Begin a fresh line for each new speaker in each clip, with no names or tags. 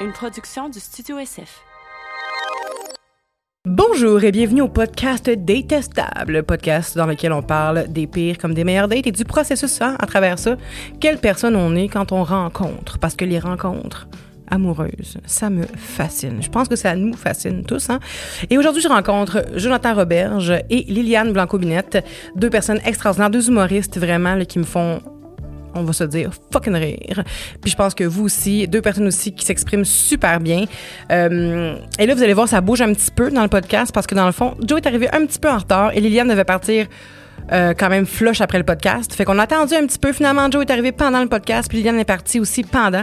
une production du Studio SF.
Bonjour et bienvenue au podcast Détestable, le podcast dans lequel on parle des pires comme des meilleures dates et du processus hein, à travers ça. Quelle personne on est quand on rencontre, parce que les rencontres amoureuses, ça me fascine. Je pense que ça nous fascine tous. Hein? Et aujourd'hui, je rencontre Jonathan Roberge et Liliane Blanco-Binette, deux personnes extraordinaires, deux humoristes vraiment qui me font on va se dire fucking rire. Puis je pense que vous aussi, deux personnes aussi qui s'expriment super bien. Euh, et là, vous allez voir, ça bouge un petit peu dans le podcast parce que dans le fond, Joe est arrivé un petit peu en retard et Liliane devait partir. euh, quand même flush après le podcast. Fait qu'on a attendu un petit peu. Finalement, Joe est arrivé pendant le podcast, puis Liliane est partie aussi pendant.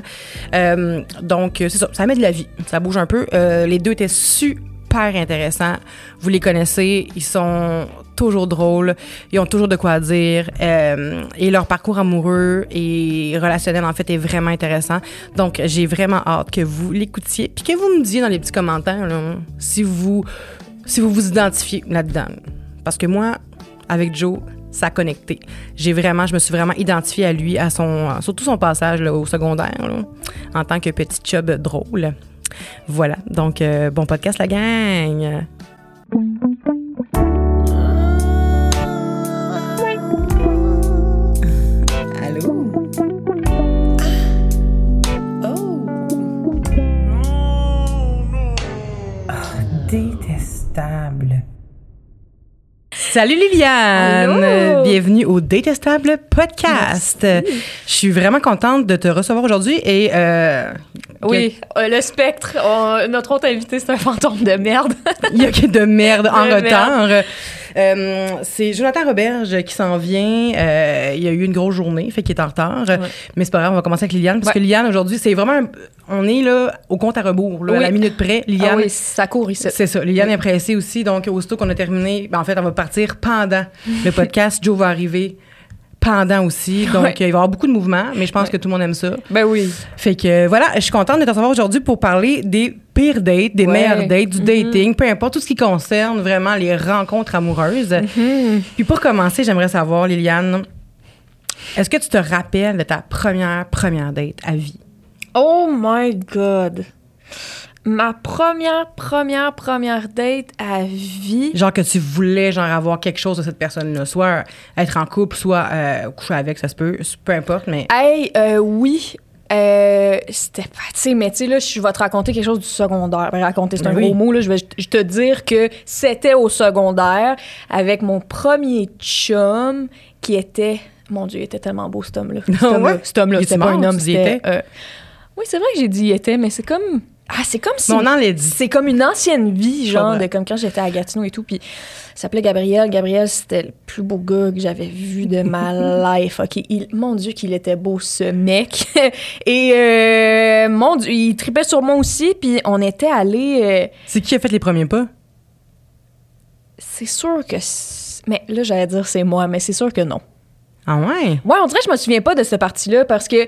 Euh, donc, c'est ça. Ça met de la vie. Ça bouge un peu. Les deux étaient super intéressants. Vous les connaissez. Ils sont toujours drôles. Ils ont toujours de quoi dire. Euh, et leur parcours amoureux et relationnel, en fait, est vraiment intéressant. Donc, j'ai vraiment hâte que vous l'écoutiez. Puis que vous me disiez dans les petits commentaires si vous si vous vous identifiez là-dedans. Parce que moi, avec Joe, ça a connecté. J'ai vraiment, je me suis vraiment identifiée à lui, à son, surtout son passage au secondaire, en tant que petit chub drôle. Voilà. Donc, euh, bon podcast, la gang. Allô? Oh! Détestable. Salut Liliane! Bienvenue au Détestable Podcast. Je suis vraiment contente de te recevoir aujourd'hui et euh,
Oui, euh, le spectre. on- notre autre invité, c'est un fantôme de merde.
il y a que de merde en retard. Euh, c'est Jonathan Roberge qui s'en vient. Euh, il y a eu une grosse journée, fait qu'il est en retard. Mais c'est pas grave, on va commencer avec Liliane parce
Ouais.
que Liliane aujourd'hui, c'est vraiment un- on est là au compte à rebours, là, à la minute près. Liliane,
Ah oui, ça court ici.
C'est ça. Liliane est pressée aussi. Donc, aussitôt qu'on a terminé, ben, en fait, elle va partir pendant le podcast. Joe va arriver pendant aussi. Donc,
Ouais.
il va y avoir beaucoup de mouvements, mais je pense que tout le monde aime ça.
Ben oui.
Fait que voilà, je suis contente de te recevoir aujourd'hui pour parler des pires dates, des
Ouais.
meilleures dates, du
Mhm.
dating, peu importe, tout ce qui concerne vraiment les rencontres amoureuses.
Mhm.
Puis pour commencer, j'aimerais savoir, Liliane, est-ce que tu te rappelles de ta première, première date à vie?
Oh my God. Ma première, première, première date à vie.
Genre que tu voulais genre avoir quelque chose de cette personne-là, soit être en couple, soit euh, coucher avec, ça se peut, peu importe, mais
Hey, euh, oui. Euh, c'était pas, tu sais, mais tu sais, là, je vais te raconter quelque chose du secondaire. Ben, raconter, c'est un
Oui.
gros mot, là. Je vais je te dire que c'était au secondaire avec mon premier chum qui était. Mon Dieu, il était tellement beau, cet homme-là. Cet
Ah
homme-là,
ouais?
cet homme-là,
est
c'était pas un homme, c'était.
était?
euh, Oui, c'est vrai que j'ai dit il était, mais c'est comme. Ah, c'est comme si.
mais on en l'a dit.
C'est comme une ancienne vie, genre, de comme quand j'étais à Gatineau et tout. Puis, il s'appelait Gabriel. Gabriel, c'était le plus beau gars que j'avais vu de ma life. OK, il- mon Dieu, qu'il était beau, ce mec. et, euh, mon Dieu, il tripait sur moi aussi. Puis, on était allés.
C'est qui a fait les premiers pas?
c'est sûr que. Mais là, j'allais dire c'est moi, mais c'est sûr que non.
Ah ouais?
Ouais, on dirait que je me souviens pas de cette partie-là parce que.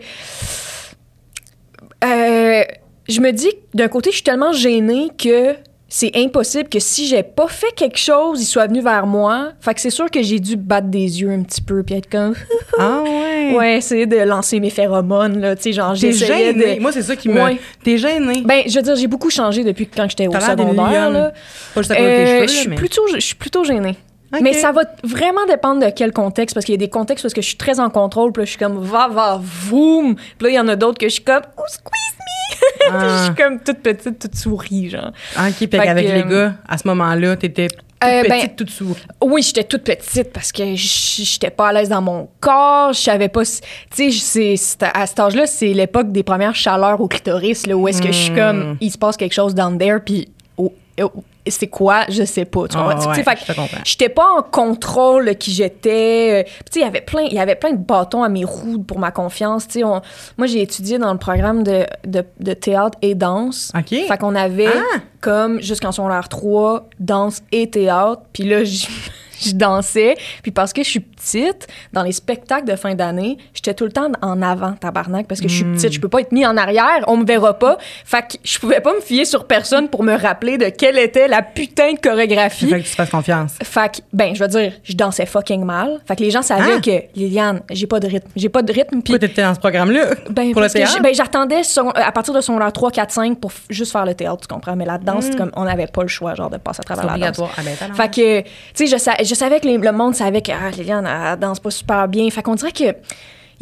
Euh, je me dis, d'un côté, je suis tellement gênée que c'est impossible que si j'ai pas fait quelque chose, il soit venu vers moi. Fait que c'est sûr que j'ai dû battre des yeux un petit peu puis être comme.
Ah ouais?
ouais, essayer de lancer mes phéromones, là. Tu sais, genre,
T'es
j'essayais
gênée?
de.
Moi, c'est ça qui me.
Ouais.
T'es gênée?
Ben, je veux dire, j'ai beaucoup changé depuis quand j'étais au secondaire, là.
Pas juste à cause de tes
Euh, je suis
mais.
plutôt, je suis plutôt gênée. Mais ça va vraiment dépendre de quel contexte, parce qu'il y a des contextes parce que je suis très en contrôle, puis là, je suis comme va, va, voum. Puis là, il y en a d'autres que je suis comme oh, squeeze me. Puis je
Ah.
suis comme toute petite, toute souris, genre.
Ah, OK, puis avec
que,
les
euh,
gars, à ce moment-là, t'étais toute
Euh, ben,
petite, toute souris.
Oui, j'étais toute petite parce que j'étais pas à l'aise dans mon corps, je savais pas. si- Tu sais, à cet âge-là, c'est l'époque des premières chaleurs au clitoris, là, où est-ce que je suis
Hmm.
comme, il se passe quelque chose down there, puis oh, oh, c'est quoi, je sais pas. Tu vois.
Ah, ouais,
fait
je comprends.
J'étais pas en contrôle de qui j'étais. Euh, Tu sais, il y avait plein, il y avait plein de bâtons à mes roues pour ma confiance. Tu sais, on- moi, j'ai étudié dans le programme de, de, de théâtre et danse.
OK.
Fait qu'on avait
Ah!
comme jusqu'en secondaire 3, danse et théâtre. Puis là, je dansais. Puis parce que je suis petite, dans les spectacles de fin d'année, j'étais tout le temps en avant, tabarnak, parce que je suis
Hmm.
petite. Je peux pas être mis en arrière, on me verra pas. Fait que je pouvais pas me fier sur personne pour me rappeler de quelle était la putain de chorégraphie.
Fait que tu te fasses confiance.
Fait que, ben, je veux dire, je dansais fucking mal. Fait que les gens savaient
Ah!
que, Liliane, j'ai pas de rythme. J'ai pas de rythme.
Pourquoi t'étais dans ce programme-là?
ben,
pour le
que
théâtre?
ben, j'attendais son- à partir de son heure 3, 4, 5 pour juste faire le théâtre, tu comprends? Mais la danse, c'est comme, on n'avait pas le choix, genre, de passer à travers la danse.
Ah ben.
Fait que, tu sais, je, je savais que les- le monde savait que ah, Liliane, elle, danse pas super bien. Fait qu'on dirait que.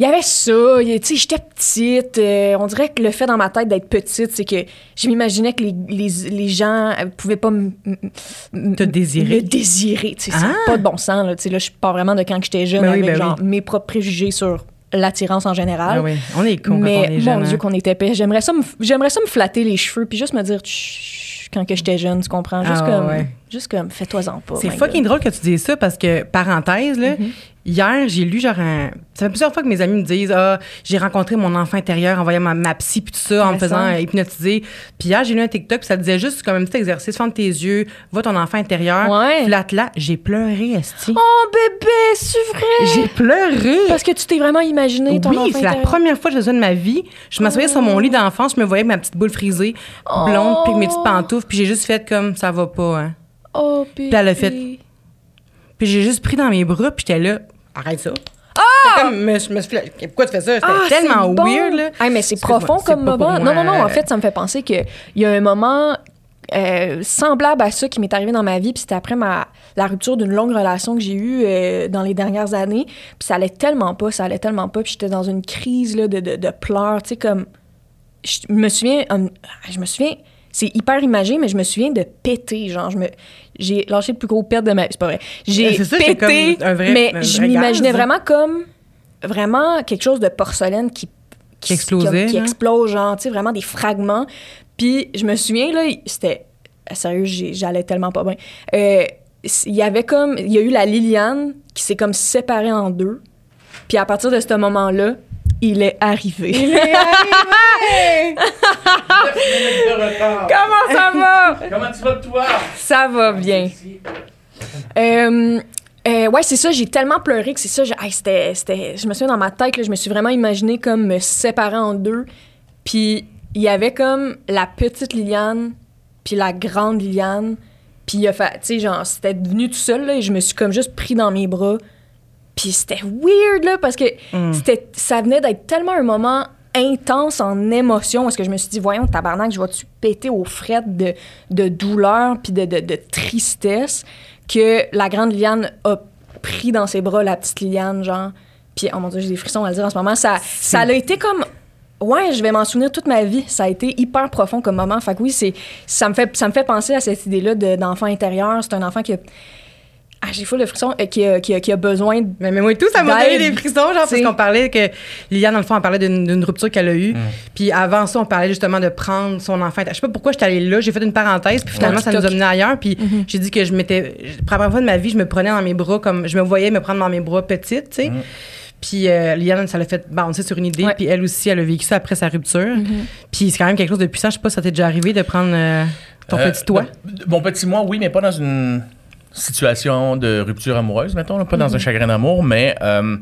Il y avait ça, tu sais, j'étais petite. euh, on dirait que le fait dans ma tête d'être petite, c'est que je m'imaginais que les, les, les gens euh, pouvaient pas m- m- m-
Te désirer.
me désirer. Tu sais,
Ah!
pas de bon sens. Là, Tu sais, là, je pars vraiment de quand j'étais jeune
Ben oui,
avec
ben
genre,
oui.
mes propres préjugés sur l'attirance en général.
Ah oui, on est con quand
Mais
on est
mon. Dieu,
hein.
qu'on était épais. J'aimerais ça, me, j'aimerais ça me flatter les cheveux puis juste me dire quand que j'étais jeune, tu comprends? Juste
Ah,
comme,
ouais.
Juste comme fais-toi-en pas.
C'est fucking
God.
drôle que tu dises ça parce que, parenthèse, là,
Mm-hmm.
hier, j'ai lu genre un. Ça fait plusieurs fois que mes amis me disent Ah, j'ai rencontré mon enfant intérieur en voyant ma, ma psy puis tout ça, en me faisant euh, hypnotiser. Puis hier, j'ai lu un TikTok, puis ça disait juste comme un petit exercice ferme tes yeux, vois ton enfant intérieur,
Ouais.
flatte-la. J'ai pleuré, Esti.
Oh bébé, c'est vrai!
J'ai pleuré.
Parce que tu t'es vraiment imaginé ton
oui,
enfant
c'est la première fois que je faisais ça de ma vie. Je m'assoyais sur mon lit d'enfance, je me voyais avec ma petite boule frisée, blonde, puis avec mes petites pantoufles, puis j'ai juste fait comme ça va pas, hein.
Oh.
Puis elle a fait- Puis j'ai juste pris dans mes bras, puis j'étais là, arrête ça. Ah! Comme, me- je me pourquoi tu fais ça? C'était
Ah,
tellement
bon.
weird, là.
Hey, mais c'est profond comme moment. non, non, non. En
euh,
fait, ça me fait penser qu'il y a un moment euh, semblable à ça qui m'est arrivé dans ma vie. Puis c'était après ma, la rupture d'une longue relation que j'ai eue euh, dans les dernières années. Puis ça allait tellement pas, ça allait tellement pas. Puis j'étais dans une crise là, de, de, de pleurs. Tu sais, comme. Je me souviens. je me souviens. C'est hyper imagé, mais je me souviens de péter. Genre, je me, j'ai lâché le plus gros perte de ma vie. C'est pas vrai. J'ai
ça,
pété,
comme un vrai-
mais
un
je m'imaginais vraiment comme vraiment quelque chose de porcelaine qui
Qui explosait,
qui,
hein?
explose genre tu sais vraiment des fragments puis je me souviens là c'était sérieux j'allais tellement pas bien Euh, il y avait comme il y a eu la Liliane qui s'est comme séparée en deux puis à partir de ce moment là il est arrivé comment ça va?
Comment tu vas, toi?
ça va bien Euh, euh, ouais, c'est ça, j'ai tellement pleuré que c'est ça. j'ai- hey, c'était, c'était, je me souviens dans ma tête, là, je me suis vraiment imaginé comme me séparer en deux. Puis il y avait comme la petite Liliane, puis la grande Liliane. Puis il a fait, tu sais, genre, c'était devenu tout seul, là, et je me suis comme juste pris dans mes bras. Puis c'était weird, là, parce que c'était, ça venait d'être tellement un moment intense en émotion, parce que je me suis dit, voyons, tabarnak, je vais-tu péter aux frettes de, de douleur puis de, de, de tristesse que la grande Liliane a pris dans ses bras la petite Liliane, genre. Puis, oh mon Dieu, j'ai des frissons à le dire en ce moment. Ça, ça a été comme... Ouais, je vais m'en souvenir toute ma vie. Ça a été hyper profond comme moment. Fait que oui, c'est, ça, me fait, ça me fait penser à cette idée-là de- d'enfant intérieur. C'est un enfant qui a... Ah, j'ai fou le frisson, euh, qui, a, qui, a, qui a besoin de
Mais, mais moi et tout, ça m'a donné des frissons, genre, parce qu'on parlait que Liliane, dans le fond, on parlait d'une rupture qu'elle a eue. Puis avant ça, on parlait justement de prendre son enfant. Je sais pas pourquoi j'étais allée là, j'ai fait une parenthèse, puis finalement,
Ouais.
ça nous a mené ailleurs. Puis j'ai dit que je m'étais. Pour la première fois de ma vie, je me prenais dans mes bras comme. Je me voyais me prendre dans mes bras petite, tu sais. Puis euh, Liliane, ça l'a fait bouncer sur une idée. Puis elle aussi, elle a vécu ça après sa rupture. Puis c'est quand même quelque chose de puissant. Je sais pas si ça t'est déjà arrivé de prendre euh, ton
Euh,
petit toit.
ben, Mon petit moi, oui, mais pas dans une situation de rupture amoureuse, mettons, là, pas dans un chagrin d'amour, mais euh,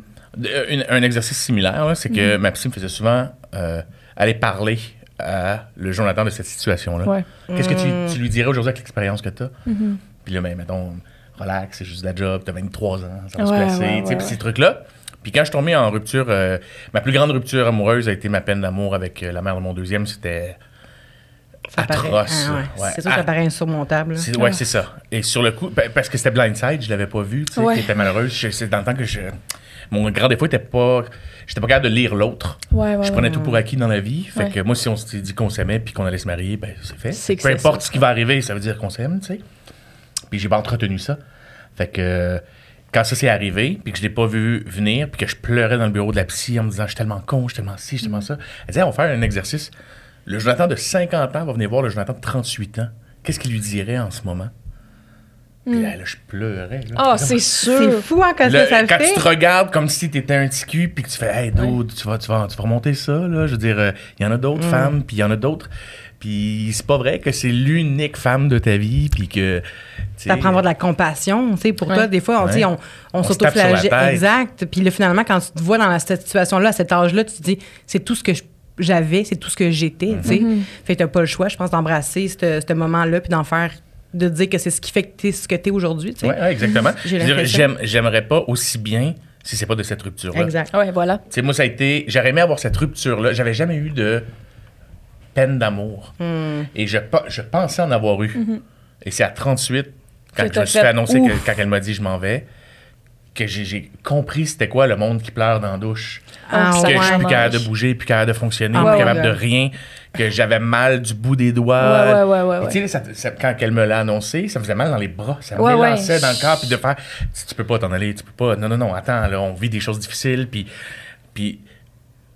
une- un exercice similaire, c'est que ma psy me faisait souvent euh, aller parler à le Jonathan de cette situation-là.
Ouais.
Qu'est-ce que tu, tu lui dirais aujourd'hui avec l'expérience que tu as? Puis là, ben, mettons, relax, c'est juste de la job, t'as 23 ans, ça va
Ouais,
se placer,
ouais,
tu sais, puis ces trucs-là. Puis quand je suis tombé en rupture, euh, ma plus grande rupture amoureuse a été ma peine d'amour avec la mère de mon deuxième, c'était
Ça paraît-
atroce.
ah ouais.
Ouais.
C'est sûr que ça
Ah,
paraît insurmontable.
c'est- ouais, c'est ça. Et sur le coup, ben, parce que c'était Blindside, je l'avais pas vu, tu sais,
Ouais.
était malheureuse. Je- C'est dans le temps que je. Mon grand défaut était pas. J'étais pas capable de lire l'autre.
Ouais, ouais,
je prenais tout pour acquis dans la vie. Fait que moi, si on s'était dit qu'on s'aimait puis qu'on allait se marier, ben c'est fait.
C'est
Peu importe
ça.
ce qui va arriver, ça veut dire qu'on s'aime, tu sais. Puis j'ai pas entretenu ça. Fait que quand ça s'est arrivé, puis que je l'ai pas vu venir, puis que je pleurais dans le bureau de la psy en me disant je suis tellement con, je suis tellement ci, je suis tellement ça. Elle disait on va faire un exercice. Le Jonathan de 50 ans va venir voir le Jonathan de 38 ans. Qu'est-ce qu'il lui dirait en ce moment? Puis là, là, je pleurais.
Ah,
J'étais
c'est
C'est
sûr.
fou, hein, quand
Le-
ça, ça le
quand
fait.
tu te regardes comme si t'étais un petit cul, puis que tu fais, hey, dude, tu, vas, tu, vas, tu vas remonter ça, là. Je veux dire, il y en a d'autres femmes, puis il y en a d'autres. Puis c'est pas vrai que c'est l'unique femme de ta vie, puis que.
T'apprends à avoir de la compassion, tu sais, pour
Ouais.
toi, des fois, on,
Ouais.
on, on,
On
s'autoflagelle. Exact. Puis là, finalement, quand tu te vois dans la- cette situation-là, à cet âge-là, tu te dis, c'est tout ce que je- j'avais, c'est tout ce que j'étais, tu sais.
Mm-hmm.
Fait que t'as pas le choix, je pense, d'embrasser ce ce moment-là, puis d'en faire, de dire que c'est ce qui fait que t'es ce que t'es aujourd'hui, tu sais.
Ouais, ouais, exactement. J'aimerais pas aussi bien si c'est pas de cette rupture-là.
Exact.
Ouais, voilà.
Tu sais, moi, ça a été. J'aurais aimé avoir cette rupture-là. J'avais jamais eu de peine d'amour.
Hmm.
Et je, je pensais en avoir eu. Et c'est à 38, quand
Que
je me suis fait annoncer, que, quand elle m'a dit je m'en vais, que j'ai- compris c'était quoi le monde qui pleure dans la douche.
Ah,
que je suis plus capable de bouger, plus capable de fonctionner,
Ah,
plus
ouais,
capable
ouais.
de rien, que j'avais mal du bout des doigts.
Ouais, ouais, ouais, ouais,
Et
ouais.
tu sais, ça- ça- quand elle me l'a annoncé, ça me faisait mal dans les bras, ça me lançait dans le corps, puis de faire, tu, tu peux pas t'en aller, tu peux pas, non, non, non, attends, là, on vit des choses difficiles, puis, puis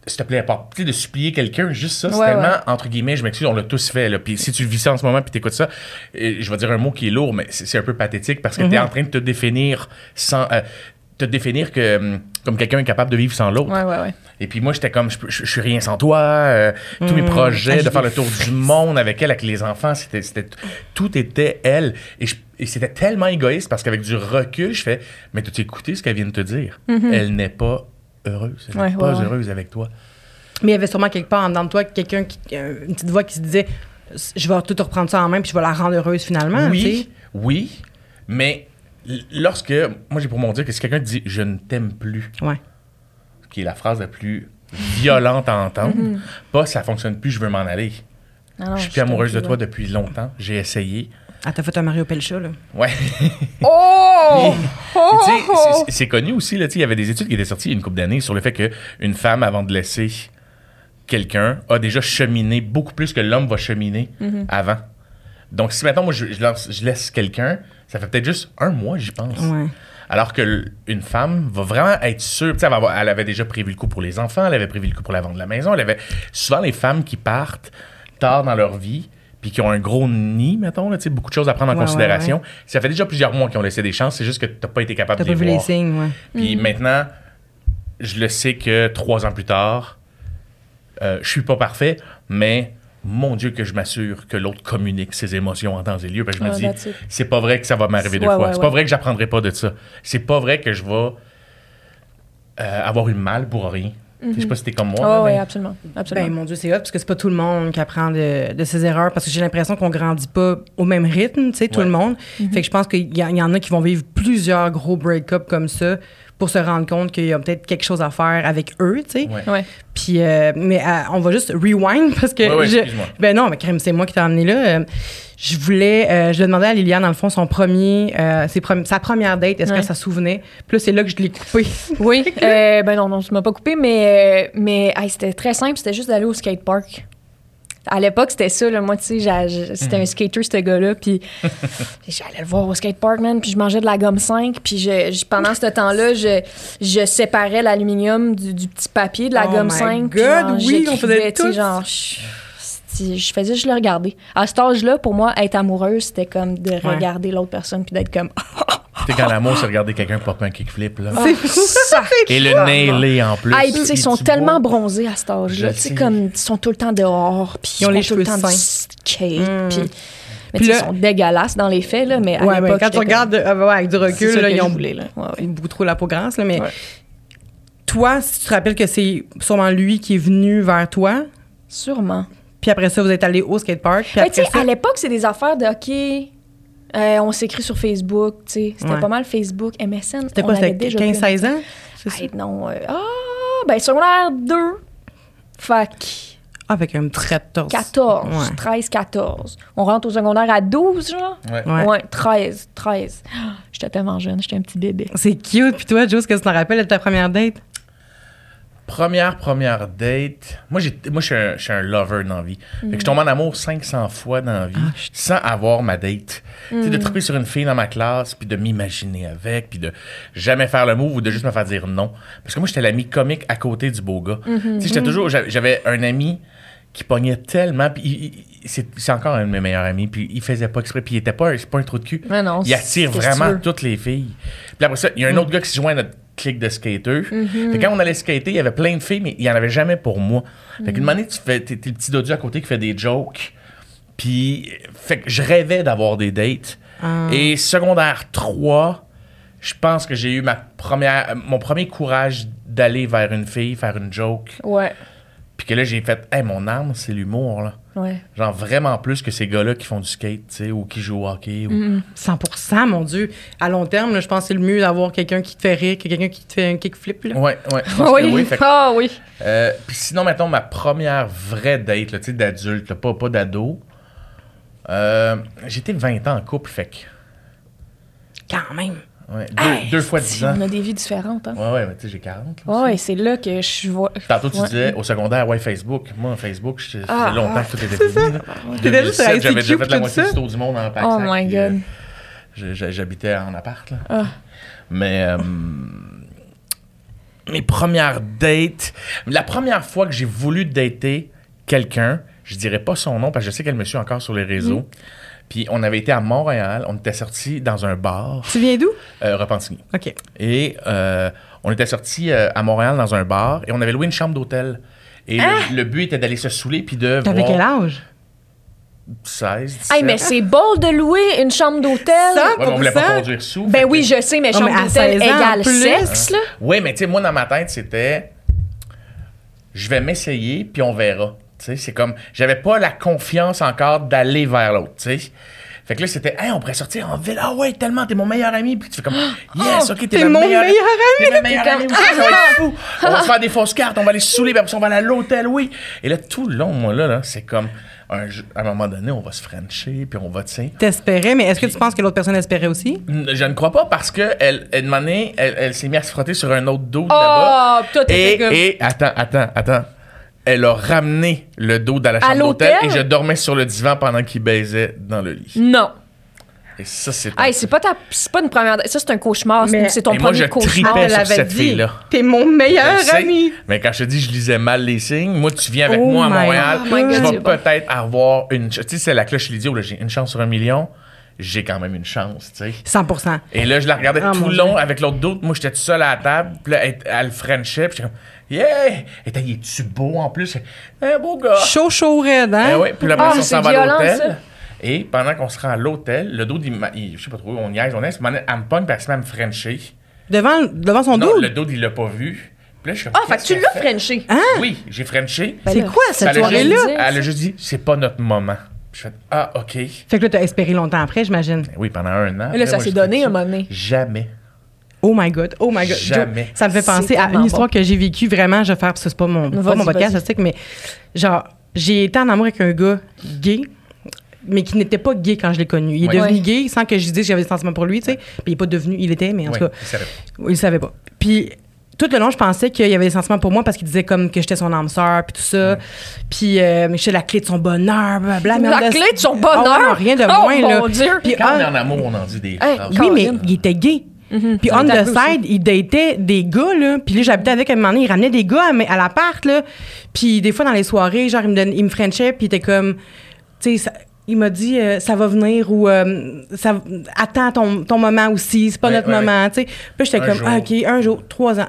s'il te plaît, pas, tu sais, de supplier quelqu'un, juste ça, c'est
Ouais,
tellement,
ouais.
entre guillemets, je m'excuse, on l'a tous fait, là, puis si tu le vis ça en ce moment, puis t'écoutes ça, je vais dire un mot qui est lourd, mais c'est un peu pathétique, parce que
Mhm.
t'es en train de te définir sans... euh, te définir que, hum, comme quelqu'un est capable de vivre sans l'autre.
Ouais, ouais, ouais.
Et puis moi, j'étais comme, je, je- je suis rien sans toi. euh, tous mes projets, de faire le tour du monde avec elle, avec les enfants, c'était, tout était elle. Et, c'était tellement égoïste parce qu'avec du recul, je fais, mais tu écouté ce qu'elle vient de te dire? Elle n'est pas heureuse. Elle n'est
Ouais,
pas
ouais, ouais.
heureuse avec toi.
Mais il y avait sûrement quelque part en dedans de toi quelqu'un qui, euh, une petite voix qui se disait, je vais tout reprendre ça en main, puis je vais la rendre heureuse finalement,
oui, oui, mais lorsque, moi j'ai pour mon dire que si quelqu'un te dit, je ne t'aime plus,
Ouais.
qui est la phrase la plus violente à entendre, pas ça fonctionne plus, je veux m'en aller.
Non,
je suis plus amoureuse de toi depuis longtemps, j'ai essayé.
Ah, t'as fait un Mario Pelcha, là.
Ouais.
Oh!
Sais, c'est- connu aussi, là, tu sais, il y avait des études qui étaient sorties il y a une couple d'années sur le fait qu'une femme, avant de laisser quelqu'un, a déjà cheminé beaucoup plus que l'homme va cheminer avant. Donc, si maintenant, moi, je, je lance- je laisse quelqu'un, ça fait peut-être juste un mois, j'y pense.
Ouais.
Alors que l- une femme va vraiment être sûre, tu sais, elle, va avoir- elle avait déjà prévu le coup pour les enfants, elle avait prévu le coup pour la vente de la maison, elle avait souvent les femmes qui partent tard dans leur vie puis qui ont un gros nid, mettons, là, beaucoup de choses à prendre en
Ouais, ouais,
considération. Ça fait déjà plusieurs mois qu'ils ont laissé des chances, c'est juste que tu n'as pas été capable
T'as
de
pas
les
vu les signes, ouais.
Puis maintenant, je le sais que trois ans plus tard, euh, je suis pas parfait, mais mon Dieu que je m'assure que l'autre communique ses émotions en temps et lieu. Parce que je me
Ah,
dis, c'est pas vrai que ça va m'arriver deux
Ouais,
fois.
ouais,
c'est pas
ouais.
vrai que j'apprendrai pas de ça. C'est pas vrai que je vais euh, avoir eu mal pour rien. Je sais pas si t'es comme moi.
Oh, oui,
mais-
absolument. absolument.
Ben, mon Dieu, c'est hot, parce que c'est pas tout le monde qui apprend de, de ses erreurs, parce que j'ai l'impression qu'on grandit pas au même rythme, tu sais, tout
Ouais.
le monde. Fait que je pense qu'il y, y en a qui vont vivre plusieurs gros break-ups comme ça pour se rendre compte qu'il y a peut-être quelque chose à faire avec eux, tu sais.
Ouais.
Puis, euh, mais euh, on va juste rewind parce que.
Ouais, ouais,
je-
excuse-moi.
ben non, mais crème, c'est moi qui t'ai emmené là. Euh, je voulais. euh, je lui ai demandé à Liliane, dans le fond, son premier. euh, ses sa première date, est-ce
Ouais.
qu'elle s'en souvenait? Puis là, c'est là que je l'ai coupé.
Oui. euh, ben non, non, tu m'as pas coupé, mais, mais hey, c'était très simple. C'était juste d'aller au skatepark. À l'époque, c'était ça. Là, moi, tu sais, c'était
Mhm.
un skater, ce gars-là. Puis j'allais le voir au skatepark, man. Puis je mangeais de la gomme 5. Puis je, je- pendant ce temps-là, je, je séparais l'aluminium du, du petit papier de la
Oh
gomme
my
5. puis
God,
genre,
oui, on faisait
j'écrivais, tu sais,
tout.
genre, je, je faisais juste le regarder. À cet âge-là, pour moi, être amoureuse, c'était comme de regarder l'autre personne puis d'être comme
Tu sais, quand l'amour, c'est regarder quelqu'un popper un kickflip, là.
C'est fou.
ça.
Et le nailer en plus.
Ah, et puis, tu sais, ils sont tellement bronzés à cet âge-là. Tu sais, comme, ils sont tout le temps dehors, puis
Ils ont les
tout le
cheveux
temps
sains.
skate,
Mm.
puis... Mais ils sont dégueulasses dans les faits, là, mais à
Ouais, quand tu regardes euh, ouais, avec du recul, là, ils ont
voulais, là. Ouais, ouais.
beaucoup trop la peau grasse, là, mais
Ouais.
toi, si tu te rappelles que c'est sûrement lui qui est venu vers toi,
Sûrement.
puis après ça, vous êtes allé au skatepark, puis après
tu sais,
ça...
à l'époque, c'est des affaires de, OK, euh, on s'écrit sur Facebook, tu sais. C'était
Ouais.
pas mal Facebook, MSN.
C'était
on
quoi, c'était
déjà pris
15-16 ans? C'est ça?
Hey, non. euh, ah, ben, secondaire 2. Fait que
Ah, avec un petit 14.
14,
Ouais.
13, 14. On rentre au secondaire à 12, genre?
Ouais.
Ouais.
Ouais, 13, 13. Ah, J'étais tellement jeune, j'étais un petit bébé.
C'est cute. Puis toi, Joe, est-ce que tu t'en rappelles de ta première date?
Première, première date. Moi, j'ai, moi je, suis un, je suis un lover dans la vie. Fait que je tombe en amour 500 fois dans la vie
Ah, je-
sans avoir ma date. Tu sais, de triper sur une fille dans ma classe, puis de m'imaginer avec, puis de jamais faire le move ou de juste me faire dire non. Parce que moi, j'étais l'ami comique à côté du beau gars. Tu sais, j'étais toujours, j'avais- un ami qui pognait tellement. Puis il- il- c'est c'est encore un de mes meilleurs amis. Puis il faisait pas exprès. Puis il était pas, c'est pas un trou de cul.
Mais non,
Il attire vraiment toutes les filles. Puis après ça, il y a un autre gars qui se joint à notre clique de skateurs.
Mm-hmm.
Fait quand on allait skater, il y avait plein de filles, mais il y en avait jamais pour moi. Fait
Mm.
qu'une année, tu fais, t'es, le petit dodu à côté qui fait des jokes. Puis, fait que je rêvais d'avoir des dates.
Ah.
Et secondaire 3, je pense que j'ai eu ma première, mon premier courage d'aller vers une fille, faire une joke.
Ouais,
Puis que là, j'ai fait, hey, mon arme, c'est l'humour, là.
Ouais.
Genre vraiment plus que ces gars-là qui font du skate, tu sais, ou qui jouent au hockey. ou-
100% mon Dieu. À long terme, là, je pense que c'est le mieux d'avoir quelqu'un qui te fait rire que quelqu'un qui te fait un kickflip. Là.
Ouais, ouais.
Oui,
oui. Que-
ah oui.
Euh, Puis sinon, mettons, ma première vraie date, d'adulte, pas, pas d'ado. Euh, J'étais 20 ans en couple, fait que.
Quand même.
Ouais, deux,
Hey,
deux fois
si,
10 ans.
On a des vies différentes, hein.
Ouais, ouais, mais tu sais, j'ai 40. là,
Ouais, c'est là que je vois.
Tantôt, tu
Ouais.
disais au secondaire, ouais, Facebook. Moi, Facebook, ça
Ah,
faisait longtemps
ah,
que tout était fini. là.
T'étais juste sur
2007, J'avais déjà fait la moitié du tour du monde en pack
Oh my
euh,
God.
je- J'habitais en appart, là.
Ah.
Mais euh, mes premières dates, la première fois que j'ai voulu dater quelqu'un, je dirais pas son nom parce que je sais qu'elle me suit encore sur les réseaux. Puis on avait été à Montréal, on était sortis dans un bar,
Tu viens d'où?
euh, Repentigny.
OK.
Et euh, on était sortis euh, à Montréal dans un bar et on avait loué une chambre d'hôtel. Et le, le but était d'aller se saouler puis de
T'avais
voir
quel âge?
16, 17.
Hey, mais c'est beau de louer une chambre d'hôtel.
Ça?
Ouais, on voulait pas
100%.
conduire sous.
Ben oui,
que-
je sais, mais chambre d'hôtel
16 ans,
égale sexe, là.
Oui, mais tu sais, moi, dans ma tête, c'était je vais m'essayer, puis on verra. C'est comme j'avais pas la confiance encore d'aller vers l'autre, tu sais. Fait que là, c'était, hey, on pourrait sortir en ville. Ah ouais, tellement, t'es mon meilleur ami. Puis tu fais comme, yes, ok, t'es,
t'es mon meilleur
T'es meilleure
T'es
va être fou. On va se faire des fausses cartes, on va aller se saouler, puis on va aller à l'hôtel, oui. Et là, tout le long, moi, là, là c'est comme, un à un moment donné, on va se frencher, puis on va, tu sais.
T'espérais, mais est-ce que tu penses que l'autre personne espérait aussi?
Je ne crois pas parce que elle, elle, elle, elle s'est mise à se frotter sur un autre dos là-bas.
Oh, toi, t'étais
Et, et attends, attends, attends. Elle a ramené le dos dans la chambre d'hôtel
l'hôtel?
et je dormais sur le divan pendant qu'il baisait dans le lit.
Non.
Et ça, c'est.
Hey, c'est pas, ta... c'est pas une première. Ça, c'est un cauchemar. c'est-
Mais-
C'est ton
Et moi,
premier
je
cauchemar.
tripais
elle
sur
avait
cette
dit,
fille-là.
T'es mon meilleur
Je sais,
ami.
Mais quand je te dis je lisais mal les signes, moi, tu viens avec
Oh
moi à Montréal,
God. Oh
je vais
bon.
peut-être avoir une. Tu sais, c'est la cloche l'idiot, là, j'ai une chance sur un million. J'ai quand même une chance, tu sais.
100%
Et là, je la regardais
Ah,
tout le long avec l'autre doute. Moi, j'étais tout seul à la table. Puis là, elle, elle Frenchait. Puis j'étais comme, yeah! Et t'as, il est-tu beau en plus? Un beau gars.
Chaud, chaud, raide, hein?
Eh ouais. Puis là,
Ah,
on
c'est
s'en va à
violent,
l'hôtel.
ça.
Et pendant qu'on se rend à l'hôtel, le dos, il, je sais pas trop, on niaise, on niaise. Elle me pogne parce qu'elle me Frencher.
Devant, devant son
Non,
dos?
le dos, il l'a pas vu. Puis là, je suis
Ah, fait que tu l'as? Frenché.
Oui, j'ai Frenché.
Ben
C'est quoi
ça
cette soirée-là?
Elle a juste dit, c'est pas notre moment. Puis je fais, ah, OK.
Fait que là, t'as espéré longtemps après, j'imagine.
Ben Oui, pendant un an.
Mais là, ça s'est donné un moment donné.
Jamais.
Oh my God, oh my God.
Jamais.
Ça me fait penser à une histoire
bon.
que j'ai vécue vraiment. Je vais faire, parce que c'est pas mon, pas mon podcast, je sais que, mais genre, j'ai été en amour avec un gars gay, mais qui n'était pas gay quand je l'ai connu. Il est devenu gay sans que je dise que j'avais des sentiments pour lui, tu sais. Puis il est pas devenu, il était, mais en
Oui,
tout cas,
il savait.
il le savait pas. Puis tout le long, je pensais qu'il y avait des sentiments pour moi parce qu'il disait comme que j'étais son âme sœur, puis tout ça. Puis euh, mais j'étais la clé de son bonheur, blablabla. Mais
La clé de son
Ah
bonheur?
non, rien de
Oh,
moins, là.
mon Dieu.
Puis
Quand on est
ah,
en amour, on en dit des
Hey,
oui, mais il était gay. Puis on the side, il datait des gars, là. Puis là, j'habitais avec un moment donné, il ramenait des gars à, à l'appart, là. Puis des fois, dans les soirées, genre, il me, donne, il me frenchait, puis il était comme... Tu sais, il m'a dit, euh, ça va venir, ou euh, ça, attends ton, ton moment aussi, c'est pas
Ouais,
notre
ouais,
moment, tu sais. Puis j'étais
Un
comme, ah, OK, un jour, trois ans.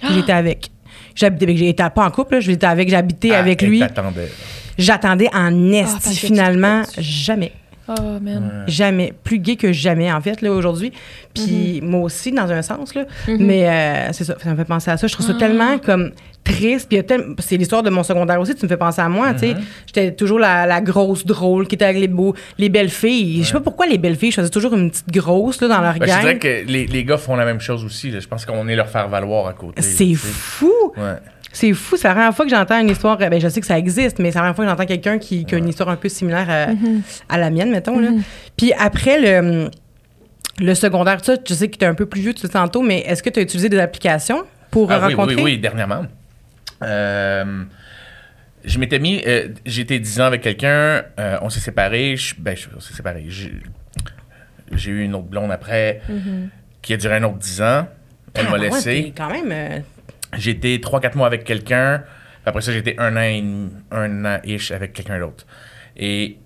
Puis j'étais avec. J'habitais avec, j'étais pas en couple, là, j'étais avec, j'habitais
Ah,
avec lui.
t'attendait.
J'attendais en
Ah,
esti, finalement, jamais.
Oh, man.
Jamais. Plus gay que jamais, en fait, là, aujourd'hui. Puis moi aussi, dans un sens, là. Mais euh, c'est ça, ça me fait penser à ça. Je trouve ça tellement comme triste. Puis il y a tel- c'est l'histoire de mon secondaire aussi, tu me fais penser à moi, tu sais. J'étais toujours la, la grosse drôle qui était avec les, beaux, les belles filles. Je sais pas pourquoi les belles filles choisissent toujours une petite grosse, là, dans leur
Ben, je
gang.
dirais que les, les gars font la même chose aussi. là. Je pense qu'on est leur faire valoir à côté.
C'est fou!
Ouais.
C'est fou, c'est la première fois que j'entends une histoire. Ben, je sais que ça existe, mais c'est la première fois que j'entends quelqu'un qui, qui a une histoire un peu similaire à, à la mienne, mettons. Là. Puis après le, le secondaire, ça, je sais que tu es un peu plus vieux, tu le tantôt, mais est-ce que tu as utilisé des applications pour
Ah, oui,
rencontrer?
oui, oui, dernièrement. Euh, je m'étais mis. euh, J'étais 10 ans avec quelqu'un, euh, on s'est séparés. je- ben, je- on s'est séparés. J'ai j'ai eu une autre blonde après qui a duré un autre 10 ans. Elle
Ah,
m'a
ouais,
laissé.
quand même.
J'ai été 3-4 mois avec quelqu'un. Après ça, j'ai été un an, et demi- un an-ish avec quelqu'un d'autre. Et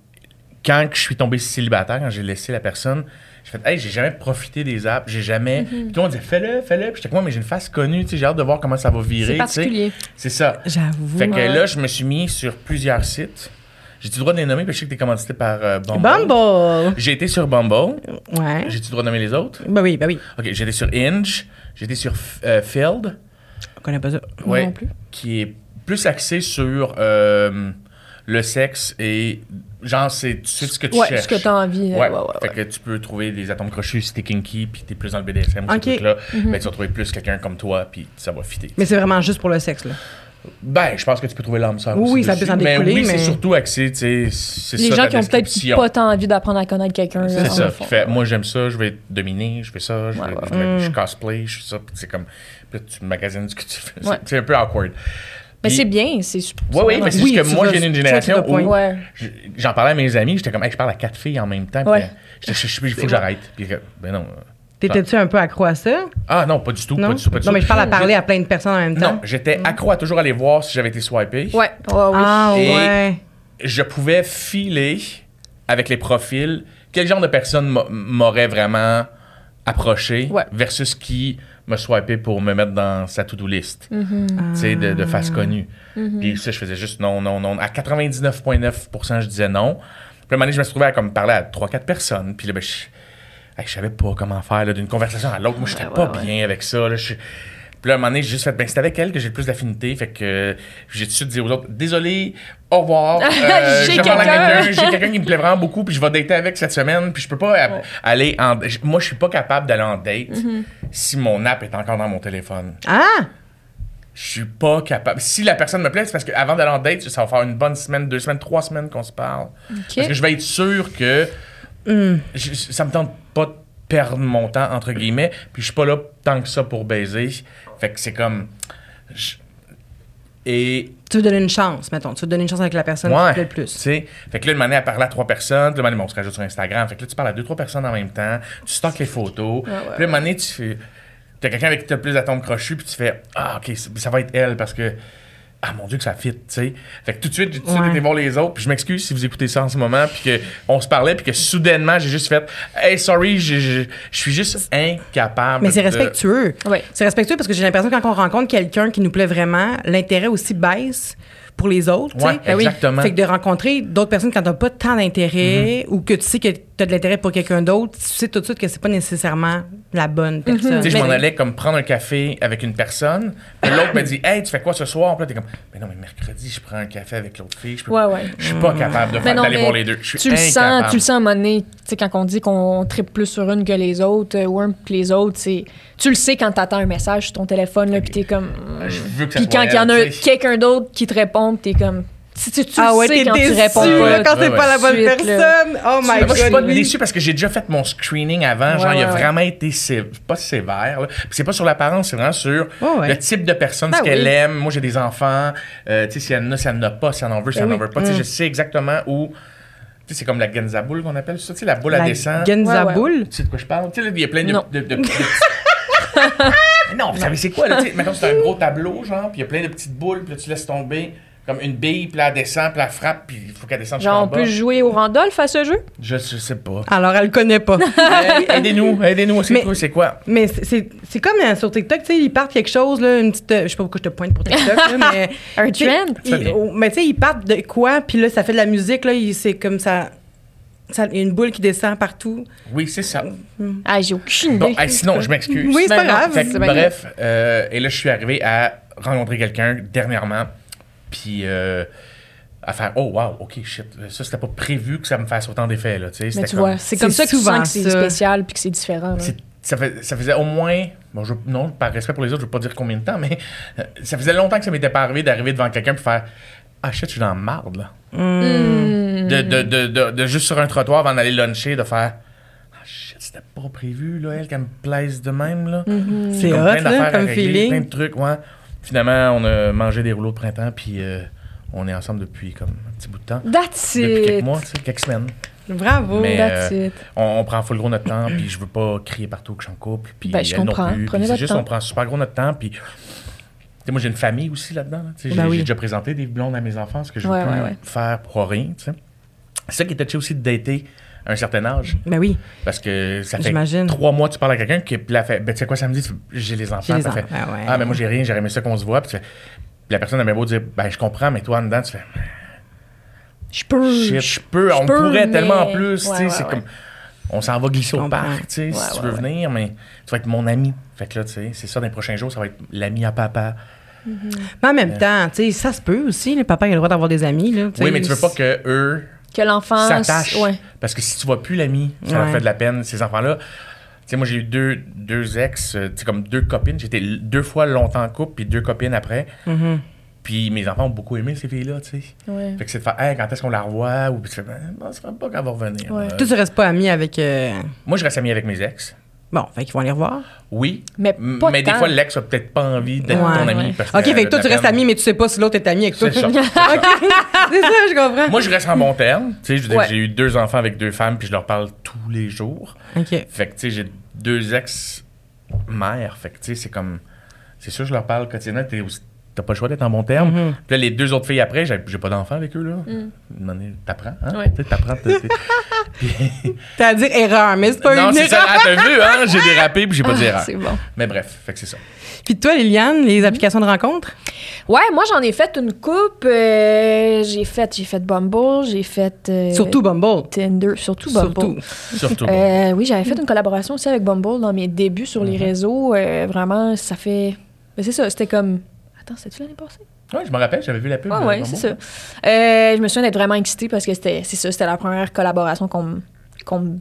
quand je suis tombé célibataire, quand j'ai laissé la personne, j'ai fait, hey, j'ai jamais profité des apps, j'ai jamais. Puis tout le monde disait, fais-le, fais-le. Puis j'étais comme, moi, mais j'ai une face connue, tu sais, j'ai hâte de voir comment ça va virer.
C'est particulier.
C'est ça.
J'avoue.
Fait que
Ouais.
là, je me suis mis sur plusieurs sites. J'ai-tu le droit de les nommer? Parce que je sais que t'es commandité par euh, Bumble.
Bumble!
J'ai été sur Bumble.
Ouais.
J'ai-tu le droit de nommer les autres?
Ben oui, ben oui.
OK, j'étais sur Inge. J'étais sur euh, Filled.
On connaît pas ça.
Moi non plus.
Qui est plus axé sur euh, le sexe et genre, c'est tu sais ce que tu
Ouais,
cherches.
ce que t'as envie. euh,
Ouais.
ouais, ouais,
fait
ouais.
que tu peux trouver des atomes crochus si t'es kinky puis t'es plus dans le BDSM ou
Ok.
ce truc-là. Ben, tu vas trouver plus quelqu'un comme toi puis ça va fitter.
Mais c'est vraiment juste pour le sexe, là.
Ben, je pense que tu peux trouver l'âme sœur
Oui,
aussi
oui, ça
dessus.
peut s'en
Mais
découler,
oui, c'est
mais-
surtout axé, tu sais, c'est
Les
ça,
gens qui ont peut-être pas tant envie d'apprendre à connaître quelqu'un.
C'est ça. Qui fait, moi, j'aime ça, je vais dominer, je fais ça, je,
Ouais,
vais-
ouais.
je, vais- je
Mm.
cosplay, je fais ça. Puis c'est comme, puis tu magasines ce que tu fais.
Ouais.
C'est- C'est un peu awkward.
Mais
Puis-
c'est bien. C'est
Oui, oui, mais c'est
Oui,
juste que moi, j'ai une génération où j'en parlais à mes amis, j'étais comme, hey, je parle à quatre filles en même temps. Puis euh, il faut que j'arrête. Puis, euh, ben non.
T'étais-tu un peu accro à ça?
Ah non, pas du tout,
Non?
pas du tout, pas du
non, mais je parle à parler à plein de personnes en même temps.
Non, j'étais accro à toujours aller voir si j'avais été swipé.
Ouais. Ouais, oui.
Ah,
Et-
ouais.
je pouvais filer avec les profils quel genre de personne m'a- m'aurait vraiment approché
Ouais.
versus qui me swipé pour me mettre dans sa to-do list,
Mhm.
tu sais, de, de face connue.
Mhm.
Puis ça, je faisais juste non, non, non. À 99,9%, je disais non. Puis à un moment donné, je me suis trouvé à comme parler à 3-4 personnes. Puis là, ben, je, hey, je savais pas comment faire d'une conversation à l'autre. Moi, je
Ouais,
pas
ouais, ouais.
bien avec ça. Là, je- puis là, à un moment donné, j'ai juste fait, ben, c'est avec elle que j'ai le plus d'affinité. Fait que euh, j'ai tout de suite dit aux autres, désolé, au revoir. Euh,
J'ai quelqu'un.
qui me plaît vraiment beaucoup, puis je vais dater avec cette semaine. Puis je peux pas aller en. Moi, je suis pas capable d'aller en date
Mm-hmm.
si mon app est encore dans mon téléphone.
Ah!
Je suis pas capable. Si la personne me plaît, c'est parce qu'avant d'aller en date, ça va faire une bonne semaine, deux semaines, trois semaines qu'on se parle. Parce que je vais être sûr que
Hmm.
je- ça me tente pas de perdre mon temps, entre guillemets. Puis je suis pas là tant que ça pour baiser. Fait que c'est comme. je- Et
Tu veux donner une chance, mettons. Tu veux donner une chance avec la personne qui te plaît le
Tu
plus.
sais, fait que là, le moment donné, elle parle à trois personnes. Puis bon, on se rajoute sur Instagram. Fait que là, tu parles à deux, trois personnes en même temps. Tu stockes les photos. Puis là, moment donné, tu fais. T'as quelqu'un avec qui t'as plus d'atomes crochus. Puis tu fais Ah, ok, ça va être elle parce que. Ah mon Dieu, que ça fit, tu sais. Fait que tout de suite, j'ai tout de suite
Ouais.
été voir les autres. Puis je m'excuse si vous écoutez ça en ce moment. Puis qu'on se parlait. Puis que soudainement, j'ai juste fait Hey, sorry, je suis juste incapable.
Mais c'est
de-
respectueux.
Ouais.
C'est respectueux parce que j'ai l'impression que quand on rencontre quelqu'un qui nous plaît vraiment, l'intérêt aussi baisse pour les autres. tu sais.
Ouais,
Ben oui.
exactement.
Fait que de rencontrer d'autres personnes quand t'as pas tant d'intérêt ou que tu sais que t'as de l'intérêt pour quelqu'un d'autre, tu sais tout de suite que c'est pas nécessairement la bonne personne.
Tu sais, je m'en allais comme prendre un café avec une personne. Puis l'autre me dit Hey, tu fais quoi ce soir? Puis là, t'es comme Mais non, mais mercredi, je prends un café avec l'autre fille. Je peux-
Ouais, ouais.
Je suis pas capable de
Mais
faire-
non,
d'aller voir les deux. Je suis
Tu le sens, tu le sens à un moment donné, tu sais, quand on dit qu'on tripe plus sur une que les autres, euh, ou un que les autres, c'est, tu le sais quand t'attends un message sur ton téléphone, là, puis t'es comme.
Je veux que ça
Puis quand il y en a
tu
quelqu'un d'autre qui te répond, puis t'es comme. Tu, tu, tu
ah ouais,
sais
t'es
quand
déçu
tu réponds pas.
quand c'est
Ouais,
pas la bonne
Suite, là.
personne. Oh my god.
moi, je suis pas déçu parce que j'ai déjà fait mon screening avant.
Ouais,
genre, il a vraiment été sé- pas sévère. là. Puis c'est pas sur l'apparence, c'est vraiment sur le type de personne,
Ben
ce qu'elle
oui.
aime. Moi, j'ai des enfants. Euh, tu sais, si elle en a, si elle en a pas, si elle en veut, si
Ben
elle en
oui.
veut pas. Tu sais,
Mm.
je sais exactement où. Tu sais, c'est comme la Genza boule qu'on appelle ça. Tu sais, la boule à descendre.
Genza
Ouais, ouais.
boule.
Tu sais de quoi je parle? Tu sais, il y a plein de.
Non.
de, de- de- de- Mais non, vous savez, c'est quoi, là? Mettons, c'est un gros tableau, genre, puis il y a plein de petites boules, puis là, tu laisses tomber comme une bille, puis elle descend, puis elle frappe, puis il faut qu'elle descende
Genre, on
bas.
peut jouer au Randolph à ce jeu?
Je, je sais pas.
Alors, elle le connaît pas.
Hey, aidez-nous, aidez-nous, quoi, c'est quoi?
Mais c'est- c'est c'est comme euh, sur TikTok, tu sais, ils partent quelque chose, là, une petite. euh, je sais pas pourquoi je te pointe pour TikTok, là, mais.
Un trend?
oh, mais tu sais, ils partent de quoi, puis là, ça fait de la musique, là, il- c'est comme ça. ça- Il y a une boule qui descend partout.
Oui, c'est ça.
Ah, j'ai aucune
Bon,
idée.
hey, sinon, je m'excuse.
Oui, c'est pas grave.
Fait bref, euh, et là, je suis arrivé à rencontrer quelqu'un dernièrement, puis euh, à faire Oh, wow, ok, shit, ça, c'était pas prévu que ça me fasse autant d'effets, là, tu sais.
Mais
c'était
tu
comme-
vois, c'est comme ça que tu
souvent
sens que c'est spécial puis que c'est différent.
Ça, fait- ça faisait au moins, bon, je- non, par respect pour les autres, je veux pas dire combien de temps, mais euh, ça faisait longtemps que ça m'était pas arrivé d'arriver devant quelqu'un et faire Ah shit, je suis dans la marde, là.
Hmm.
De, de, de, de, de juste sur un trottoir avant d'aller luncher, de faire Ah shit, c'était pas prévu, là, elle, qu'elle me plaise de même, là.
Mm-hmm.
C'est
Comme
hot,
plein d'affaires
là,
à
comme
régler,
feeling.
Plein de trucs, ouais. Finalement, on a mangé des rouleaux de printemps, puis euh, on est ensemble depuis comme un petit bout de temps.
That's
Depuis quelques mois, quelques semaines.
Bravo.
Mais-
That's
euh,
it.
On, on prend full gros notre temps, puis je veux pas crier partout que je suis en couple, puis
Ben, je comprends.
plus.
Prenez votre
juste,
temps.
on prend super gros notre temps, puis moi, j'ai une famille aussi là-dedans. là. J'ai
Ben oui.
j'ai déjà présenté des blondes à mes enfants, ce que je
Ouais,
veux
ouais, ouais.
faire pour rien. C'est ça qui touché aussi de dater à un certain âge.
Ben oui.
Parce que ça fait trois mois que tu parles à quelqu'un qui là, fait, ben, tu sais quoi, samedi, j'ai les enfants.
Les
Ça fait,
ouais.
Ah, mais moi, j'ai rien, j'aurais aimé ça qu'on se voit. Puis, la personne a bien beau dire, ben, je comprends, mais toi, en dedans, tu fais,
Je peux.
je peux, on
peux,
pourrait
mais-
tellement en plus.
Ouais,
tu sais,
ouais,
c'est comme, on s'en va glisser au parc, tu sais, si tu veux venir, mais tu vas être mon ami. Fait que là, tu sais, c'est ça, dans les prochains jours, ça va être l'ami à papa.
Mais en même temps, tu sais, ça se peut aussi. Le papa il a le droit d'avoir des amis. Là.
Oui, mais tu veux pas que eux
Que l'enfant.
s'attachent.
Ouais.
Parce que si tu vois plus l'ami, ça leur fait de la peine. Ces enfants-là, tu sais, moi, j'ai eu deux, deux ex, euh, comme deux copines. J'étais deux fois longtemps en couple, puis deux copines après.
Mhm.
Puis mes enfants ont beaucoup aimé ces filles-là, tu sais.
Ouais.
Fait que c'est de faire, hey, quand est-ce qu'on la revoit? Ou puis tu fais, ben, ça fera pas qu'elle va revenir.
Ouais.
Euh,
Toi, tu restes pas ami avec. euh,
moi, je reste ami avec mes ex.
Bon, fait qu'ils vont aller revoir.
Oui.
Mais pas
mais des
tant.
fois, l'ex a peut-être pas envie d'être
Ouais.
ton ami.
Ouais.
Parce
Ok, fait que toi, tu restes ami, mais tu sais pas si l'autre est ami avec toi.
C'est ça.
c'est ça, je comprends.
Moi, je reste en bon terme. Tu sais,
Ouais.
j'ai eu deux enfants avec deux femmes, puis je leur parle tous les jours.
OK.
Fait que, tu sais, j'ai deux ex-mères. Fait que, tu sais, c'est comme. C'est sûr, je leur parle quotidiennement. T'es aussi- T'as pas le choix d'être en bon terme.
Mhm.
Puis là, les deux autres filles après, j'ai pas d'enfants avec eux, là.
Mm.
T'apprends, hein?
Ouais.
T'apprends.
T'as à dire erreur, mais c'est pas
non,
une
c'est ça.
erreur.
Ah, t'as vu, hein? J'ai dérapé, puis j'ai pas dit
Ah,
erreur.
c'est bon.
Mais bref, fait que c'est ça.
Puis toi, Liliane, les applications de rencontre?
Ouais, moi j'en ai fait une coupe. euh, j'ai fait, j'ai fait Bumble, j'ai fait euh,
Surtout Bumble.
Tinder, surtout Bumble.
Surtout.
Surtout.
Euh, oui, j'avais fait une collaboration aussi avec Bumble dans mes débuts sur les réseaux. euh, vraiment, ça fait. Mais c'est ça, c'était comme. Attends, c'était-tu l'année passée?
Ouais, je me rappelle, j'avais vu la pub.
Ah
Bumble.
c'est ça. Euh, je me souviens d'être vraiment excitée parce que c'était, c'est ça, c'était la première collaboration qu'on me. qu'on me-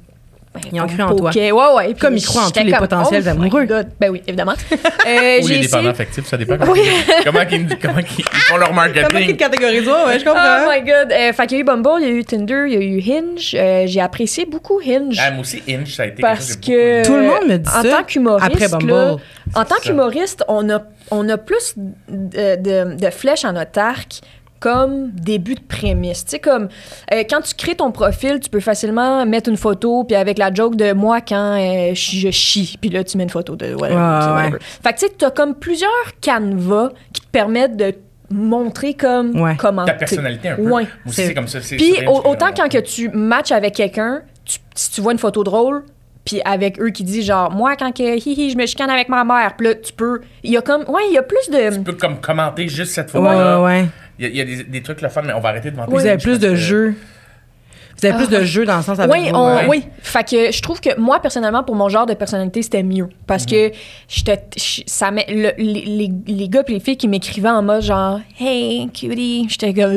Ils ont cru en toi.
Ouais, ouais. puis
Comme ils croient en tous les potentiels
oh my
amoureux.
God. Ben oui, évidemment. Euh,
Ou
j'ai
les dépendants affectifs, ça dépend. Comment,
Oui.
ils, comment, ils, comment ils- ils font leur
Comment qu'ils
marketing.
te catégorisent? Ouais, ouais, je
Oh
comprends.
my god. Euh, fait qu'il y a eu Bumble, il y a eu Tinder, il y a eu Hinge. Euh, j'ai apprécié beaucoup Hinge.
Ah, moi aussi, Inch, ça a été
Parce que
Tout le monde me dit
en
ça
tant qu'humoriste,
après Bumble.
là, en tant qu'humoriste, on a, on a plus de, de- de flèches en notre arc comme début de prémisse. Tu sais, comme euh, quand tu crées ton profil, tu peux facilement mettre une photo, puis avec la joke de moi quand euh, je chie, puis là, tu mets une photo de whatever.
Ouais,
tu. Fait que tu sais, t'as comme plusieurs canevas qui te permettent de montrer comme
Ouais.
comment
Ta personnalité un peu.
Ouais.
C'est-
comme ça.
Puis autant quand que tu matches avec quelqu'un, tu- si tu vois une photo drôle, puis avec eux qui disent genre moi quand que hi hi je me chicane avec ma mère, puis là tu peux il y a comme ouais, il y a plus
Tu
de
peux comme commenter juste cette
Ouais,
fois-là.
ouais, ouais.
Il y a, il y a des, des trucs le fun, mais on va arrêter de vanter.
Vous avez plus de
que-
jeux. Vous avez
Ah,
plus de jeux dans le sens avec
oui,
vos-
on-
ouais.
oui. Fait que je trouve que moi, personnellement, pour mon genre de personnalité, c'était mieux. Parce que je- ça met, le- les, les, les gars et les filles qui m'écrivaient en mode genre Hey, cutie, j'étais comme.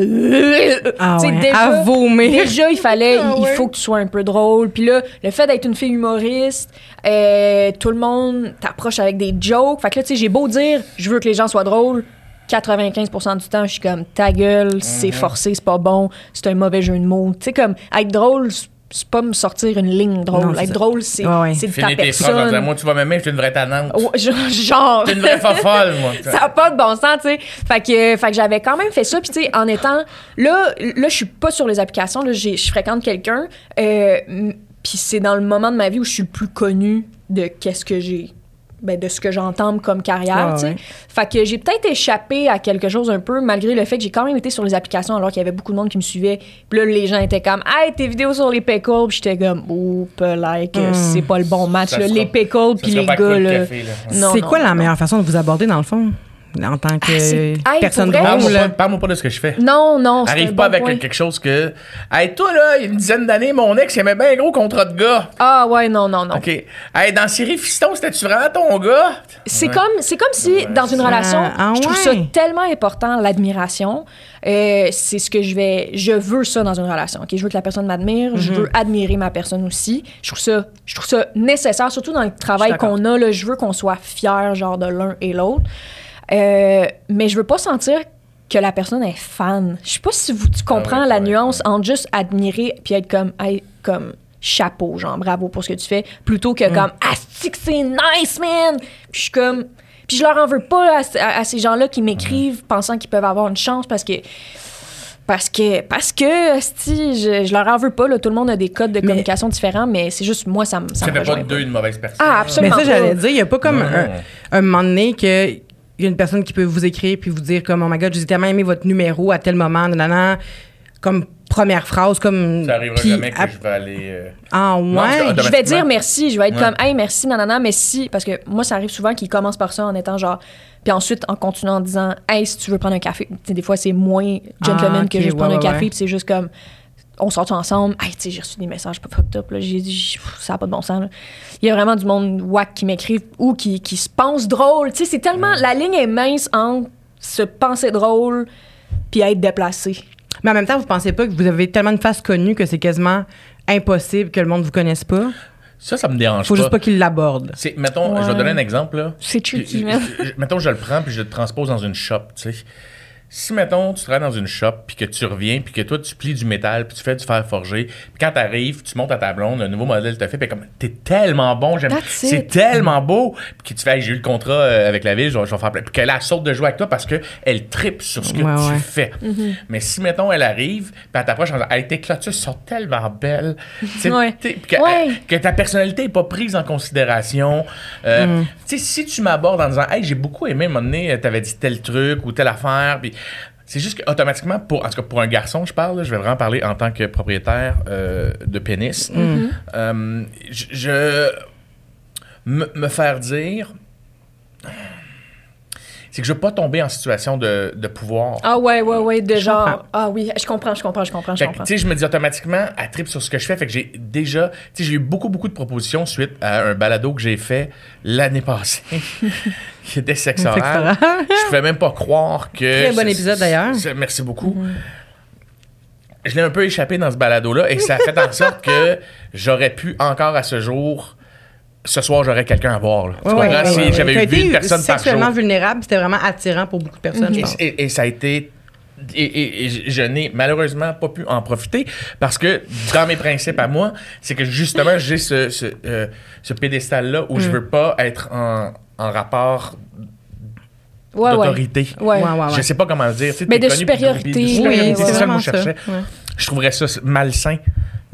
Ah
Tu sais,
ouais,
déjà,
à vomir.
déjà, il fallait,
Ah
il
ouais.
faut que tu sois un peu drôle. Puis là, le fait d'être une fille humoriste, euh, tout le monde t'approche avec des jokes. Fait que là, tu sais, j'ai beau dire, je veux que les gens soient drôles. 95% du temps, je suis comme ta gueule, c'est forcé, c'est pas bon, c'est un mauvais jeu de mots. Tu sais, comme être drôle, c'est- pas me sortir une ligne drôle.
Non,
être drôle, c'est
Ouais, ouais.
de ta
phrases
personne.
Moi, tu vas m'aimer, je suis une vraie tannante.
Ouais, genre.
Je suis une vraie fofolle, moi.
Ça n'a pas de bon sens, tu sais. Fait que, fait que j'avais quand même fait ça. Puis, tu sais, en étant. Là, là je suis pas sur les applications. Là, j'ai- je fréquente quelqu'un. euh, puis c'est dans le moment de ma vie où je suis le plus connue de qu'est-ce que j'ai. Ben, de ce que j'entends comme carrière,
Ouais,
tu sais.
ouais.
Fait que j'ai peut-être échappé à quelque chose un peu, malgré le fait que j'ai quand même été sur les applications alors qu'il y avait beaucoup de monde qui me suivait. Puis là, les gens étaient comme, hey, tes vidéos sur les pickles. Puis j'étais comme, oups, like,
Hmm.
c'est pas le bon match, là.
sera-
Les pickles, puis les gars,
cool, le
là.
café, là.
Non,
C'est
non,
quoi la
non.
meilleure façon de vous aborder dans le fond? En tant que
Ah, Hey,
personne drôle.
Parle-moi pas, de ce que je fais.
Non, non,
Arrive
bon
pas avec
point.
quelque chose que. Hey, toi, là, il y a une dizaine d'années, mon ex, il aimait bien un gros contrat de gars.
Ah ouais, non, non, non.
OK. Hey, dans Série Fiston, c'était-tu vraiment ton gars?
C'est
Ouais.
comme, c'est comme si dans une
Ah,
relation,
ah
je trouve
ouais.
ça tellement important l'admiration. Euh, c'est ce que je vais, je veux ça dans une relation. Ok, je veux que la personne m'admire, je
Mhm.
veux admirer ma personne aussi. Je trouve ça, je trouve ça nécessaire, surtout dans le travail qu'on a là. Je veux qu'on soit fiers genre de l'un et l'autre. Euh, mais je veux pas sentir que la personne est fan. Je sais pas si vous, tu comprends
Ah ouais,
la
ouais,
nuance
ouais.
entre juste admirer puis être comme, hey, comme chapeau, genre bravo pour ce que tu fais, plutôt que comme asti que c'est nice man. Puis je suis comme, puis je leur en veux pas à, à- à ces gens-là qui m'écrivent pensant qu'ils peuvent avoir une chance parce que parce que parce que asti, je, je leur en veux pas là, tout le monde a des codes de communication différents mais c'est juste moi ça me ça
Ça
me
fait pas de deux une mauvaise personne.
Ah,
Mais
absolument.
ça, j'allais dire, il n'y a pas comme un, un moment donné que il y a une personne qui peut vous écrire puis vous dire comme oh my god, j'ai tellement aimé votre numéro à tel moment, nanana, comme première phrase comme
Ça arrivera
puis
jamais que je vais aller. euh,
Ah
Non,
ouais?
je-
Je vais dire merci, je vais être
Ouais.
comme hey merci nanana mais si parce que moi ça arrive souvent qu'ils commencent par ça en étant genre puis ensuite en continuant en disant hey si tu veux prendre un café, tu sais, des fois c'est moins gentleman
Ah, ok,
que juste
ouais,
prendre un café
ouais.
puis c'est juste comme on sort ensemble, hey tu sais j'ai reçu des messages pas fucked up là, j'ai dit ça a pas de bon sens là. Il y a vraiment du monde whack qui m'écrivent ou qui, qui se pense drôle, tu sais c'est tellement la ligne est mince entre se penser drôle puis être déplacé.
Mais en même temps, vous pensez pas que vous avez tellement de faces connues que c'est quasiment impossible que le monde vous connaisse pas?
Ça, ça me dérange
Faut
pas.
juste pas qu'il l'aborde.
C'est, mettons, je vais donner un exemple, là.
C'est tricky,
Mettons, je le prends puis je le transpose dans une shop, tu sais. Si, mettons, tu travailles dans une shop, puis que tu reviens, puis que toi, tu plies du métal, puis tu fais du fer forgé, puis quand tu arrives, tu montes à ta blonde, un nouveau modèle te fait, puis comme, t'es tellement bon, j'aime, c'est tellement beau, puis que tu fais, Hey, j'ai eu le contrat euh, avec la ville, je vais, je vais faire plein, puis qu'elle a sorte de jouer avec toi parce qu'elle tripe sur ce que
Ouais,
tu
ouais.
fais. Mais si, mettons, elle arrive, puis elle t'approche en disant, hey, tes clôtures sont tellement belles,
Ouais.
que,
Ouais.
que ta personnalité n'est pas prise en considération. Euh, Tu sais, si tu m'abordes en disant, hey, j'ai beaucoup aimé, à un moment donné, t'avais dit tel truc ou telle affaire, puis c'est juste qu'automatiquement, pour, en tout cas pour un garçon, je parle, là, je vais vraiment parler en tant que propriétaire euh, de pénis. Euh, je. me faire dire. C'est que je veux pas tomber en situation de, de pouvoir.
Ah ouais ouais ouais de
Je
genre
comprends.
ah oui, je comprends, je comprends, je comprends, je
Fait
comprends.
tu sais, je me dis automatiquement, elle tripe sur ce que je fais. Fait que j'ai déjà, tu sais, j'ai eu beaucoup, beaucoup de propositions suite à un balado que j'ai fait l'année passée, qui était sexe oral. Je pouvais même pas croire que.
Très bon épisode, d'ailleurs.
Merci beaucoup. Je l'ai un peu échappé dans ce balado-là et ça a fait en sorte que j'aurais pu encore à ce jour. Ce soir, j'aurais quelqu'un à voir. là. Tu
Ouais,
comprends?
ouais,
si j'avais
été
une personne par jour.
sexuellement vulnérable, c'était vraiment attirant pour beaucoup de personnes, je
Et,
pense.
et- et ça a été. Et, et- et je- n'ai malheureusement pas pu en profiter parce que dans mes principes à moi, c'est que justement j'ai ce, ce, euh, ce pédestal-là où
Mm.
je veux pas être en, en rapport
ouais
d'autorité.
Ouais.
Ouais, ouais, ouais.
Je sais pas comment le dire. tu sais,
Mais de supériorité,
supériorité, c'est ça que je cherchais.
Ouais.
Je trouverais ça malsain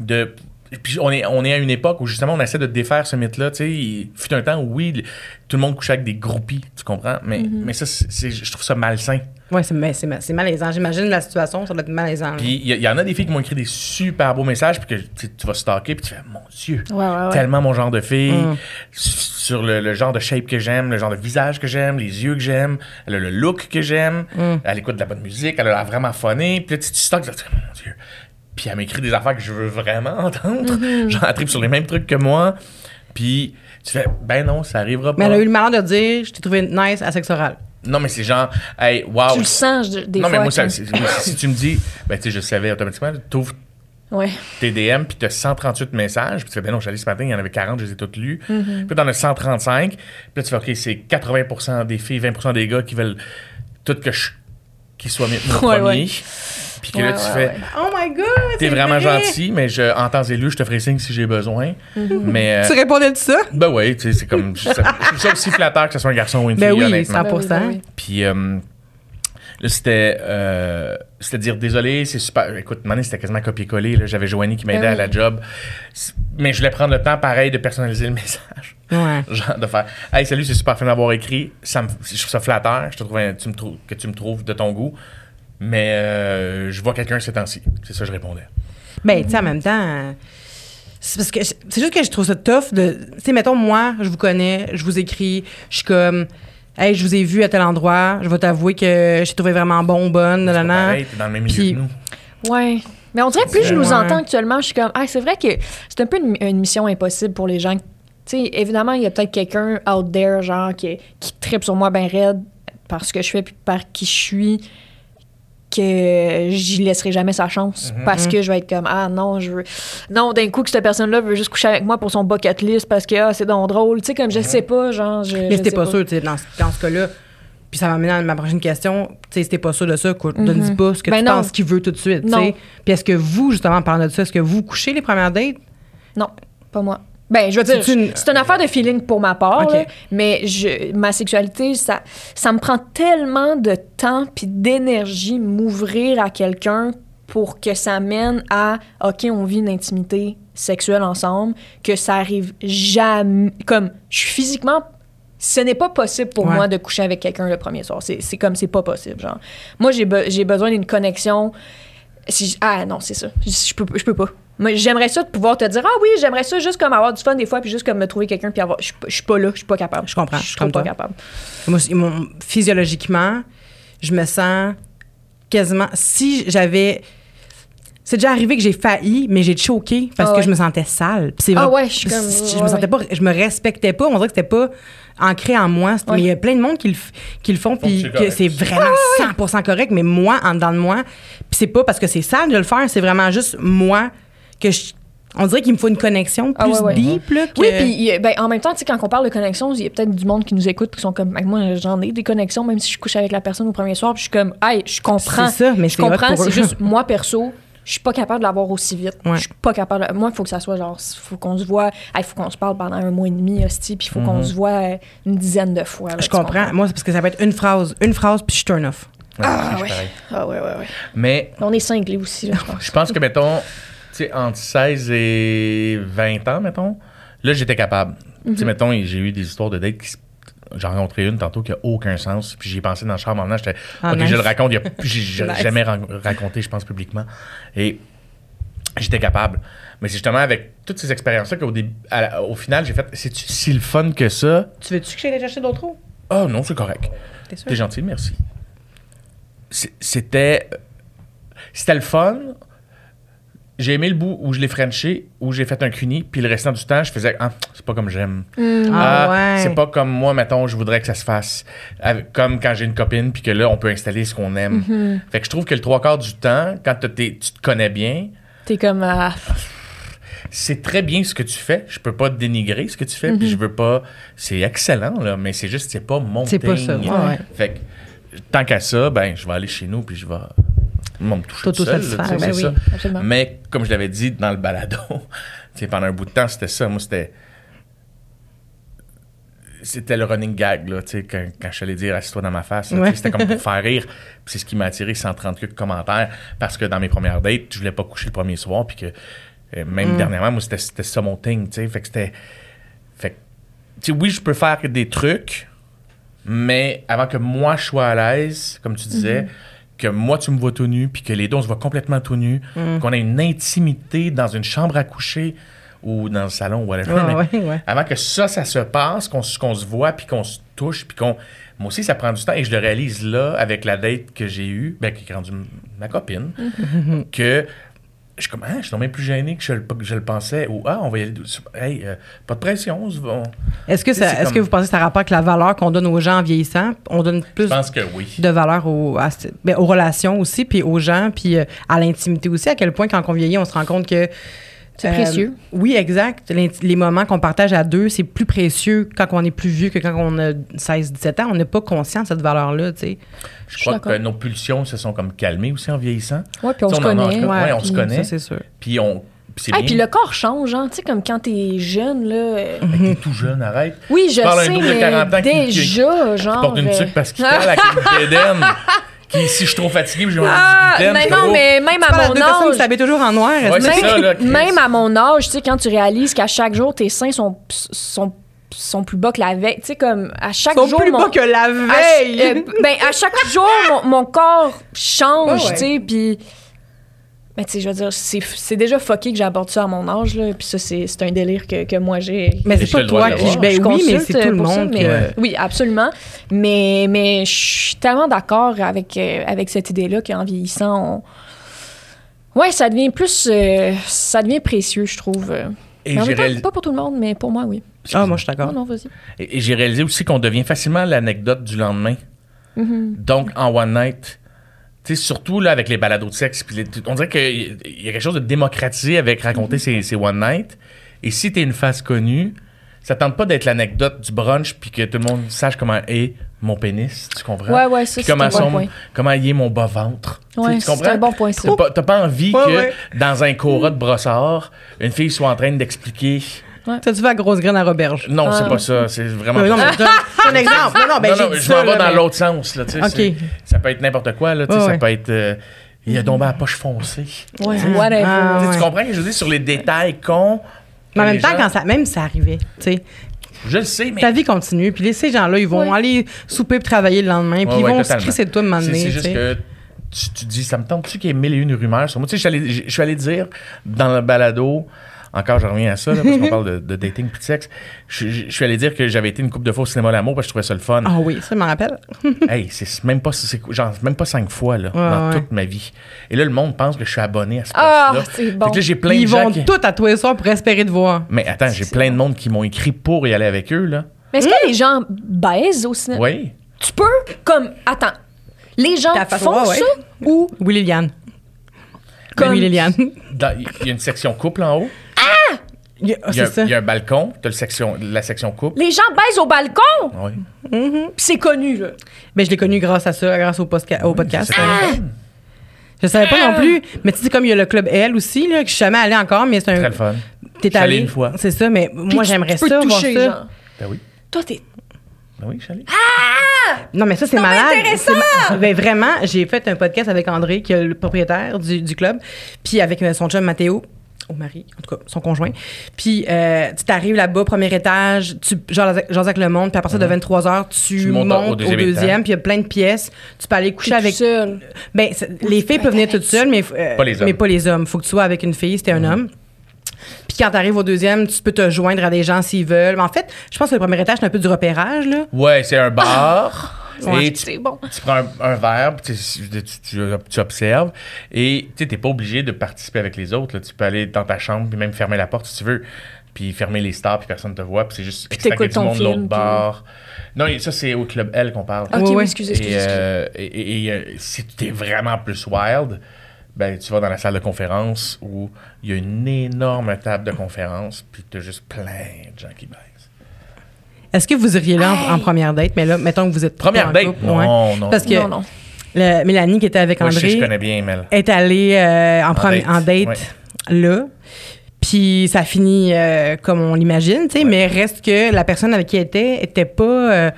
de. Puis on est, on est à une époque où justement on essaie de défaire ce mythe-là. Tu sais, il fut un temps où oui, le- tout le monde couchait avec des groupies, tu comprends? Mais,
Mm-hmm.
mais ça, c'est- je trouve ça malsain.
Ouais, c'est malaisant. J'imagine la situation, ça doit être malaisant.
Puis il y, y en a des filles qui m'ont écrit des super beaux messages, puis que tu vas stalker, puis tu fais, mon Dieu,
Ouais, ouais, ouais.
tellement mon genre de fille,
Mm.
sur le, le genre de shape que j'aime, le genre de visage que j'aime, les yeux que j'aime, elle a le look que j'aime,
Mm.
elle écoute de la bonne musique, elle a l'air vraiment funnée, puis là, tu tu dis, mon Dieu. Puis elle m'écrit des affaires que je veux vraiment entendre,
Mm-hmm.
genre, elle tripe sur les mêmes trucs que moi, puis tu fais, ben non, ça arrivera pas.
Mais elle a eu le malheur de dire Je t'ai trouvé nice à sexe oral.
Non, mais c'est genre, hey, wow.
Tu le sens je- des
non,
fois.
mais moi, ça- si tu me dis, ben tu sais, je savais automatiquement, t'ouvres
Ouais.
tes DM, puis tu as 138 messages, puis tu fais, ben non, j'allais ce matin, il y en avait 40, je les ai toutes lues.
Mm-hmm.
Puis t'en as 135, puis là, tu fais, OK, c'est 80% des filles, 20 des gars qui veulent tout que je qu'ils soient mis mon
Ouais,
premier.
ouais.
Puis que là, tu
ouais,
fais,
ouais.
Oh my god!
t'es vraiment
vrai!
gentil, mais je, en temps lieu, je te ferai signe si j'ai besoin.
Mm-hmm.
Mais, euh,
Tu répondais de ça?
ben ouais, tu sais, c'est comme, je trouve ça aussi flatteur que ce soit un garçon ou une
Ben
fille,
oui,
honnêtement.
100%.
Ben oui, ben oui.
Puis euh, là, c'était, euh, c'était dire désolé, c'est super. Écoute, maintenant, c'était quasiment copier-coller. là. J'avais Joanie qui m'aidait
Ben
à la
oui.
job. Mais je voulais prendre le temps, pareil, de personnaliser le message.
Ouais.
Genre, de faire Hey, salut, c'est super fin d'avoir écrit. Ça me, je trouve ça flatteur. Je te trouve un- tu me trouves, que tu me trouves de ton goût. Mais euh, je vois quelqu'un ces temps-ci. C'est ça que je répondais.
Ben, tu sais, en même temps, euh, c'est parce que c'est juste que je trouve ça tough de. Tu sais, mettons, moi, je vous connais, je vous écris, je suis comme. Hey, je vous ai vu à tel endroit, je vais t'avouer que j'ai trouvé vraiment bon, bonne, nanana.
pareil, t'es dans le même milieu
Puis-
que nous.
Ouais. Mais on dirait que plus je nous
Ouais.
entends actuellement, je suis comme, ah, c'est vrai que c'est un peu une, une mission impossible pour les gens. Tu sais, évidemment, il y a peut-être quelqu'un out there, genre, qui, qui tripe sur moi bien raide par ce que je fais puis par qui je suis, que j'y laisserai jamais sa chance.
Mhm.
Parce que je vais être comme, ah non, je veux. Non, d'un coup, que cette personne-là veut juste coucher avec moi pour son bucket list parce que, ah, c'est donc drôle. Tu sais, comme, je
Mhm.
sais pas, genre, je.
Mais t'es
sais
pas sûr, tu sais, dans, ce- dans ce cas-là, puis ça m'amène à ma prochaine question, tu sais, si t'es pas sûr de ça, écoute, donne-y pas ce que
Ben
tu
non.
penses qu'il veut tout de suite, tu
Non.
sais. Puis est-ce que vous, justement, en parlant de ça, est-ce que vous couchez les premières dates?
Non, pas moi. Ben, je veux dire,
C'est une-
affaire de feeling pour ma part, là, mais je, ma sexualité, ça, ça me prend tellement de temps puis d'énergie m'ouvrir à quelqu'un pour que ça mène à OK, on vit une intimité sexuelle ensemble, que ça arrive jamais. Comme, je suis physiquement. ce n'est pas possible pour
Ouais.
moi de coucher avec quelqu'un le premier soir. C'est c'est comme c'est pas possible. Genre, moi j'ai be- j'ai besoin d'une connexion. Si ah non, c'est ça. Je, je peux je peux pas. Moi j'aimerais ça de pouvoir te dire ah oui j'aimerais ça juste comme avoir du fun des fois puis juste comme me trouver quelqu'un puis avoir. Je suis pas- je suis pas là, je suis pas capable.
Je comprends,
Je suis pas
toi.
capable.
Moi, c'est- mon- physiologiquement, je me sens quasiment. Si j'avais. C'est déjà arrivé que j'ai failli, mais j'ai choqué parce
Ah
que je me sentais sale. C'est
Ah
vrai-
ouais, je suis comme-
Je me sentais pas. Je me respectais pas. On dirait que c'était pas ancré en moi.
Ouais.
Mais il y a plein de monde qui le, qui le font, puis
c'est
que
correct.
c'est vraiment 100% correct, mais moi, en dedans de moi. Puis c'est pas parce que c'est sale de le faire, c'est vraiment juste moi que je. On dirait qu'il me faut une connexion
Ah
plus
ouais, ouais.
deep, là, que-
Oui, puis il ben, en même temps, tu sais, quand on parle de connexion, il y a peut-être du monde qui nous écoute qui sont comme, moi, j'en ai des connexions, même si je couche avec la personne au premier soir, puis je suis comme, hey, je comprends.
C'est ça, mais
je comprends, c'est juste, moi, perso, je suis pas capable de l'avoir aussi vite.
Ouais.
Je suis pas capable. de- Moi, il faut que ça soit genre, faut qu'on se voit, il faut qu'on se parle pendant un mois et demi, hostie, puis il faut qu'on se voit euh, une dizaine de fois. là,
Je comprends. Moi, c'est parce que ça peut être une phrase, une phrase, puis je turn off.
Ouais,
Ah, ouais. Ah, ouais, ouais, ouais.
Mais
On est cinglés aussi, là, je pense.
je pense que, mettons, sais, entre 16 et 20 ans, mettons, là, j'étais capable. Tu
Mhm.
sais, mettons, j'ai eu des histoires de dates qui J'en rencontré une tantôt qui a aucun sens. Puis j'y ai pensé dans le char maintenant. J'étais,
Ah,
OK,
nice.
je le raconte. il y a- J'ai
Nice.
jamais raconté, je pense, publiquement. Et j'étais capable. Mais c'est justement avec toutes ces expériences-là qu'au début, à au final, j'ai fait, c'est si le fun que ça?
Tu veux-tu que j'aille chercher d'autres eaux?
Oh non, c'est correct.
T'es sûr?
T'es gentil, merci. C'était. C'était le fun. J'ai aimé le bout où je l'ai frenché, où j'ai fait un cuni, puis le restant du temps, je faisais Ah, c'est pas comme j'aime.
Ah, ouais.
C'est pas comme moi, mettons, je voudrais que ça se fasse. Comme quand j'ai une copine, puis que là, on peut installer ce qu'on aime.
Mm-hmm.
Fait que je trouve que le trois quarts du temps, quand tu te connais bien,
T'es comme, ah,
c'est très bien ce que tu fais. Je peux pas te dénigrer ce que tu fais,
Mm-hmm.
puis je veux pas. C'est excellent, là, mais c'est juste, c'est pas mon
C'est pas ça, ouais.
Fait que, tant qu'à ça, ben, je vais aller chez nous, puis je vais. Moi, me toucher tout seul,
ben oui.
ça. Mais comme je l'avais dit dans le balado, pendant un bout de temps, c'était ça. Moi, c'était. C'était le running gag, là, quand, quand je allé dire assis-toi dans ma face. là,
Ouais.
C'était comme pour faire rire. C'est ce qui m'a attiré 130 quelques commentaires parce que dans mes premières dates, je voulais pas coucher le premier soir. Puis que euh, même
Mm.
dernièrement, moi, c'était ça mon thing. Fait que c'était. Fait que, oui, je peux faire des trucs, mais avant que moi je sois à l'aise, comme tu disais, que moi tu me vois tout nu, puis que les deux on se voit complètement tout nu, qu'on ait une intimité dans une chambre à coucher ou dans le salon, whatever.
Ouais,
mais
ouais, ouais.
Avant que ça, ça se passe, qu'on se voit, puis qu'on se touche, puis qu'on. Moi aussi, ça prend du temps et je le réalise là avec la date que j'ai eue, ben, qui est rendue ma copine, que je suis comme, ah, je suis même plus gêné que je, que je le pensais, ou ah, on va y aller. Hey, euh, pas de pression, on se va-
Est-ce que,
comme-
que vous pensez que ça a rapport avec la valeur qu'on donne aux gens en vieillissant? On donne plus
que oui.
de valeur aux, à ben, aux relations aussi, puis aux gens, puis euh, à l'intimité aussi. À quel point, quand on vieillit, on se rend compte que.
C'est
euh,
précieux.
Oui, exact. Les moments qu'on partage à deux, c'est plus précieux quand on est plus vieux que quand on a 16-17 ans. On n'est pas conscient de cette valeur-là, tu sais.
Je crois que nos pulsions se sont comme calmées aussi en vieillissant.
Ouais, puis on se
sais, en-
connaît.
Ouais, on se connaît.
Ça, c'est sûr.
Puis on. Puis
Ah, puis le corps change, hein. Tu sais, comme quand t'es jeune, là. euh,
T'es tout jeune, arrête.
Oui, je
à un
sais,
de
mais
40 ans qui- qui-
déjà,
Qui
genre.
porte une
euh,
tuque parce qu'il parle avec une bédaine. Qui, si je suis trop fatigué, puis j'ai
Ah,
envie de
mais non,
oh,
mais même
Tu
à
à
mon âge.
s'habillent toujours en noir.
Ouais, ça, là,
même à mon âge, tu sais, quand tu réalises qu'à chaque jour, tes seins sont, sont, sont plus bas que la veille. Tu sais, comme à chaque
Ils sont
jour.
plus
mon-
bas que la
à,
veille.
ch- euh, ben, à chaque jour, mon, mon corps change,
Ah ouais.
tu sais, puis. Mais tu sais, je veux dire, c'est c'est déjà fucké que j'aborde ça à mon âge, là. Puis ça, c'est c'est un délire que, que moi j'ai.
mais c'est pas toi qui. Ben
je
oui, mais c'est tout le
pour ça,
monde
mais-.
Ouais.
Oui, absolument. Mais, mais je suis tellement d'accord avec, euh, avec cette idée-là qu'en vieillissant, on... Ouais, ça devient plus... euh, ça devient précieux, je trouve.
Et
Mais
réalisé,
Pas pour tout le monde, mais pour moi, oui.
Ah, moi, je suis
Non,
d'accord.
non, vas-y.
et- et j'ai réalisé aussi qu'on devient facilement l'anecdote du lendemain.
Mm-hmm.
Donc, en one night, tu sais, surtout là, avec les balados de sexe, puis les- on dirait qu'il y a quelque chose de démocratisé avec raconter
Mm-hmm.
ces, ces one night. Et si t'es une face connue, ça tente pas d'être l'anecdote du brunch, puis que tout le monde sache comment est mon pénis, tu comprends?
Ouais, ouais, ça, c'est un
comment,
bon point.
comment est mon bas-ventre. Tu
Ouais,
tu
c'est
comprends?
un bon point, ça.
T'as pas, envie
Ouais,
que
ouais.
dans un cora de brossard, une fille soit en train d'expliquer.
Ça, tu vas à grosse graine à Roberge.
Non, c'est
Ah.
pas ça. C'est vraiment
Euh,
pas
non,
ça.
mais c'est un- exemple. Non, non, ben,
non, non, je m'en vais dans
mais-
l'autre sens. Là, tu sais,
Ok.
c'est- Ça peut être n'importe quoi. Là, tu sais,
Ouais,
ça
ouais.
peut être. euh, il a tombé à la poche foncée.
Ouais, whatever.
Ah, ouais.
Tu comprends ce que je veux dire sur les détails cons?
Mais en même temps,
gens-
quand ça, même si ça arrivait, tu sais,
Je le sais, mais.
Ta vie continue, puis les- ces gens-là, ils vont
Ouais.
aller souper puis travailler le lendemain, puis
Ouais,
ils vont se crisser de toi de
C'est
m'amener.
c'est juste que tu, tu dis, ça me tente-tu qu'il y ait mille et une rumeurs sur moi? Tu sais, je suis allé- je suis allé dire dans le balado, encore je reviens à ça, là, parce qu'on parle de, de dating puis de sexe, je, je- je suis allé dire que j'avais été une couple de fois au cinéma d'amour parce que je trouvais ça le fun.
Ah oui, ça m'en rappelle.
hey, c'est même pas, c'est genre, même pas cinq fois là, dans
ouais.
toute ma vie. Et là, le monde pense que je suis abonné à ce
Ah,
poste-là.
c'est
Fait
bon.
que là, j'ai plein
Ils
de gens
vont
qui...
tout à tous les soirs pour espérer te voir.
Mais attends, j'ai
C'est
plein de monde qui m'ont écrit pour y aller avec eux, là.
Mais est-ce que les gens baisent au cinéma?
Oui.
Tu peux, comme, attends, les gens font
ouais.
ça ou
Oui, Liliane.
Comme-
Oui, Liliane.
Il y a une section couple en haut?
Il y a- ah,
Il y a,
c'est ça.
il y a un balcon. Tu as le section, la section couple.
les gens baisent au balcon?
Oui.
Puis c'est connu, là.
Ben, je l'ai connu grâce à ça, grâce au, posca- au podcast. Je savais pas non plus. Mais tu sais, comme il y a le club L aussi, là, que je suis jamais allée encore, mais c'est un.
très le fun.
T'es
allé
allé
une fois.
C'est ça, mais
Puis
moi,
tu-
j'aimerais
tu peux
ça, voir
toucher,
ça.
genre.
Ben oui.
Toi, t'es.
Ben oui, je suis allé.
Non, mais ça, c'est malade.
intéressant!
C'est- Ben, vraiment, j'ai fait un podcast avec André, qui est le propriétaire du, du club, puis avec euh, son chum Mathéo. Au mari, en tout cas, son conjoint. Puis, euh, tu t'arrives là-bas, premier étage, tu jases avec le monde, puis à partir de 23 h tu,
Tu montes
montes,
au
au
deuxième
puis il y a plein de pièces. Tu peux aller coucher avec.
tout seul.
Ben, les filles peuvent venir
être
toutes seules, mais, euh,
Pas les hommes.
mais pas les hommes. Faut que tu sois avec une fille, c'était un homme. Puis quand tu arrives au deuxième, tu peux te joindre à des gens s'ils veulent. Mais en fait, je pense que le premier étage, c'est un peu du repérage, là.
Ouais, c'est un bar.
Ouais.
Et tu,
C'est bon.
tu prends un, un verre, puis tu, tu- tu- tu observes. Et tu n'es pas obligé de participer avec les autres. là. Tu peux aller dans ta chambre, puis même fermer la porte si tu veux. Puis fermer les stars, puis personne ne te voit. Puis c'est juste
Puis
du monde de l'autre
film,
bar. Non, et ça, c'est au Club L qu'on parle.
Ok,
Ouais,
oui, excusez,
Et,
excusez. excusez.
euh, et- et- et, euh, si tu es vraiment plus wild, ben, tu vas dans la salle de conférence où il y a une énorme table de conférence, puis tu as juste plein de gens qui baissent.
Est-ce que vous iriez là en,
Hey!
en première date? Mais là, mettons que vous êtes
Première
en
date?
couple,
Non,
ouais.
non.
Parce que
Non, non.
le- Mélanie, qui était avec
Moi, je, sais,
André,
je connais bien Mel.
est allée euh, en, premi-
date,
en date
ouais.
là. Puis ça finit euh, comme on l'imagine, tu sais, mais reste que la personne avec qui elle était était pas euh,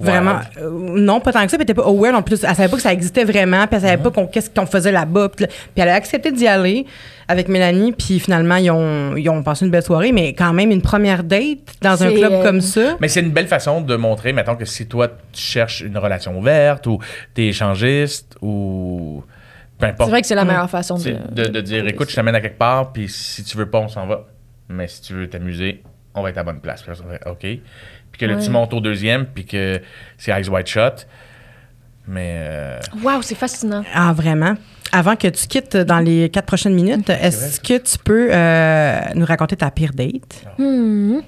vraiment. euh, non, pas tant que ça, puis elle était pas aware en plus. Elle savait pas que ça existait vraiment, puis elle savait pas qu'on- qu'est-ce qu'on faisait là-bas. Puis, elle a accepté d'y aller avec Mélanie, puis finalement, ils ont, ils ont passé une belle soirée, mais quand même une première date dans un club
euh,
comme ça.
Mais c'est une belle façon de montrer, mettons, que si toi, tu cherches une relation ouverte ou tu es échangiste ou peu importe.
C'est vrai que c'est la meilleure façon de.
De, de dire, écoute, je t'amène à quelque part, puis si tu veux pas, on s'en va. Mais si tu veux t'amuser, on va être à la bonne place. OK. Puis que là,
Ouais.
tu montes au deuxième, puis que c'est Eyes Wide Shot. Mais euh,
Waouh, c'est fascinant.
Ah, vraiment? Avant que tu quittes dans les quatre prochaines minutes, est-ce que tu peux euh, nous raconter ta pire date?
Hmm.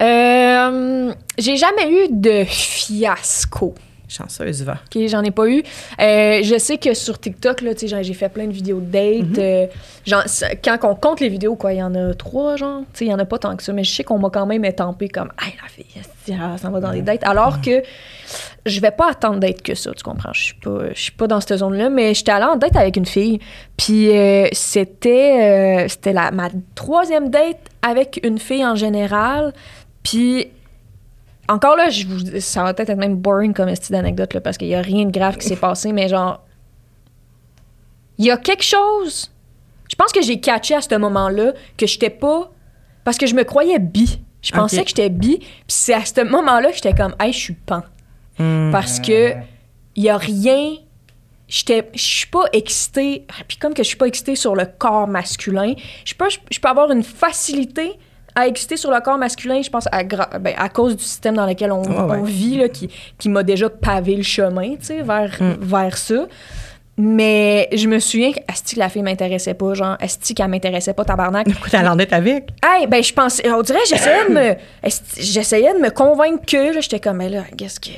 Euh, j'ai jamais eu de fiasco.
Chanceuse, va.
OK, j'en ai pas eu. Euh, je sais que sur TikTok, là, j'ai fait plein de vidéos de date. euh, genre, ça- quand on compte les vidéos, quoi, il y en a trois, genre. Il y en a pas tant que ça, mais je sais qu'on m'a quand même étampé comme, hey, la fille, s'en va dans les dates. Alors que je vais pas attendre d'être que ça, tu comprends? Je suis pas, pas dans cette zone-là, mais j'étais allée en date avec une fille. Puis euh, c'était, euh, c'était ma troisième date avec une fille en général. Puis encore là, je vous- ça va peut-être être même boring comme style d'anecdote, parce qu'il n'y a rien de grave qui s'est passé, mais genre, il y a quelque chose. Je pense que j'ai catché à ce moment-là que j'étais pas. Parce que je me croyais bi. Je pensais
Ok.
que j'étais bi. Puis c'est à ce moment-là que j'étais comme, hey, je suis pan.
Hmm.
Parce que il y a rien. Je suis pas excitée. Puis comme que je suis pas excitée sur le corps masculin, je peux, je peux avoir une facilité à exciter sur le corps masculin, je pense, à, ben, à cause du système dans lequel on,
ouais.
on vit, là, qui, qui m'a déjà pavé le chemin, vers,
Mm.
vers ça. Mais je me souviens que Asti, la fille m'intéressait pas, genre, Asti, qu'elle m'intéressait pas, tabarnak.
Pourquoi allée en date avec?
Hey, ben, je pensais, on dirait, j'essayais de me, j'essayais de me convaincre que, là, j'étais comme, mais là, qu'est-ce que,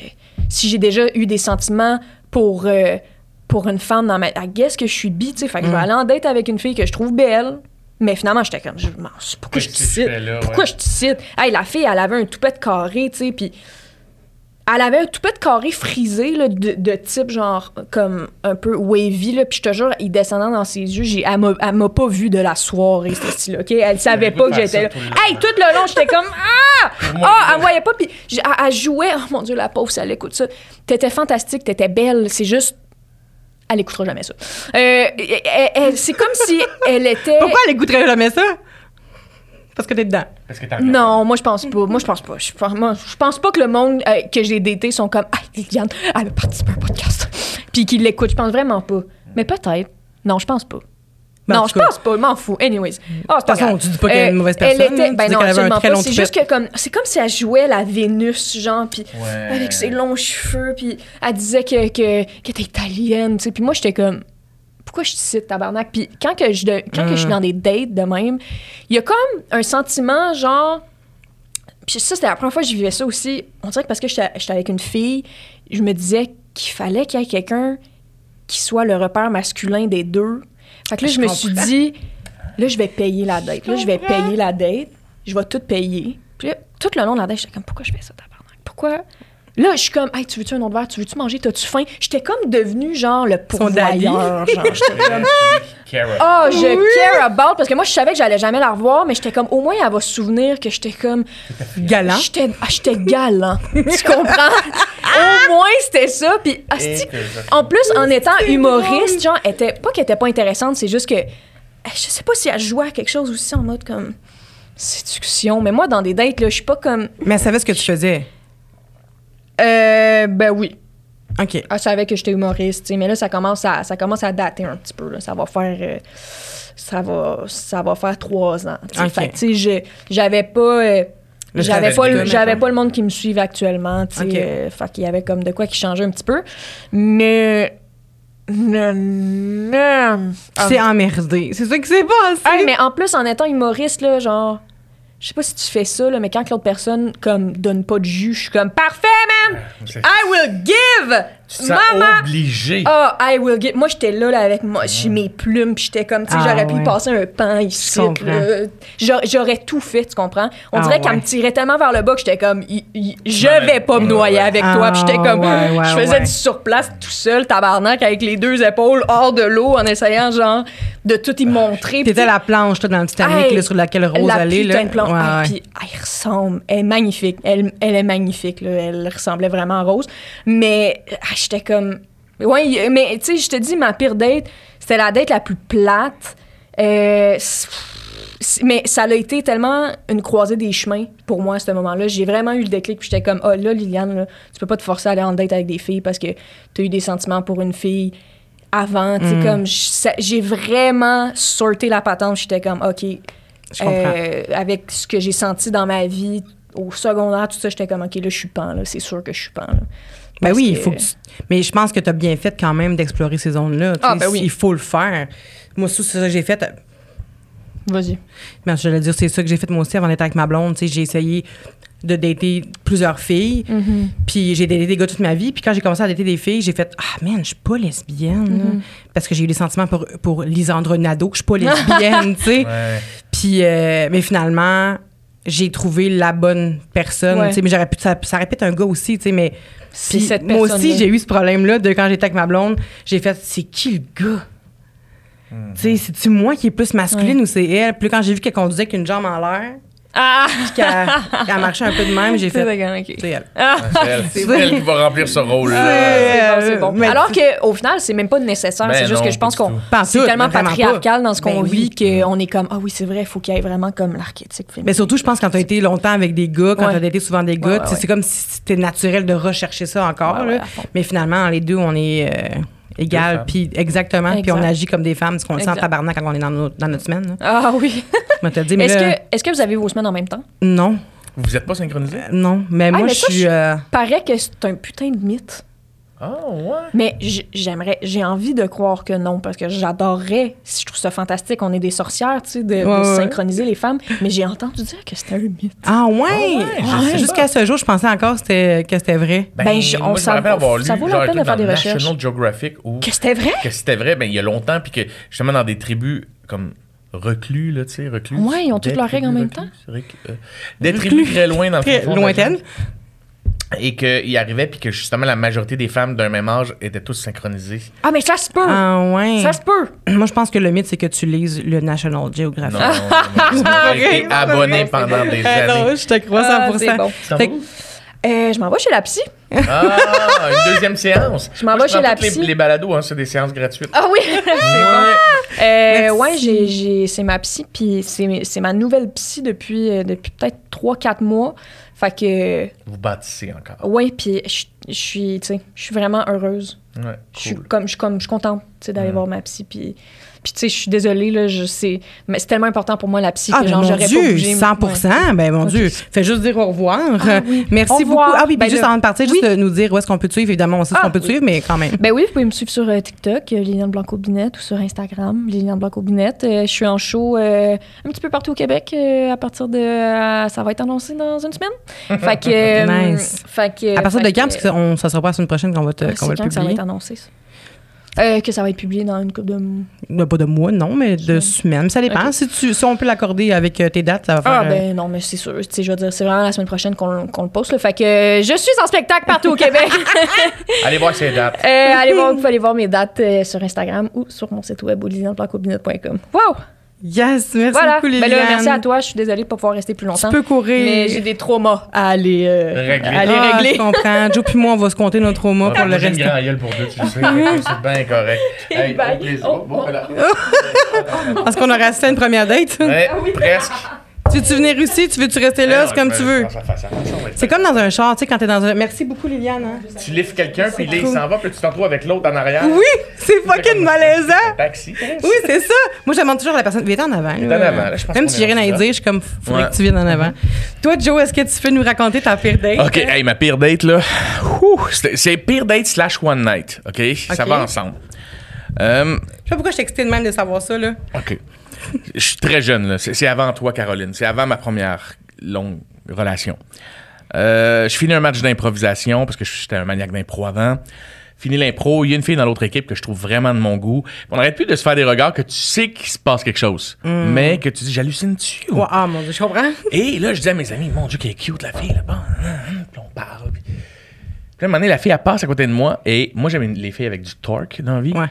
si j'ai déjà eu des sentiments pour, euh, pour une femme dans ma, guess que je suis bi, tu sais, fait que je vais aller en date avec une fille que je trouve belle. Mais finalement, j'étais comme, je m'en pourquoi je te cite? Pourquoi
ouais?
je te cite? Hey, la fille, elle avait un toupette carré, tu sais, puis elle avait un toupette carré frisé, là, de, de type, genre, comme un peu wavy, là, puis je te jure, il descendant dans ses yeux, j'ai, elle, m'a, elle m'a pas vu de la soirée, ce style OK? Elle savait pas que j'étais là.
tout.
Hey, tout le long, j'étais comme, ah! Ah, elle me voyait pas, puis elle, elle jouait, oh mon Dieu, la pauvre, ça l'écoute ça. T'étais fantastique, t'étais belle, c'est juste... Elle écoutera jamais ça. Euh, elle- elle- c'est comme si elle était...
Pourquoi elle écouterait jamais ça? Parce que t'es dedans.
Parce que t'as
Non, moi je pense pas. Moi je pense pas. Je pense, moi, je pense pas que le monde euh, que j'ai daté sont comme Ah, Liliane, elle a participé à un podcast. Puis qu'ils l'écoutent. Je pense vraiment pas. Mais peut-être. Non, je pense pas. Non, je pense pas. Je m'en fous. Anyways. Ah, c'est
De
pas
toute façon,
grave.
tu dis pas qu'elle est une mauvaise personne.
Elle était, ben non,
qu'elle avait un
absolument
très
pas.
long
C'est juste que comme, c'est comme si elle jouait la Vénus, genre, puis
Ouais.
avec ses longs cheveux, puis elle disait que que qu'elle était italienne, tu sais. Puis moi, j'étais comme, pourquoi je te cite tabarnak? Puis quand que je de- quand que je suis
Mm.
dans des dates de même, il y a comme un sentiment genre, puis ça c'était la première fois que je vivais ça aussi. On dirait que parce que j'étais j'étais avec une fille, je me disais qu'il fallait qu'il y ait quelqu'un qui soit le repère masculin des deux. Fait que là, je,
Je
me suis dit, là, je vais payer la date. Là, je vais payer la date. Je vais tout payer. Puis là, tout le long de la date, j'étais comme, pourquoi je fais ça, tabarnak? Pourquoi? Là, je suis comme, hey, tu veux-tu un autre verre? Tu veux-tu manger? T'as-tu faim? J'étais comme devenue, genre, le pourvoyeur. Genre, j'étais comme, oh, je care about. Parce que moi, je savais que j'allais jamais la revoir, mais j'étais comme, au moins, elle va se souvenir que j'étais comme,
Galant.
J'étais ah, j'étais galant. tu comprends? Au moins, c'était ça. Puis, asti,
ça-
en plus, en étant humoriste, genre, était, pas qu'elle était pas intéressante, c'est juste que eh, je sais pas si elle jouait à quelque chose aussi en mode comme séduction. Mais moi, dans des dates, là, je suis pas comme.
Mais elle savait ce que tu faisais.
Euh, ben oui.
OK.
Elle savait que j'étais humoriste, mais là, ça commence à, ça commence à dater un petit peu. Là. Ça va faire. euh, ça, va, ça va faire trois ans. tu sais.
Ok.
Fait tu sais, j'avais pas. euh, j'avais pas, le, j'avais pas le monde qui me suive actuellement, tu sais.
Ok.
euh, fait qu'il y avait comme de quoi qui changeait un petit peu. Mais. Non, non. Ah,
C'est emmerdé. C'est ça qui s'est passé.
Hey, mais en plus, en étant humoriste, là, genre. Je sais pas si tu fais ça, là, mais quand l'autre personne, comme, donne pas de jus, je suis comme, parfait, man! I will give!
Tu te sens
Maman!
obligé.
Ah, I will give. Moi, j'étais là, là, avec moi, j'ai mes plumes, puis j'étais comme, tu sais,
Ah,
j'aurais pu
ouais.
passer un pain ici.
Comprends.
là. J'aurais j'aurais tout fait, tu comprends? On
Ah,
dirait qu'elle
ouais.
me tirait tellement vers le bas que j'étais comme, I- I- je
Ouais,
vais pas me
ouais,
noyer
ouais.
avec
Ah,
toi. Puis j'étais comme,
ouais, ouais,
je faisais
ouais.
du surplace tout seul, tabarnak, avec les deux épaules hors de l'eau, en essayant, genre, de tout y montrer. Puis,
T'étais la planche, toi, dans le Titanic,
Hey,
là, sur laquelle Rose
la
allait.
putain
Là.
de plan.
Ouais,
Ah,
ouais.
Puis elle ressemble. Elle est magnifique. Elle, elle est magnifique. Là. Elle ressemblait vraiment à Rose. Mais ah, j'étais comme. Ouais, mais tu sais, je te dis, ma pire date, c'était la date la plus plate. Euh, mais ça a été tellement une croisée des chemins pour moi à ce moment-là. J'ai vraiment eu le déclic. Puis j'étais comme, oh là, Liliane, là, tu peux pas te forcer à aller en date avec des filles parce que tu as eu des sentiments pour une fille avant.
Mm.
comme, j'ai vraiment sorté la patente. J'étais comme, OK, euh, avec ce que j'ai senti dans ma vie au secondaire, tout ça, j'étais comme, OK, là, je suis pan, là. C'est sûr que je suis pan, là.
Ben oui, il faut que tu- Mais je pense que tu as bien fait quand même d'explorer ces zones-là.
Ah, ben oui.
Il faut le faire. Moi, aussi, c'est ça que j'ai fait.
Vas-y.
Ben, je vais dire, c'est ça que j'ai fait moi aussi avant d'être avec ma blonde. Tu sais, J'ai essayé de dater plusieurs filles.
Mm-hmm.
Puis j'ai daté des gars toute ma vie. Puis quand j'ai commencé à dater des filles, j'ai fait Ah, man, je suis pas lesbienne.
Mm-hmm.
Parce que j'ai eu des sentiments pour, pour Lisandre Nadeau, que je suis pas lesbienne, tu sais.
Ouais.
Puis, euh, mais finalement, j'ai trouvé la bonne personne.
Ouais.
tu sais, Mais j'aurais pu, ça, ça répète un gars aussi, tu sais, mais. Puis
cette
moi aussi, j'ai eu ce problème-là de quand j'étais avec ma blonde. J'ai fait, c'est qui le gars? Tu sais, c'est-tu moi qui est plus masculine
Ouais.
ou c'est elle? Puis quand j'ai vu qu'elle conduisait avec une jambe en l'air,
Ah!
puis qu'elle marchait un peu de même, j'ai
C'est
fait,
d'accord, OK.
c'est elle.
Ah!
C'est elle, c'est elle qui va remplir ce rôle-là.
Euh,
C'est bon, c'est bon.
mais-
Alors qu'au final, c'est même pas nécessaire.
Ben
c'est juste
non,
que je pense qu'on c'est tellement patriarcal dans ce qu'on
Ben
vit
oui.
qu'on est comme ah oui c'est vrai, il faut qu'il y ait vraiment comme l'archétype féminin.
Mais surtout, je pense quand tu as été longtemps avec des gars, quand
Ouais.
tu as daté souvent des gars,
Ouais, ouais,
c'est comme si c'était naturel de rechercher ça encore. Là. Mais finalement, les deux, on est euh, égal, puis exactement, puis on agit comme des femmes, ce qu'on le sent en tabarnak quand on est dans notre, dans notre semaine. là.
Ah oui. Est-ce
là,
que est-ce que vous avez vos semaines en même temps?
Non,
Vous n'êtes pas synchronisés?
non. Mais
Ah,
moi,
mais
je
ça,
suis. euh,
Paraît que c'est un putain de mythe.
Ah, ouais.
Mais j'aimerais, j'ai envie de croire que non, parce que j'adorerais, si je trouve ça fantastique, on est des sorcières, tu sais, de, de
Ouais, ouais.
synchroniser les femmes. Mais j'ai entendu dire que c'était un mythe.
Ah ouais!
ouais,
je sais
Jusqu'à ce jour, je pensais encore que c'était- vrai.
Ben, je- on
moi, je
s'en-
me rappelle avoir lu
ça vaut
genre,
peine de faire des recherches.
National Geographic où
Que c'était vrai?
que c'était vrai, ben, il y a longtemps, puis que justement dans des tribus comme reclus, là, tu sais, reclus.
Ouais, ils ont toutes leurs règles en même
reclus, rec- euh, des tribus très loin dans le
Très
fond de la
lointaine.
jungle. Et qu'il arrivait, puis que justement la majorité des femmes d'un même âge étaient toutes synchronisées.
Ah, mais ça se peut!
Ah ouais.
Ça se peut!
Moi, je pense que le mythe, c'est que tu lises le National Geographic.
Non, non, non, non, j'ai été abonné pendant des
non,
années.
je te crois 100%.
Ah, c'est bon.
Fait?
Euh, je m'en vais chez la psy.
Ah, une deuxième séance.
Je m'en vais chez la
toutes les-
psy.
Les, balados, hein, c'est des séances gratuites.
Ah oui, c'est bon.
Ouais.
Euh, ouais, j'ai, j'ai- c'est ma psy, puis c'est, c'est ma nouvelle psy depuis, euh, depuis peut-être 3-4 mois. Fait que,
Vous bâtissez encore.
ouais, puis je suis, tu sais, je suis vraiment heureuse.
Ouais,
Je suis
cool.
comme, je suis comme, je suis contente, tu sais, d'aller
Mm.
voir ma psy, puis... Puis, tu sais, je suis désolée, là, je sais. Mais c'est tellement important pour moi, la psy,
Ah,
que
ben
genre,
mon
j'aurais pas
Dieu,
bougé.
100
Ouais.
Ben mon. Dieu. Fais juste dire au revoir.
Ah oui.
Merci
Au revoir.
beaucoup. Ah oui, puis
Ben
juste avant de partir, juste
Oui.
nous dire où est-ce qu'on peut te suivre. Évidemment, on sait
Ah,
qu'on peut te
oui.
suivre, mais quand même.
Ben oui, vous pouvez me suivre sur euh, TikTok, euh, Liliane Blanco-Binette, ou sur Instagram, Liliane Blanco-Binette. Euh, je suis en show un petit peu partout au Québec à partir de... ça va être annoncé dans une semaine. fait que...
Nice.
Fait que...
À partir de quand? Parce que ça sera pas la semaine prochaine qu'on va, te,
Ouais,
qu'on va le
que ça va
publier.
être annoncé, ça? Euh, que ça va être publié dans une couple de...
Ben, pas de mois, non, mais de
Semaine.
semaines. Ça dépend. Si, tu, si on peut l'accorder avec euh, tes dates, ça va faire.
Ah,
euh,
ben non, mais c'est sûr. Tu sais, je veux dire, c'est vraiment la semaine prochaine qu'on le poste. Là. Fait que euh, je suis en spectacle partout au Québec.
Allez voir ces dates.
Euh, allez voir, vous pouvez aller voir mes dates euh, sur Instagram ou sur mon site web lilianeblancobinette.com. Wow!
Yes, merci
Voilà.
beaucoup,
Ben
Liliane.
là, merci à toi. Je suis désolée de ne pas pouvoir rester plus
Tu
longtemps.
peux courir.
Mais j'ai des traumas à aller, euh,
Régler.
à aller
Ah,
régler.
je comprends. Joe puis moi, on va se compter nos traumas
On
pour le reste.
une pour deux, tu sais. C'est bien correct. Hey,
Bye.
au plaisir.
Oh,
Bon,
oh.
voilà.
Parce qu'on aurait assisté à une première date.
Ouais,
Ah
presque.
tu veux-tu venir ici? Tu veux-tu rester là? C'est comme tu veux. C'est comme dans un char, tu sais, quand t'es dans un. Merci beaucoup, Liliane. hein.
Tu liftes quelqu'un, puis il s'en va, puis tu t'en trouves avec l'autre en arrière.
Oui, c'est fucking malaisant.
Taxi.
Oui, c'est ça. Moi, je demande toujours à la personne, viens en avant.
Viens en avant, là, je pense
Même
qu'on
si j'ai
est
rien à y
rendu là.
dire, je suis comme, faudrait
Ouais.
que tu viennes en avant. Toi, Joe, est-ce que tu peux nous raconter ta pire date?
OK, hey, ma pire date, là. Ouh, c'est c'est pire date slash one night. OK? Ça
OK.
va ensemble. Euh,
Je sais pas pourquoi je t'excite de même de savoir ça, là.
OK. Je suis très jeune, là. C'est avant toi, Caroline. C'est avant ma première longue relation. Euh, je finis un match d'improvisation parce que j'étais un maniaque d'impro avant. Fini l'impro, il y a une fille dans l'autre équipe que je trouve vraiment de mon goût. On n'arrête plus de se faire des regards que tu sais qu'il se passe quelque chose, mais que tu dis j'hallucine-tu? ou-
ah, mon Dieu, je comprends.
Et là, je dis à mes amis, mon Dieu, qu'elle est cute, la fille, là. Bon, hein, hein. Puis on parle. Puis, puis à un moment donné, la fille, elle passe à côté de moi. Et moi, j'aime les filles avec du torque dans la vie.
Ouais.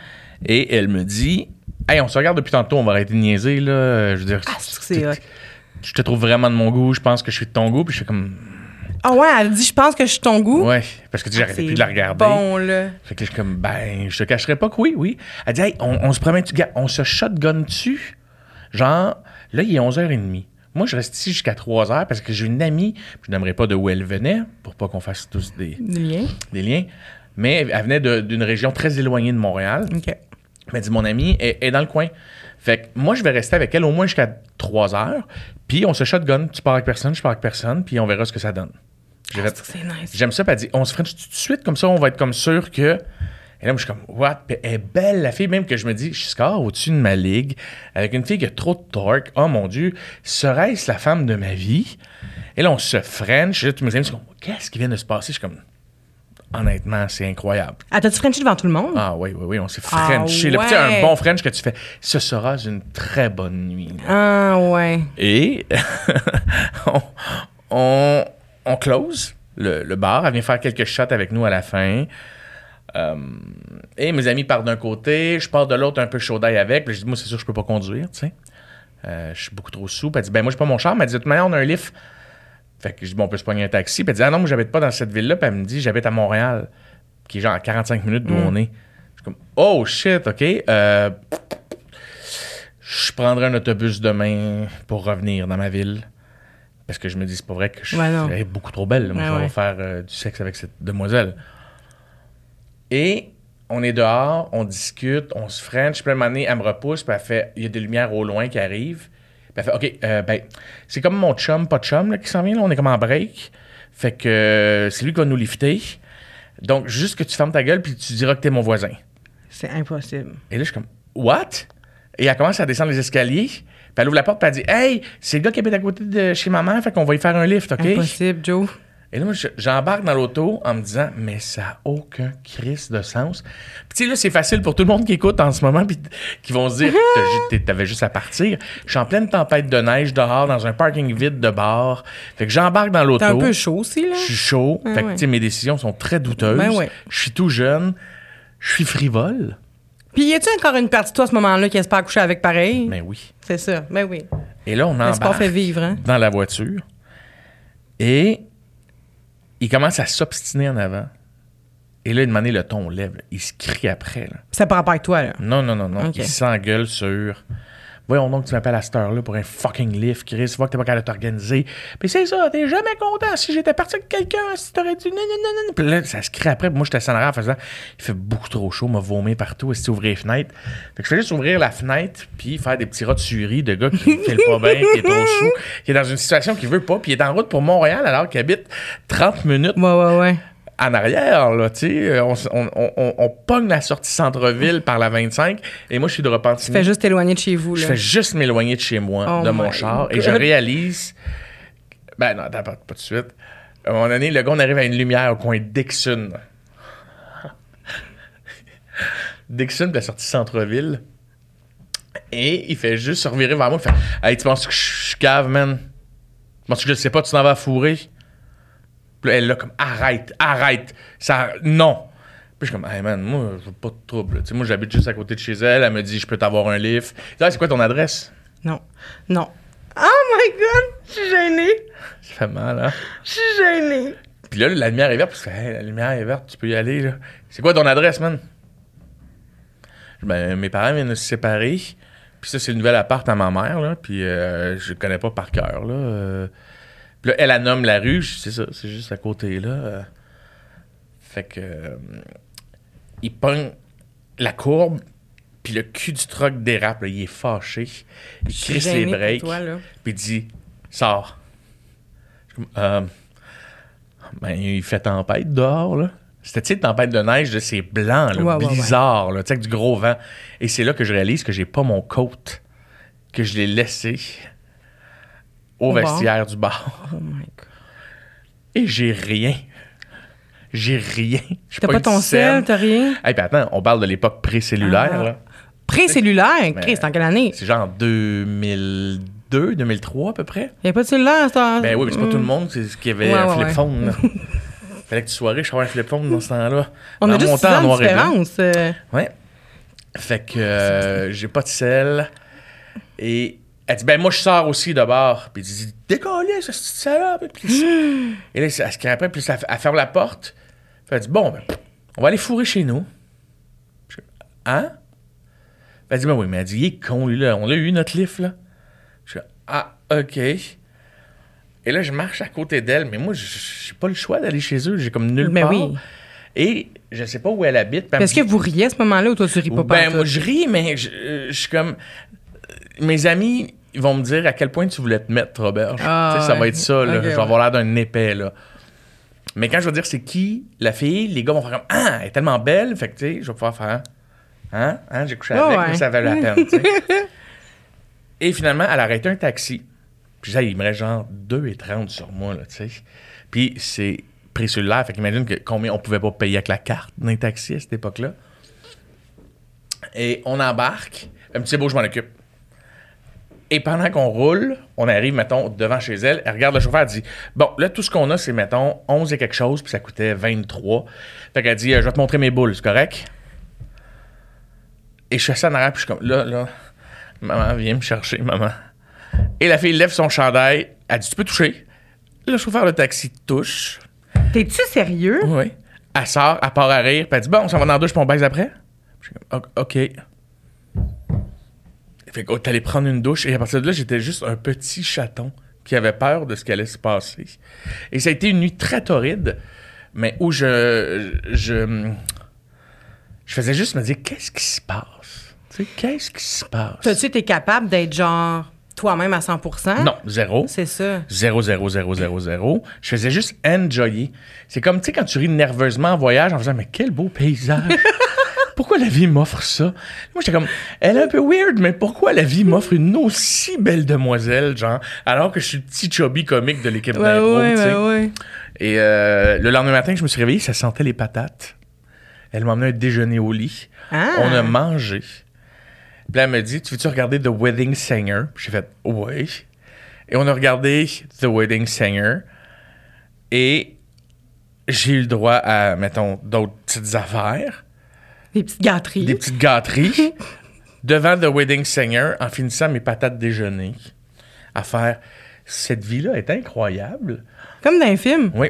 Et elle me dit, hey, on se regarde depuis tantôt, on va arrêter de niaiser, là. Je veux dire,
Ah, c'est hot.
je te trouve vraiment de mon goût, je pense que je suis de ton goût. Puis je suis comme,
Ah ouais, elle dit, je pense que je suis ton goût.
ouais, parce que tu sais, j'arrêtais
C'est
plus de la regarder.
Bon, là.
Fait que là, je suis comme, ben, je te cacherai pas que oui, oui. Elle dit, hey, on, on se promet, tu gars, on se shotgun-tu? Genre, là, il est 11h30. Moi, je reste ici jusqu'à 3h parce que j'ai une amie, je n'aimerais pas de où elle venait, pour pas qu'on fasse tous des,
Des liens.
des liens, mais elle venait d'une région très éloignée de Montréal.
OK.
Elle m'a dit, mon amie est, est dans le coin. Fait que moi, je vais rester avec elle au moins jusqu'à 3 heures. Puis on se shotgun. Tu pars avec personne, je pars avec personne. Puis on verra ce que ça donne.
Ah, c'est nice.
J'aime ça. Puis elle dit, on se french tout de suite. Comme ça, on va être comme sûr que. Et là, moi, je suis comme, what? Puis elle est belle, la fille, même que je me dis, je score au-dessus de ma ligue avec une fille qui a trop de torque. Oh mon Dieu, serait-ce la femme de ma vie? Et là, on se French. Et là, tous mes amis sont comme, qu'est-ce qui vient de se passer? Je suis comme, honnêtement, c'est incroyable.
Ah, t'as-tu Frenché devant tout le monde?
Ah oui, oui, oui, on s'est
Ah,
Frenché.
ouais.
un bon French que tu fais, ce sera une très bonne nuit. là.
Ah, ouais.
Et on, on, on close le, le bar. Elle vient faire quelques shots avec nous à la fin. Euh, et mes amis partent d'un côté, je pars de l'autre un peu chaud d'ail avec. Puis je dis, moi, c'est sûr, je peux pas conduire, tu sais. Euh, je suis beaucoup trop sous. Puis elle dit, ben moi, j'ai pas mon char. Mais elle dit, de toute manière, on a un lift. Fait que je dis, bon, on peut se pogner un taxi. Puis elle dit, ah non, moi, j'habite pas dans cette ville-là. Puis elle me dit, j'habite à Montréal, qui est genre à 45 minutes d'où on est. Je suis comme, oh shit, OK. Euh, je prendrai un autobus demain pour revenir dans ma ville. Parce que je me dis, c'est pas vrai que je
Ouais,
est beaucoup trop belle. Moi,
Ouais,
je vais
ouais.
faire euh, du sexe avec cette demoiselle. Et on est dehors, on discute, on se french. Puis à un moment donné, elle me repousse, puis elle fait, il y a des lumières au loin qui arrivent. Elle fait, OK, euh, ben, c'est comme mon chum, pas de chum, là, qui s'en vient, là, on est comme en break. Fait que euh, c'est lui qui va nous lifter. Donc, juste que tu fermes ta gueule, puis tu diras que t'es mon voisin.
C'est impossible.
Et là, je suis comme, What? Et elle commence à descendre les escaliers. Puis elle ouvre la porte, puis elle dit, Hey, c'est le gars qui habite à côté de chez maman, fait qu'on va y faire un lift, OK?
Impossible, Joe.
Et là, moi, je- j'embarque dans l'auto en me disant, mais ça n'a aucun crise de sens. Puis, tu sais, là, c'est facile pour tout le monde qui écoute en ce moment, puis qui vont se dire, t'es- t'avais juste à partir. Je suis en pleine tempête de neige dehors, dans un parking vide de bar. Fait que j'embarque dans l'auto.
T'es un peu chaud aussi, là.
Je suis chaud.
Ah
fait que, tu sais, mes décisions sont très douteuses.
Ben ouais.
Je suis tout jeune. Je suis frivole.
Puis, y a-tu encore une partie de toi à ce moment-là qui espère coucher avec pareil?
Mais oui.
C'est ça. Ben oui.
Et là, on embarque
fait vivre, hein?
dans la voiture. Et il commence à s'obstiner en avant. Et là, une manière, le ton lève. Il se crie après. Là.
Ça par rapport avec toi, là.
Non, non, non, non. Il s'engueule sur. Voyons donc, tu m'appelles à cette heure-là pour un fucking lift, Chris. Vois que t'es pas capable de t'organiser. Puis c'est ça, t'es jamais content. Si j'étais parti avec quelqu'un, si t'aurais dit non, non, non, non. Puis là, ça se crie après. Puis moi, j'étais assis en arrière en faisant. Il fait beaucoup trop chaud, m'a vomi partout. Est-ce que tu ouvrir les fenêtres? Fait que je fais juste ouvrir la fenêtre, puis faire des petits rats de surie de gars qui file pas bien, qui est trop chaud, qui est dans une situation qu'il veut pas, puis il est en route pour Montréal alors qu'il habite 30 minutes
Ouais, ouais, ouais.
En arrière, là, tu sais. Euh, On, on, on, on- on pogne la sortie centre-ville par la 25, et moi, je suis de Repentigny.
Tu fais juste t'éloigner de chez vous,
Je
là.
fais juste m'éloigner de chez moi,
Oh
de mon char, et je réalise. Ben non, attends, pas, pas tout de suite. À un moment donné, le gars, on arrive à une lumière au coin de Dixon. Dixon, puis la sortie centre-ville. Et il fait juste se revirer vers moi. Il fait Hey, tu penses que je suis cave, man? Tu penses que je sais pas, tu t'en vas fourrer? Puis là, elle là, comme Arrête, arrête. Ça, non. Puis je suis comme, hey man, moi, je veux pas de trouble. Tu sais, moi, j'habite juste à côté de chez elle. Elle me dit, je peux t'avoir un Ah, c'est quoi ton adresse?
Non. Non. Oh my God! Je suis gênée.
Ça fait mal, hein?
Je suis gênée.
Puis là, la lumière est verte. Puis je fais, hey, la lumière est verte, tu peux y aller, là. C'est quoi ton adresse, man? Ben, mes parents viennent de se séparer. Puis ça, c'est le nouvel appart à ma mère, là. Puis euh, je le connais pas par cœur, là. Euh, Puis là, elle, elle nomme la rue. C'est ça, c'est juste à côté, là. Fait que... euh, il pogne la courbe, puis le cul du truck dérape, là. Il est fâché. Il crisse les breaks. Puis il dit Sors. Euh, ben, il fait tempête dehors, là. C'était, sais, tempête de neige, c'est blanc, là,
Ouais, ouais, ouais.
là, avec du gros vent. Et c'est là que je réalise que j'ai pas mon coat, que je l'ai laissé au
Au bar?
vestiaire du bar.
Oh my God.
Et j'ai rien. J'ai rien.
T'as pas
une
ton sel, t'as rien?
Hey, puis attends, on parle de l'époque pré-cellulaire,
Ah.
là.
Pré-cellulaire? Chris, en quelle année?
C'est genre 2002, 2003 à peu près.
Il n'y a pas de cellulaire à ce temps
Ben oui, mais c'est pas tout le monde c'est ce qui avait
Mm. Ouais,
un flip phone. Fallait que tu sois riche pour avoir un flip phone dans ce temps-là.
On
Dans
a juste
mon
6
temps, en
ans de
noir et blanc.
différence. euh.
Ouais. Fait que euh, j'ai pas de sel. Et elle dit, ben moi je sors aussi de bord. Puis elle dit, décollez, ça, c'est ça Puis, et là, elle se après, puis elle, elle ferme la porte. Puis elle dit, bon, ben, on va aller fourrer chez nous. Je- Hein? Puis elle dit, ben oui, mais elle dit, il est con, lui, là. On l'a eu, notre lift, là. Je ah, OK. Et là, je marche à côté d'elle, mais moi, je- j'ai pas le choix d'aller chez eux. J'ai comme nulle
Mais
part.
oui.
Et je sais pas où elle habite.
Est-ce que vous riez à ce moment-là ou toi tu ris pas
ben, moi, je ris, mais je, euh, je suis comme. Mes amis, ils vont me dire à quel point tu voulais te mettre, Robert.
Ah,
ça
ouais.
va être ça, là.
Ok,
je vais
ouais.
avoir l'air d'un épais, là. Mais quand je vais dire c'est qui la fille, les gars vont faire comme Ah, elle est tellement belle. Fait que, tu sais, je vais pouvoir faire Hein, hein, j'ai couché
Ah,
avec,
ouais.
mais ça valait la peine. Et finalement, elle a arrêté un taxi. Puis ça, il me reste genre 2,30 sur moi, là, tu sais. Puis c'est pré-cellulaire, fait qu'imagine que combien on pouvait pas payer avec la carte d'un taxi à cette époque-là. Et on embarque. Dit, c'est beau, je m'en occupe. Et pendant qu'on roule, on arrive, mettons, devant chez elle. Elle regarde le chauffeur, elle dit Bon, là, tout ce qu'on a, c'est, mettons, 11 et quelque chose, puis ça coûtait 23. Fait qu'elle dit euh, Je vais te montrer mes boules, c'est correct Et je fais ça en arrière, puis je suis comme Là, là, maman, viens me chercher, maman. Et la fille lève son chandail, elle dit Tu peux toucher Le chauffeur de taxi touche.
T'es-tu sérieux?
Oui. Elle sort, elle part à rire, puis elle dit Bon, on s'en va dans la douche, puis on baise après. Je suis comme OK. Fait que oh, t'allais prendre une douche, et à partir de là, j'étais juste un petit chaton qui avait peur de ce qui allait se passer. Et ça a été une nuit très torride, mais où je. Je, je faisais juste me dire Qu'est-ce qui se passe? Tu sais, qu'est-ce qui se passe?
T'as-tu été capable d'être genre toi-même à 100%
Non, zéro.
C'est ça.
0, 0, 0, 0, 0. Je faisais juste enjoyer. C'est comme, tu sais, quand tu ris nerveusement en voyage en faisant, mais quel beau paysage. pourquoi la vie m'offre ça? Moi, j'étais comme, elle est un peu weird, mais pourquoi la vie m'offre une aussi belle demoiselle, genre, alors que je suis le petit chubby comique de l'équipe
Ouais,
d'impro,
ouais,
tu sais?
ouais, ouais.
Et euh, le lendemain matin, je me suis réveillé, ça sentait les patates. Elle m'a emmené un déjeuner au lit.
Ah.
On a mangé. Puis elle me dit, tu veux-tu regarder The Wedding Singer? J'ai fait, oui. Et on a regardé The Wedding Singer. Et j'ai eu le droit à, mettons, d'autres petites affaires,
Des petites gâteries.
des petites gâteries, devant The Wedding Singer, en finissant mes patates déjeuner, à faire, cette vie-là est incroyable.
Comme dans un film.
Oui.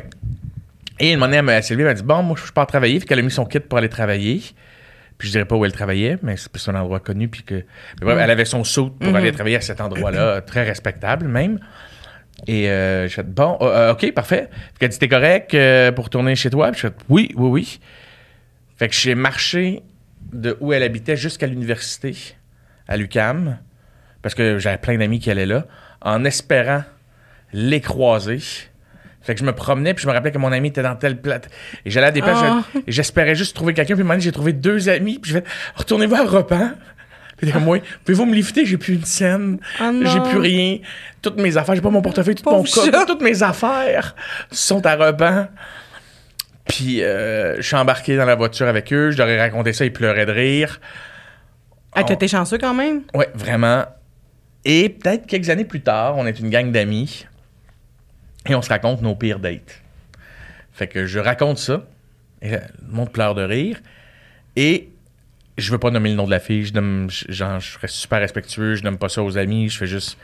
Et une elle s'est levée, elle m'a dit Bon, moi, je pars travailler. Puis qu'elle a mis son kit pour aller travailler. Puis je dirais pas où elle travaillait, mais c'est plus un endroit connu. Puis que. mais bref, elle avait son saut pour aller travailler à cet endroit-là, très respectable même. Et euh, je fais Bon, euh, OK, parfait. Puis qu'elle dit T'es correct euh, pour retourner chez toi? Puis je fais Oui, oui, oui. Fait que j'ai marché de où elle habitait jusqu'à l'université, à l'UCAM, parce que j'avais plein d'amis qui allaient là, en espérant les croiser. Fait que je me promenais, puis je me rappelais que mon ami était dans telle plate. Et j'allais à des places,
Ah.
et j'espérais juste trouver quelqu'un. Puis un moment j'ai trouvé deux amis, puis je fais Retournez-vous à repas. Puis comme, oui, pouvez-vous me lifter? J'ai plus une scène.
Ah non.
j'ai plus rien. Toutes mes affaires, j'ai pas mon portefeuille, tout mon coffre, toutes mes affaires sont à repas. Puis euh, je suis embarqué dans la voiture avec eux, je leur ai raconté ça, ils pleuraient de rire.
Ah, t'étais chanceux quand même?
Ouais, vraiment. Et peut-être quelques années plus tard, on est une gang d'amis et on se raconte nos pires dates. Fait que je raconte ça, et le monde pleure de rire, et je veux pas nommer le nom de la fille, je nomme, je- genre, je serais super respectueux, je nomme pas ça aux amis, je fais juste,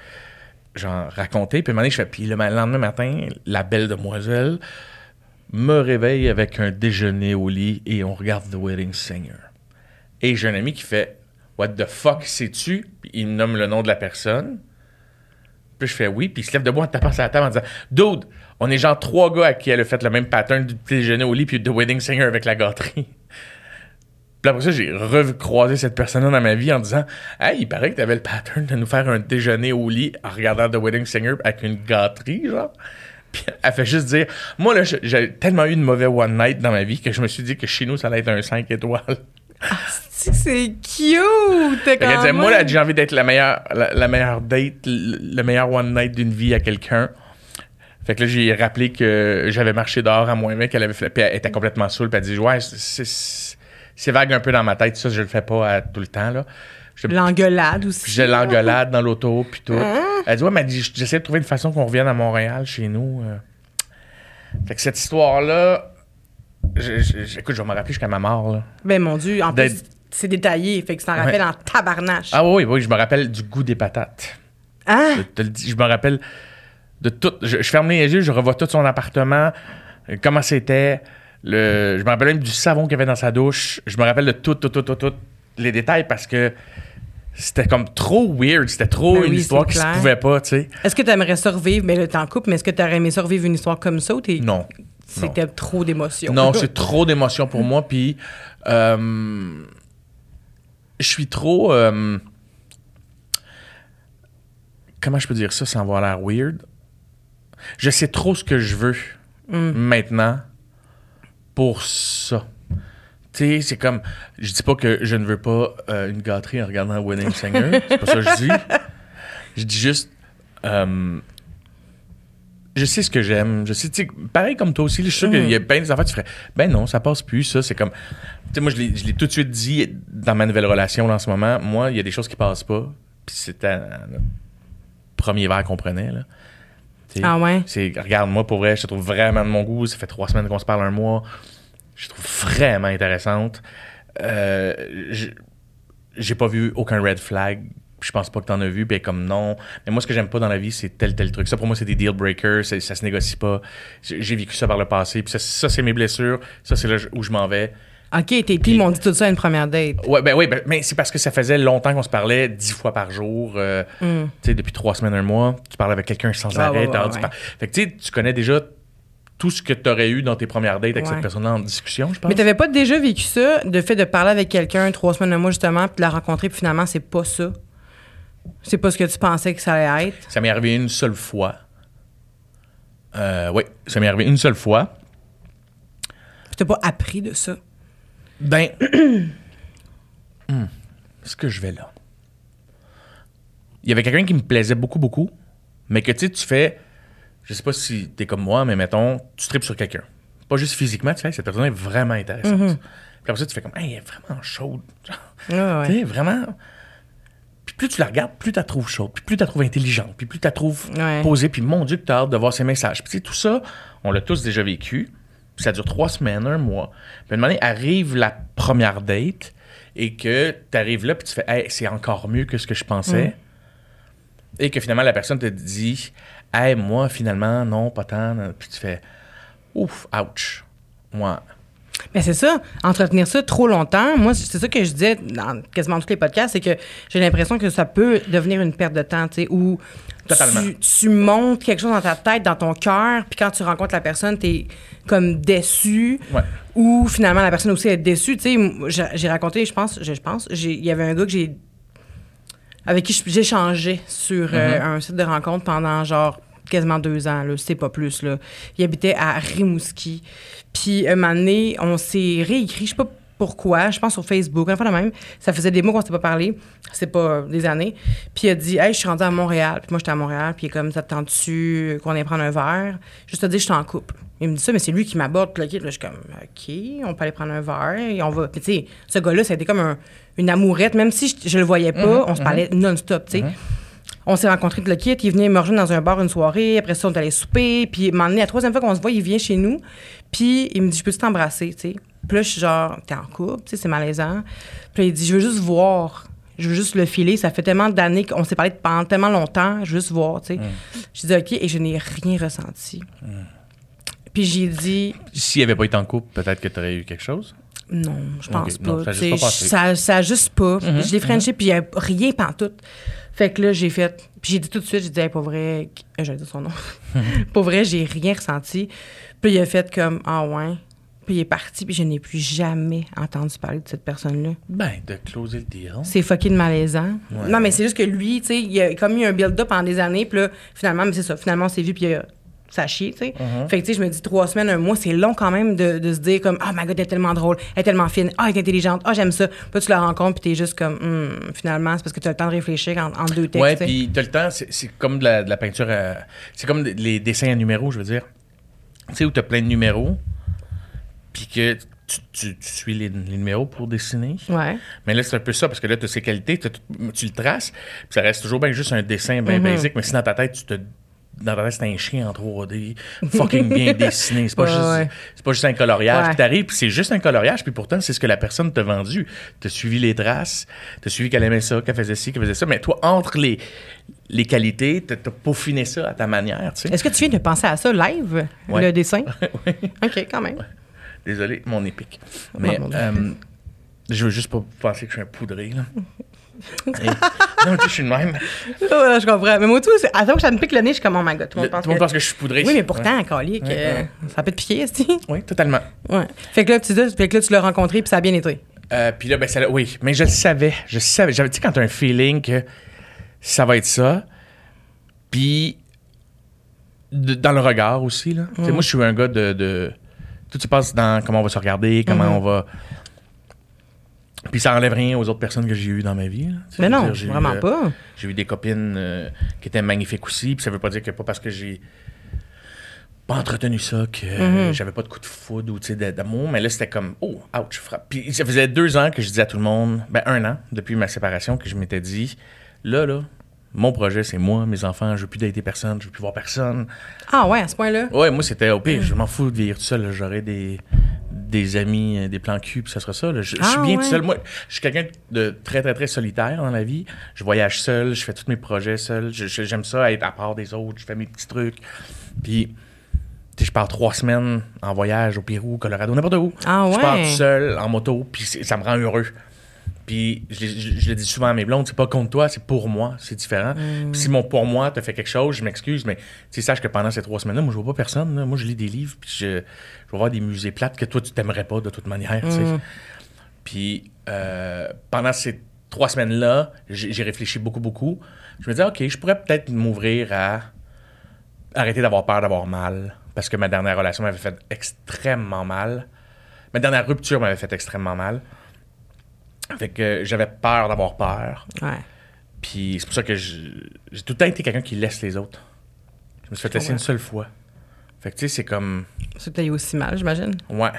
genre, raconter. Puis à un moment donné, je fais, puis le ma- lendemain matin, la belle demoiselle me réveille avec un déjeuner au lit et on regarde The Wedding Singer. Et j'ai un ami qui fait What the fuck, sais-tu? Puis il me nomme le nom de la personne. Puis je fais oui, puis il se lève debout en tapant la table en disant Dude, on est genre trois gars à qui elle a fait le même pattern du déjeuner au lit puis The Wedding Singer avec la gâterie. Puis après ça, j'ai recroisé cette personne-là dans ma vie en disant Hey, il paraît que t'avais le pattern de nous faire un déjeuner au lit en regardant The Wedding Singer avec une gâterie, genre. Puis elle fait juste dire Moi, là, j'ai tellement eu de mauvais one night dans ma vie que je me suis dit que chez nous, ça allait être un 5 étoiles.
C'est cute! Quand
disait, moi, j'ai envie d'être la meilleure, la, la meilleure date, le, le meilleur one night d'une vie à quelqu'un. Fait que là, j'ai rappelé que j'avais marché dehors à moins 20, qu'elle avait fait. Puis elle était complètement saoule, puis elle dit, ouais, c'est vague un peu dans ma tête, ça, je le fais pas à- tout le temps, là.
L'engueulade aussi.
puis j'ai l'engueulade dans l'auto, puis tout.
Hein?
Elle dit, ouais, mais j'essaie de trouver une façon qu'on revienne à Montréal, chez nous. euh. Fait que cette histoire-là, je- je- je- écoute, je vais me rappeler jusqu'à ma mort, là.
Ben mon Dieu, en plus, c'est détaillé, fait que ça t'en rappelle
Ouais.
en tabarnache.
Ah oui, oui, je me rappelle du goût des patates.
Hein?
Je, te le dis, je me rappelle de tout. Je, je ferme les yeux, je revois tout son appartement, euh, comment c'était. Le, je me rappelle même du savon qu'il y avait dans sa douche. Je me rappelle de tout, tout, tout, tout, tout les détails parce que c'était comme trop weird. C'était trop
Ben
une
oui,
histoire qui se
clair.
pouvait pas, tu sais.
Est-ce que tu aimerais survivre, mais là, t'es en couple, mais est-ce que tu aurais aimé survivre une histoire comme ça ou t'es-
Non.
c'était trop d'émotions?
Non, c'est trop d'émotions pour moi. Puis, euh, je suis trop. euh, comment je peux dire ça sans avoir l'air weird? Je sais trop ce que je veux maintenant pour ça. Tu sais, c'est comme. Je dis pas que je ne veux pas euh, une gâterie en regardant Wedding Singer. c'est pas ça que je dis. Je dis juste. euh, je sais ce que j'aime. Je sais, pareil comme toi aussi, je suis sûr qu'il y a bien des affaires, tu ferais, ben non, ça passe plus, ça, c'est comme, tu sais, moi, je l'ai tout de suite dit dans ma nouvelle relation, là, en ce moment, moi, il y a des choses qui passent pas, puis c'était le premier verre qu'on prenait, là.
Ah ouais?
C'est, regarde, moi, pour vrai, je te trouve vraiment de mon goût, ça fait trois semaines qu'on se parle un mois, je trouve vraiment intéressante. Euh, j'ai pas vu aucun red flag. Je pense pas que t'en as vu, puis est comme non. Mais moi, ce que j'aime pas dans la vie, c'est tel, tel truc. Ça, pour moi, c'est des deal breakers. c'est- Ça se négocie pas. J'ai vécu ça par le passé. Puis ça, ça, c'est mes blessures. Ça, c'est là où je m'en vais.
OK, tes filles m'ont dit tout ça à une première date.
Ouais, ben oui, ben, mais c'est parce que ça faisait longtemps qu'on se parlait dix fois par jour. euh, Tu sais, depuis trois semaines, un mois. Tu parles avec quelqu'un sans.
Ah,
arrêt.
ouais, ouais,
t'as hâte de
ouais.
par- Fait que tu sais, tu connais déjà tout ce que tu aurais eu dans tes premières dates avec
Ouais.
cette personne-là en discussion, je pense.
Mais t'avais pas déjà vécu ça, de fait de parler avec quelqu'un trois semaines, un mois justement, puis de la rencontrer, puis finalement, c'est pas ça? C'est pas ce que tu pensais que ça allait être?
Ça m'est arrivé une seule fois. Euh, oui, ça m'est arrivé une seule fois.
T'as pas appris de ça?
Ben, Hmm. est-ce que je vais là? Il y avait quelqu'un qui me plaisait beaucoup, beaucoup, mais que tu sais, tu fais, je sais pas si t'es comme moi, mais mettons, tu tripes sur quelqu'un. Pas juste physiquement, tu fais, cette personne est vraiment intéressante. Puis après ça, tu fais comme, hey, elle est vraiment chaude.
Ouais,
Tu sais, vraiment. Puis plus tu la regardes, plus tu la trouves chaude, puis plus tu la trouves intelligente, puis plus tu la trouves
Ouais.
posée, puis mon Dieu, que tu as hâte de voir ses messages. Puis tu sais, tout ça, on l'a tous déjà vécu. Puis ça dure trois semaines, un mois. Puis à un moment donné, arrive la première date et que tu arrives là, puis tu fais, hey, c'est encore mieux que ce que je pensais. Et que finalement, la personne te dit, hey, moi, finalement, non, pas tant. Puis tu fais, Ouf, ouch. Moi.
Mais c'est ça, entretenir ça trop longtemps, moi, c'est ça que je disais dans quasiment tous les podcasts, c'est que j'ai l'impression que ça peut devenir une perte de temps, tu sais, où
Totalement.
tu, tu montes quelque chose dans ta tête, dans ton cœur, puis quand tu rencontres la personne, t'es comme déçu,
Ouais.
ou finalement la personne aussi est déçue, tu sais. J'ai raconté, je pense, je, je pense, j'ai- il y avait un gars que j'ai avec qui j'ai changé sur euh,
Mm-hmm.
un site de rencontre pendant genre quasiment deux ans, là, c'est pas plus. Là. Il habitait à Rimouski. Puis un moment donné, on s'est réécrit, je sais pas pourquoi, je pense sur Facebook, enfin la même. Ça faisait des mois qu'on s'était pas parlé, c'est pas euh, des années. Puis il a dit, hey, je suis rendu à Montréal. Puis moi, j'étais à Montréal. Puis il est comme, ça te tente-tu qu'on aille prendre un verre? Juste te dire, je suis en couple. Il me dit ça, mais c'est lui qui m'aborde. Là, je suis comme, OK, on peut aller prendre un verre. Et on va. Puis tu sais, ce gars-là, ça a été comme un- une amourette. Même si je, je le voyais pas, on se parlait non-stop, tu sais. On s'est rencontrés de le kit, il venait me rejoindre dans un bar une soirée, après ça on est allé souper, puis il m'a emmené la troisième fois qu'on se voit, il vient chez nous, puis il me dit je peux t'embrasser, tu sais. Puis là je suis genre t'es en couple, tu sais, c'est malaisant. Puis là, il dit je veux juste voir, je veux juste le filer, ça fait tellement d'années qu'on s'est parlé pendant tellement longtemps, je veux juste voir, tu sais. Je dis OK et je n'ai rien ressenti. Puis j'ai dit
S'il avait pas été en couple, peut-être que tu aurais eu quelque chose?
Non, je pense
non,
pas.
ça a juste pas
ça, ça a juste pas. Je l'ai frenché, puis il y a rien pantoute. Fait que là, j'ai fait. Puis j'ai dit tout de suite, j'ai dit, hey, pour vrai, euh, j'allais dire son nom. pour vrai, j'ai rien ressenti. Puis il a fait comme, ah ouais. Puis il est parti, puis je n'ai plus jamais entendu parler de cette personne-là.
Ben, de closer le deal.
C'est fucking malaisant.
Ouais.
Non, mais c'est juste que lui, tu sais, il a comme eu un build-up pendant des années, puis là, finalement, mais c'est ça, finalement, on s'est vu, puis il a- ça a chié, tu sais.
Uh-huh.
Fait que, tu sais, je me dis, trois semaines, un mois, c'est long quand même de, de se dire comme, ah, ma god, elle est tellement drôle, elle est tellement fine, ah, elle est intelligente, ah, j'aime ça. Puis tu la rencontres, puis t'es juste comme, Hum, finalement, c'est parce que tu as le temps de réfléchir en, en deux textes.
Ouais, puis t'as le temps, c'est comme de la, de la peinture à- C'est comme des- les dessins à numéros, je veux dire. Tu sais, où t'as plein de numéros, puis que tu, tu- tu suis les, les numéros pour dessiner.
Ouais.
Mais là, c'est un peu ça, parce que là, tu as ses qualités, tu le traces, puis ça reste toujours bien juste un dessin bien
Mhm.
basique, mais si dans ta tête, tu te. Dans ta tête, c'est un chien en 3D, fucking bien dessiné. C'est pas,
Ouais,
juste, c'est pas juste un coloriage. Puis t'arrives, puis c'est juste un coloriage, puis pourtant, c'est ce que la personne t'a vendu. T'as suivi les traces, t'as suivi qu'elle aimait ça, qu'elle faisait ci, qu'elle faisait ça. Mais toi, entre les, les qualités, t'as t'as peaufiné ça à ta manière, tu sais.
Est-ce que tu viens de penser à ça live,
Ouais.
le dessin? OK, quand même.
Désolé, mon épique. Mais
mon
euh, je veux juste pas penser que je suis un poudré, là. Non, tu je suis de même.
Je comprends. Mais moi, tout, c'est- à chaque fois que ça me pique le nez, je suis comme, oh my god, tout le
Le-
monde pense
Tout le monde
que...
pense que je suis poudré.
Oui, mais pourtant,
Ouais.
calique,
Ouais,
euh,
ouais.
ça peut te piquer, aussi.
Oui, totalement.
Ouais. Fait que là, tu, dis- fait que là, tu l'as rencontré, puis ça a bien été.
Euh, puis là, ben, ça, oui, mais je le savais. Je savais. J'avais, tu sais, quand t'as un feeling que ça va être ça, puis dans le regard aussi, là. Moi, je suis un gars de, de- Tout se passe dans comment on va se regarder, comment
Mhm.
on va. Puis ça enlève rien aux autres personnes que j'ai eues dans ma vie. là.
Mais non,
dire, j'ai eu,
vraiment
euh,
pas.
J'ai eu des copines euh, qui étaient magnifiques aussi, puis ça veut pas dire que pas parce que j'ai pas entretenu ça que
Mhm.
j'avais pas de coup de foudre ou d'amour, mais là c'était comme oh, ouch, frappe. Puis ça faisait deux ans que je disais à tout le monde, ben un an depuis ma séparation que je m'étais dit là là, mon projet c'est moi, mes enfants, je veux plus dater personne, je veux plus voir personne.
Ah ouais, à ce point-là?
Ouais, moi c'était au pire, je m'en fous de vivre tout seul, j'aurais des des amis, euh, des plans cul, puis ça sera ça. là. Je, je suis
Ah,
bien
ouais.
tout seul. Moi, je suis quelqu'un de très, très, très solitaire dans la vie. Je voyage seul, je fais tous mes projets seul. J'aime ça être à part des autres, je fais mes petits trucs. Puis, tu sais, je pars trois semaines en voyage au Pérou, au Colorado, n'importe où.
Ah
Je pars tout seul, en moto, puis ça me rend heureux. Puis je, je- je le dis souvent à mes blondes, c'est pas contre toi, c'est pour moi, c'est différent.
Mm.
Puis si mon pour moi te fait quelque chose, je m'excuse, mais tu sache que pendant ces trois semaines-là, moi je vois pas personne. là. Moi je lis des livres, puis je, je vais voir des musées plates que toi tu t'aimerais pas de toute manière.
Mm.
Puis euh, pendant ces trois semaines-là, j'ai j'ai réfléchi beaucoup, beaucoup. Je me disais, OK, je pourrais peut-être m'ouvrir à arrêter d'avoir peur d'avoir mal. Parce que ma dernière relation m'avait fait extrêmement mal. Ma dernière rupture m'avait fait extrêmement mal. Fait que j'avais peur d'avoir peur.
Ouais.
Puis c'est pour ça que je- j'ai tout le temps été quelqu'un qui laisse les autres. Je me suis fait laisser une seule fois. Fait que tu sais, c'est comme.
C'est peut-être aussi mal, j'imagine?
Ouais.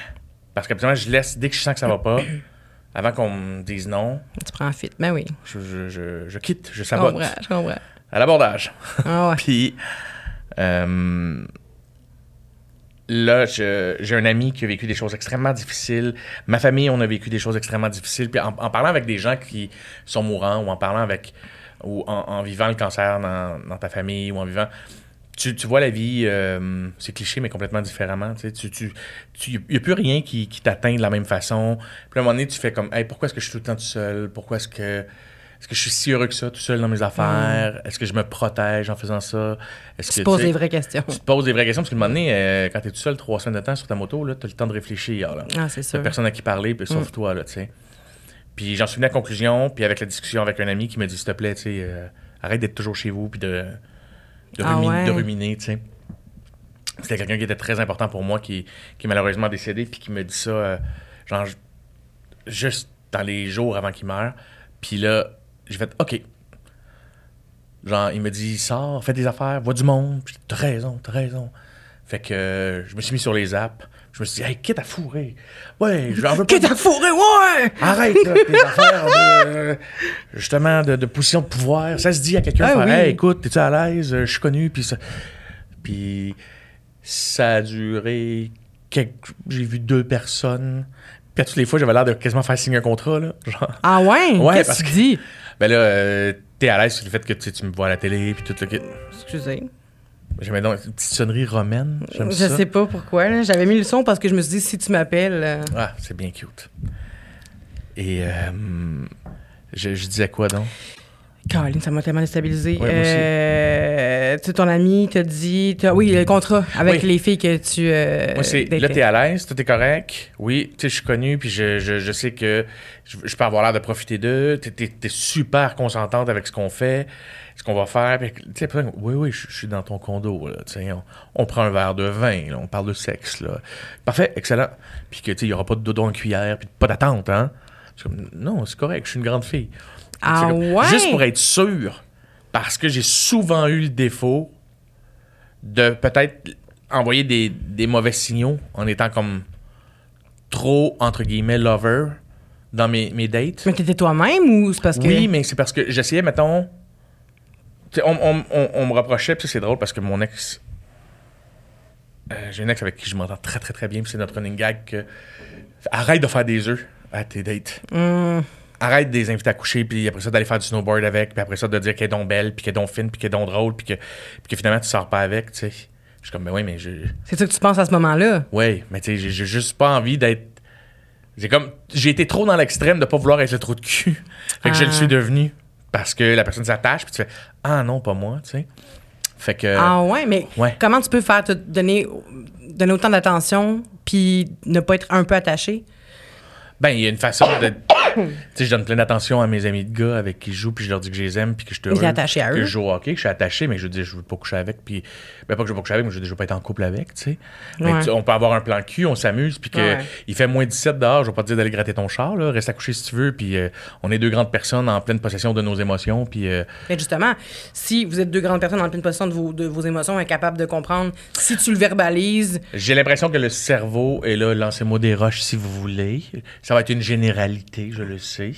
Parce qu'habituellement, je laisse dès que je sens que ça va pas, avant qu'on me dise non,
Tu prends fit. Ben oui.
je, je, je, je quitte, je
Je
sabote.
comprends, je comprends.
À l'abordage.
Ah ouais.
Puis euh, là, j'ai un ami qui a vécu des choses extrêmement difficiles. Ma famille, on a vécu des choses extrêmement difficiles. Puis en, parlant avec des gens qui sont mourants ou en parlant avec ou en, vivant le cancer dans, ta famille ou en vivant, tu, vois la vie, euh, c'est cliché, mais complètement différemment. Tu tu, tu, tu, y a plus rien qui, qui t'atteint de la même façon. Puis à un moment donné, tu fais comme, hey, pourquoi est-ce que je suis tout le temps tout seul? Pourquoi est-ce que, est-ce que je suis si heureux que ça, tout seul dans mes affaires? Est-ce que je me protège en faisant ça? Est-ce
Tu
que,
te poses des vraies questions.
tu te poses des vraies questions parce que un moment donné, euh, quand t'es tout seul trois semaines de temps sur ta moto, là, t'as le temps de réfléchir. Là.
Ah, c'est
T'as
sûr.
personne à qui parler, puis sauf toi, là, tu sais. Puis j'en suis venu à la conclusion, puis avec la discussion avec un ami qui m'a dit, s'il te plaît, tu sais, euh, arrête d'être toujours chez vous, puis de, de,
Ah
rumi-
ouais?
de ruminer, tu sais. C'était quelqu'un qui était très important pour moi, qui, qui est malheureusement décédé, puis qui me dit ça, euh, genre, ju- juste dans les jours avant qu'il meure. Puis là, j'ai fait, OK. Genre, il me dit, sors, fais des affaires, vois du monde. Puis t'as raison, t'as raison. Fait que euh, je me suis mis sur les apps. Je me suis dit, hey, quitte à fourrer. Ouais, j'en veux pas.
Que t'as fourré, ouais!
Arrête, là, tes affaires de, justement, de, de position de pouvoir. Ça se dit à quelqu'un,
Ah
faire,
oui.
hey, écoute, t'es-tu à l'aise? Je suis connu, puis ça... Puis ça a duré... quelques- J'ai vu deux personnes. Puis à toutes les fois, j'avais l'air de quasiment faire signer un contrat, là. Genre,
Ah ouais?
Ouais,
Qu'est-ce
parce
que dis?
Ben là, euh, t'es à l'aise sur le fait que tu, me vois à la télé, puis tout le... kit.
Excusez.
J'aimais donc une petite sonnerie romaine. J'aime
Je
ça.
sais pas pourquoi. là. J'avais mis le son parce que je me suis dit, si tu m'appelles... euh,
Ah, c'est bien cute. Et... euh, je, je disais quoi, donc?
Caroline, ça m'a tellement déstabilisé.
Ouais.
Euh, tu sais, ton ami t'a dit. oui, le contrat avec
Oui.
les filles que tu. euh,
Moi, c'est là, t'es à l'aise, tout est correct. Oui, tu sais, je suis connu, puis je, je, je sais que je, je peux avoir l'air de profiter d'eux. T'es, t'es super consentante avec ce qu'on fait, ce qu'on va faire. Puis, tu sais, après, oui, oui, je, je suis dans ton condo, là. Tu sais, on, on prend un verre de vin, là, on parle de sexe, là. Parfait, excellent. Puis que, tu sais, il n'y aura pas de dodo en cuillère, puis pas d'attente, hein. Comme, non, c'est correct, je suis une grande fille.
Ah
comme-
ouais?
Juste pour être sûr, parce que j'ai souvent eu le défaut de peut-être envoyer des, des mauvais signaux en étant comme trop, entre guillemets, lover dans mes, mes dates.
Mais t'étais toi-même ou c'est parce que.
Oui, mais c'est parce que j'essayais, mettons. on, on- on- on me reprochait, puis c'est drôle parce que mon ex. euh, J'ai une ex avec qui je m'entends très, très, très bien, puis c'est notre running gag que. Arrête de faire des œufs à tes dates.
Hum,
Arrête de les inviter à coucher, puis après ça, d'aller faire du snowboard avec, puis après ça, de dire qu'elle est donc belle, puis qu'elle est donc fine, puis qu'elle est donc drôle, puis que, puis que finalement, tu sors pas avec, tu sais. Je suis comme, ben oui, mais je.
c'est ça que tu penses à ce moment-là?
Ouais, mais tu sais, j'ai- juste pas envie d'être. J'ai comme. J'ai été trop dans l'extrême de pas vouloir être le trou de cul. fait que je le
Ah.
suis devenu. Parce que la personne s'attache, puis tu fais, ah non, pas moi, tu sais. Fait que.
Ah ouais, mais
ouais.
comment tu peux faire te donner, donner autant d'attention puis ne pas être un peu attaché?
Ben, il y a une façon de. tu sais, je donne plein d'attention à mes amis de gars avec qui je joue, puis je leur dis que je les aime, puis que je te
t'es attaché à
que
eux.
je joue au hockey, que je suis attaché, mais je veux dire, je veux pas coucher avec, puis. Ben, pas que je veux pas coucher avec, mais je veux dire, je veux pas être en couple avec, tu sais.
Ouais.
on peut avoir un plan cul, on s'amuse, puis que
Ouais.
il fait moins 17 dehors, je vais pas te dire d'aller gratter ton char, là. Reste à coucher si tu veux, puis euh, on est deux grandes personnes en pleine possession de nos émotions, puis. euh,
Mais justement, si vous êtes deux grandes personnes en pleine possession de vos, de vos émotions, incapables de comprendre, si tu le verbalises,
J'ai l'impression que le cerveau est là, lancez-moi des roches si vous voulez. Ça va être une généralité, je le sais.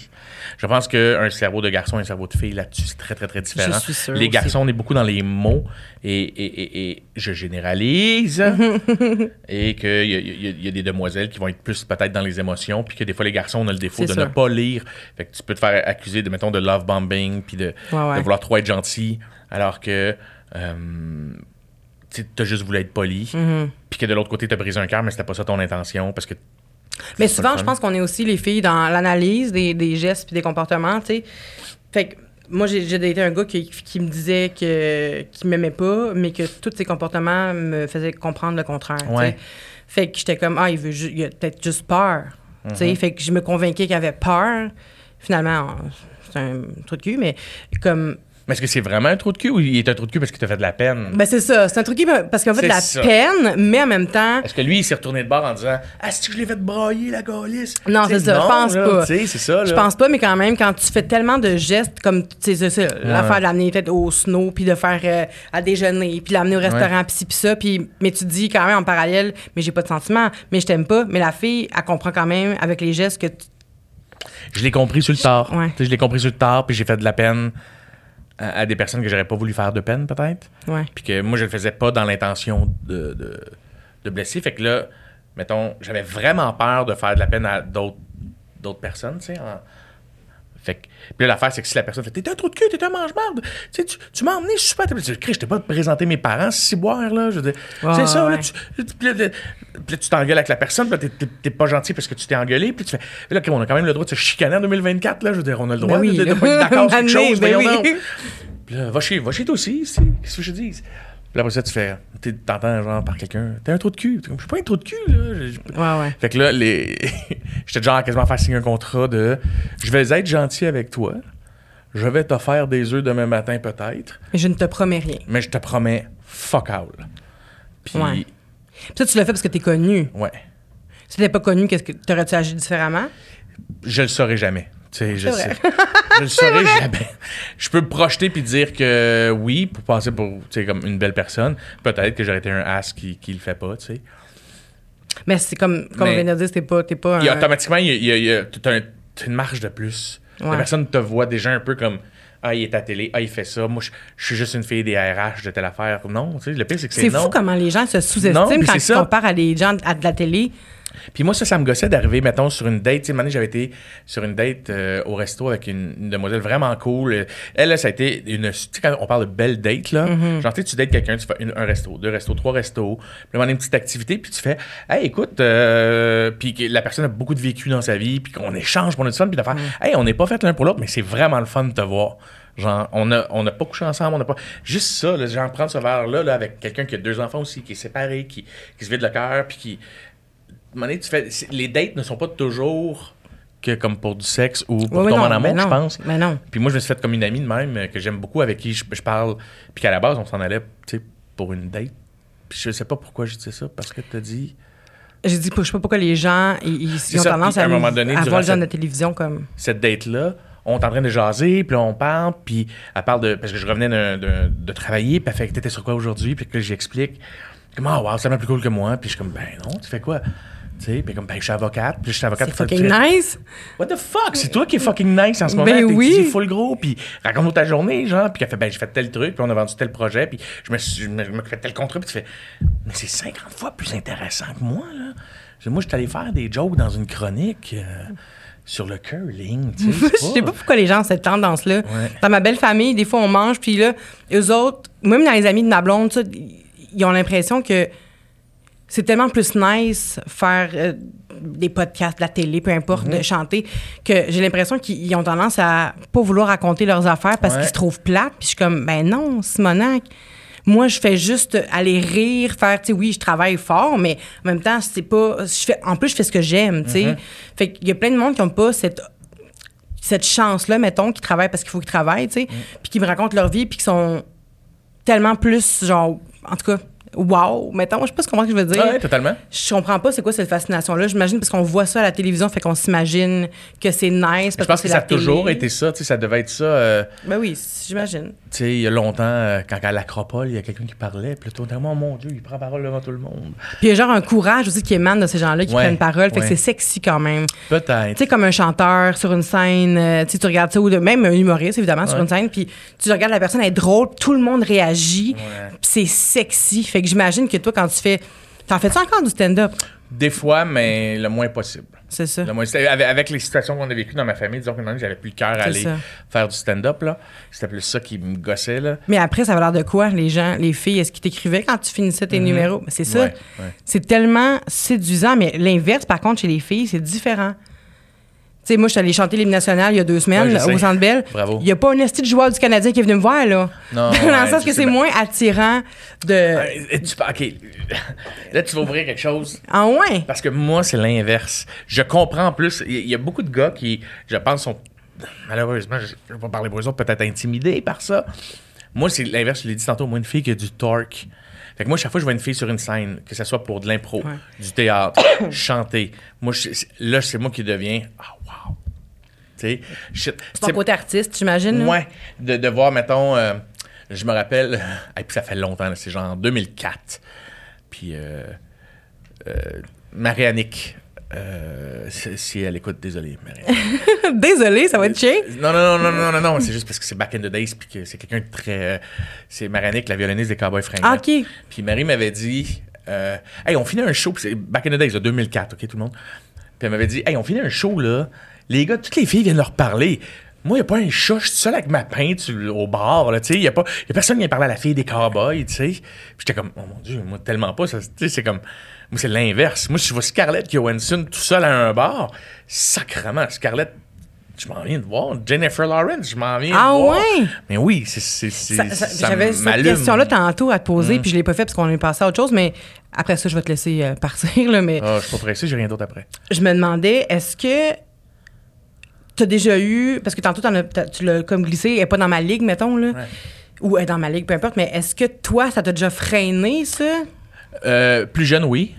Je pense qu'un cerveau de garçon et un cerveau de fille, là-dessus, c'est très, très, très différent.
Je suis sûre
les
aussi.
garçons, on est beaucoup dans les mots et, et, et, et je généralise. et qu'il y, y a- il y a des demoiselles qui vont être plus peut-être dans les émotions, puis que des fois, les garçons, on a le défaut de ne pas lire. Fait que tu peux te faire accuser de, mettons, de love bombing, puis de,
Ouais, ouais.
de vouloir trop être gentil, alors que. euh, tu as juste voulu être poli,
Mm-hmm.
puis que de l'autre côté, t'as brisé un cœur, mais c'était pas ça ton intention, parce que
Mais souvent, je pense qu'on est aussi les filles dans l'analyse des, des gestes puis des comportements, tu sais. Fait que moi, j'ai daté un gars qui, qui me disait que qu'il m'aimait pas, mais que tous ses comportements me faisaient comprendre le contraire.
Ouais.
Fait que j'étais comme, ah, il veut ju- il a peut-être juste peur. tu
Mhm.
sais. Fait que je me convainquais qu'il avait peur. Finalement, c'est un truc de cul, mais comme.
Mais est-ce que c'est vraiment un trou de cul ou il est un trou de cul parce qu'il t'a fait de la peine?
Ben, c'est ça. C'est un truc qui. Parce qu'en fait,
C'est
de la
ça.
peine, mais en même temps.
Est-ce que lui, il s'est retourné de bord en disant Ah, c'est que je l'ai fait brailler, la galice?
Non, c'est ça, je pense
là,
pas.
C'est ça, là.
Je pense pas, mais quand même, quand tu fais tellement de gestes, comme, tu sais, ça, l'affaire de l'amener peut-être au snow, puis de faire euh, à déjeuner, puis l'amener au restaurant, puis ci, puis ça, puis, mais tu te dis quand même en parallèle, mais j'ai pas de sentiment, mais je t'aime pas, mais la fille, elle comprend quand même avec les gestes que tu-
Je l'ai compris sur le tard.
Ouais.
Je l'ai compris sur le tard, puis j'ai fait de la peine à, à des personnes que j'aurais pas voulu faire de peine, peut-être.
Ouais.
Puis que moi, je le faisais pas dans l'intention de, de, de blesser. Fait que là, mettons, j'avais vraiment peur de faire de la peine à d'autres d'autres personnes, tu sais. en- Fait que, puis là, l'affaire, c'est que si la personne fait T'es un trou de cul, t'es un mange-marde, tu tu, m'as emmené super. Tu je t'ai pas présenté mes parents, si boire, là. Je c'est ça, là. Tu, puis là, tu t'engueules avec la personne, puis là, t'es- pas gentil parce que tu t'es engueulé, puis tu fais Là, on a quand même le droit de se chicaner en 2024, là. Je veux dire, on a le droit
Ben oui,
de, de, pas être d'accord sur quelque
Mané,
chose,
ben oui.
donc. Puis là, va chez, va chez toi aussi. Qu'est-ce que je dis? Puis là, après ça, tu fais, t'entends genre par quelqu'un, t'es un trou de cul. T'es comme, Je suis pas un trou de cul, là. Je- je-
Ouais, ouais.
Fait que là, les... j'étais genre quasiment faire signer un contrat de je vais être gentil avec toi, je vais te faire des œufs demain matin peut-être,
Mais je ne te promets rien.
mais je te promets fuck all. Puis,
Ouais.
ouais.
Puis ça, tu l'as fait parce que t'es connu. Si t'étais pas connu, qu'est-ce que t'aurais-tu agi différemment?
Je le saurai jamais. Je sais. je le saurai jamais. Je peux me projeter puis dire que oui, pour passer pour comme une belle personne. Peut-être que j'aurais été un ass qui, qui le fait pas, tu sais.
Mais c'est comme, comme on vient de dire, t'es pas, t'es pas
Il y a
un-
automatiquement, il y a, y a- y t'as un- une marge de plus.
Ouais.
La personne te voit déjà un peu comme Ah, il est à télé, ah, il fait ça. Moi, je, je suis juste une fille des RH de telle affaire. Non, tu sais, le pire, c'est que c'est
C'est fou comment les gens se sous-estiment quand ils comparent à des gens à de la télé.
Puis moi, ça, ça me gossait d'arriver, mettons, sur une date. Tu sais, j'avais été sur une date euh, au resto avec une, une demoiselle vraiment cool. Elle, là, ça a été une. Tu sais, quand on parle de belle date, là,
Mm-hmm.
genre, tu sais, tu dates quelqu'un, tu fais une- un resto, deux restos, trois restos, puis là, on a une petite activité, puis tu fais, hey, écoute, euh, puis que la personne a beaucoup de vécu dans sa vie, puis qu'on échange, puis on a du fun, puis de faire,
Mm.
hey, on n'est pas fait l'un pour l'autre, mais c'est vraiment le fun de te voir. Genre, on n'a on a pas couché ensemble, on n'a pas. Juste ça, là, genre, prendre ce verre-là, là, avec quelqu'un qui a deux enfants aussi, qui est séparé, qui, qui se vide le cœur, puis qui donné, tu fais, les dates ne sont pas toujours que comme pour du sexe ou pour tomber
non,
en amour, je pense.
mais non.
Puis moi, je me suis fait comme une amie de même euh, que j'aime beaucoup, avec qui je, je parle, puis qu'à la base, on s'en allait, pour une date. Puis je sais pas pourquoi je disais ça, parce que tu as dit
J'ai dit, je sais pas pourquoi les gens, ils, ont
ça,
tendance
à
à,
un moment donné,
à
durant
voir le genre de télévision comme.
cette date-là, on est en train de jaser, puis là, on parle, puis elle parle de. Parce que je revenais d'un- de, travailler, puis elle fait que t'étais sur quoi aujourd'hui, puis que j'explique. Comme, ah, wow, c'est tellement plus cool que moi. Puis je suis comme, ben non, tu fais quoi? Sais, puis comme, ben, je suis avocate, puis je suis avocate.
C'est fucking
fais,
nice.
What the fuck? C'est toi qui es fucking nice en ce moment.
Ben oui.
full gros, puis raconte-nous ta journée, genre. Puis elle fait, ben, j'ai fait tel truc, puis on a vendu tel projet, puis je me suis je me, je me fait tel contrat, puis tu fais, mais c'est 50 fois plus intéressant que moi, là. Moi, je suis allé faire des jokes dans une chronique. euh, sur le curling, tu sais.
je sais pas pourquoi les gens ont cette tendance-là.
Ouais.
Dans ma belle famille, des fois, on mange, puis là, eux autres, même dans les amis de ma blonde, ils ont l'impression que c'est tellement plus nice faire euh, des podcasts, de la télé, peu importe,
Mhm.
de chanter, que j'ai l'impression qu'ils ils ont tendance à pas vouloir raconter leurs affaires parce
Ouais.
qu'ils se trouvent plates. Puis je suis comme, ben non, Simonac. Moi, je fais juste aller rire, faire, tu sais, oui, je travaille fort, mais en même temps, c'est pas. Je fais, en plus, je fais ce que j'aime, tu sais.
Mhm.
Fait qu'il y a plein de monde qui n'ont pas cette cette chance-là, mettons, qui travaillent parce qu'il faut qu'ils travaillent, tu sais, puis qui me racontent leur vie, puis qui sont tellement plus, genre, en tout cas, wow, mettons, je sais pas ce comment que je veux dire.
Ouais, totalement.
Je comprends pas c'est quoi cette fascination-là. J'imagine parce qu'on voit ça à la télévision, fait qu'on s'imagine que c'est nice.
Je pense que ça a
télé.
toujours été ça, tu sais, ça devait être ça. euh,
Ben oui, j'imagine.
Tu sais, il y a longtemps, euh, quand à l'Acropole, il y a quelqu'un qui parlait, puis tout oh mon Dieu, il prend parole devant tout le monde.
Puis il y a genre un courage aussi qui émane de ces gens-là qui
Ouais,
prennent parole, fait que c'est sexy quand même.
Peut-être.
Tu sais, comme un chanteur sur une scène, euh, tu regardes ça, ou de- même un humoriste, évidemment, sur une scène, puis tu regardes la personne, elle est drôle, tout le monde réagit, c'est sexy. Fait que j'imagine que toi, quand tu fais. T'en fais-tu encore du stand-up?
Des fois, mais le moins possible.
C'est ça.
Avec, avec les situations qu'on a vécues dans ma famille, disons que maintenant, j'avais plus le cœur à aller
ça.
faire du stand-up, là. C'était plus ça qui me gossait, là.
Mais après, ça avait l'air de quoi, les gens, les filles? Est-ce qu'ils t'écrivaient quand tu finissais tes numéros? Mais C'est ça.
Mhm. Ouais, ouais.
C'est tellement séduisant, mais l'inverse, par contre, chez les filles, c'est différent. Tu sais, moi, je suis allée chanter l'hymne national il y a deux semaines
Ouais,
là, au Centre Bell.
Bravo.
Il n'y a pas un esti de joueur du Canadien qui est venu me voir, là.
Non,
Dans le sens que c'est moins attirant de...
Euh, tu, OK. Là, tu vas ouvrir quelque chose.
Ah ouais?
Parce que moi, c'est l'inverse. Je comprends plus. Il y- a beaucoup de gars qui, je pense, sont malheureusement, je ne vais pas parler pour eux autres, peut-être intimidés par ça. Moi, c'est l'inverse. Je l'ai dit tantôt. Moi, une fille qui a du torque. Fait que moi, chaque fois que je vois une fille sur une scène, que ce soit pour de l'impro,
Ouais.
du théâtre, chanter, moi, je- là, c'est moi qui deviens. Ah, wow. Tu sais, shit.
C'est ton côté artiste, j'imagine.
Ouais, de, de voir, mettons, euh, je me rappelle, et puis ça fait longtemps, c'est genre en 2004. Puis euh, euh, Marianique, euh, si elle écoute, désolé, Marianique.
Désolé, ça va être chien.
non, non, non, non, non, non, non, c'est juste parce que c'est back in the days, puis que c'est quelqu'un de très. c'est Marianique, la violoniste des Cowboys fringants.
Ah, OK.
Puis Marie m'avait dit, euh, hey, on finit un show, c'est back in the days, là, 2004, OK, tout le monde. Puis elle m'avait dit, hey, on finit un show, là. Les gars, toutes les filles viennent leur parler. Moi, il n'y a pas un chat, je suis seul avec ma pinte au bar, là, tu sais. Il n'y a, pas- y a personne qui vient parler à la fille des cowboys, tu sais. Puis j'étais comme, oh mon Dieu, moi, tellement pas. ça, Tu sais, c'est comme, moi, c'est l'inverse. Moi, si je vois Scarlett Johansson tout seul à un bar, sacrement, Scarlett, je m'en viens de voir. Jennifer Lawrence, je m'en viens
Ah
de voir.
ouais?
Mais oui, c'est.
J'avais cette question-là tantôt à te poser,
Mm.
puis je l'ai pas fait parce qu'on est passé à autre chose, mais après ça, je vais te laisser euh, partir. Là, mais
Ah, je suis pas pressé, j'ai rien d'autre après.
je me demandais, est-ce que tu as déjà eu, parce que tantôt t'en as- t'as- tu l'as comme glissé, elle n'est pas dans ma ligue, mettons, là,
Ouais.
ou elle est dans ma ligue, peu importe, mais est-ce que toi, ça t'a déjà freiné, ça?
Euh, plus jeune, oui.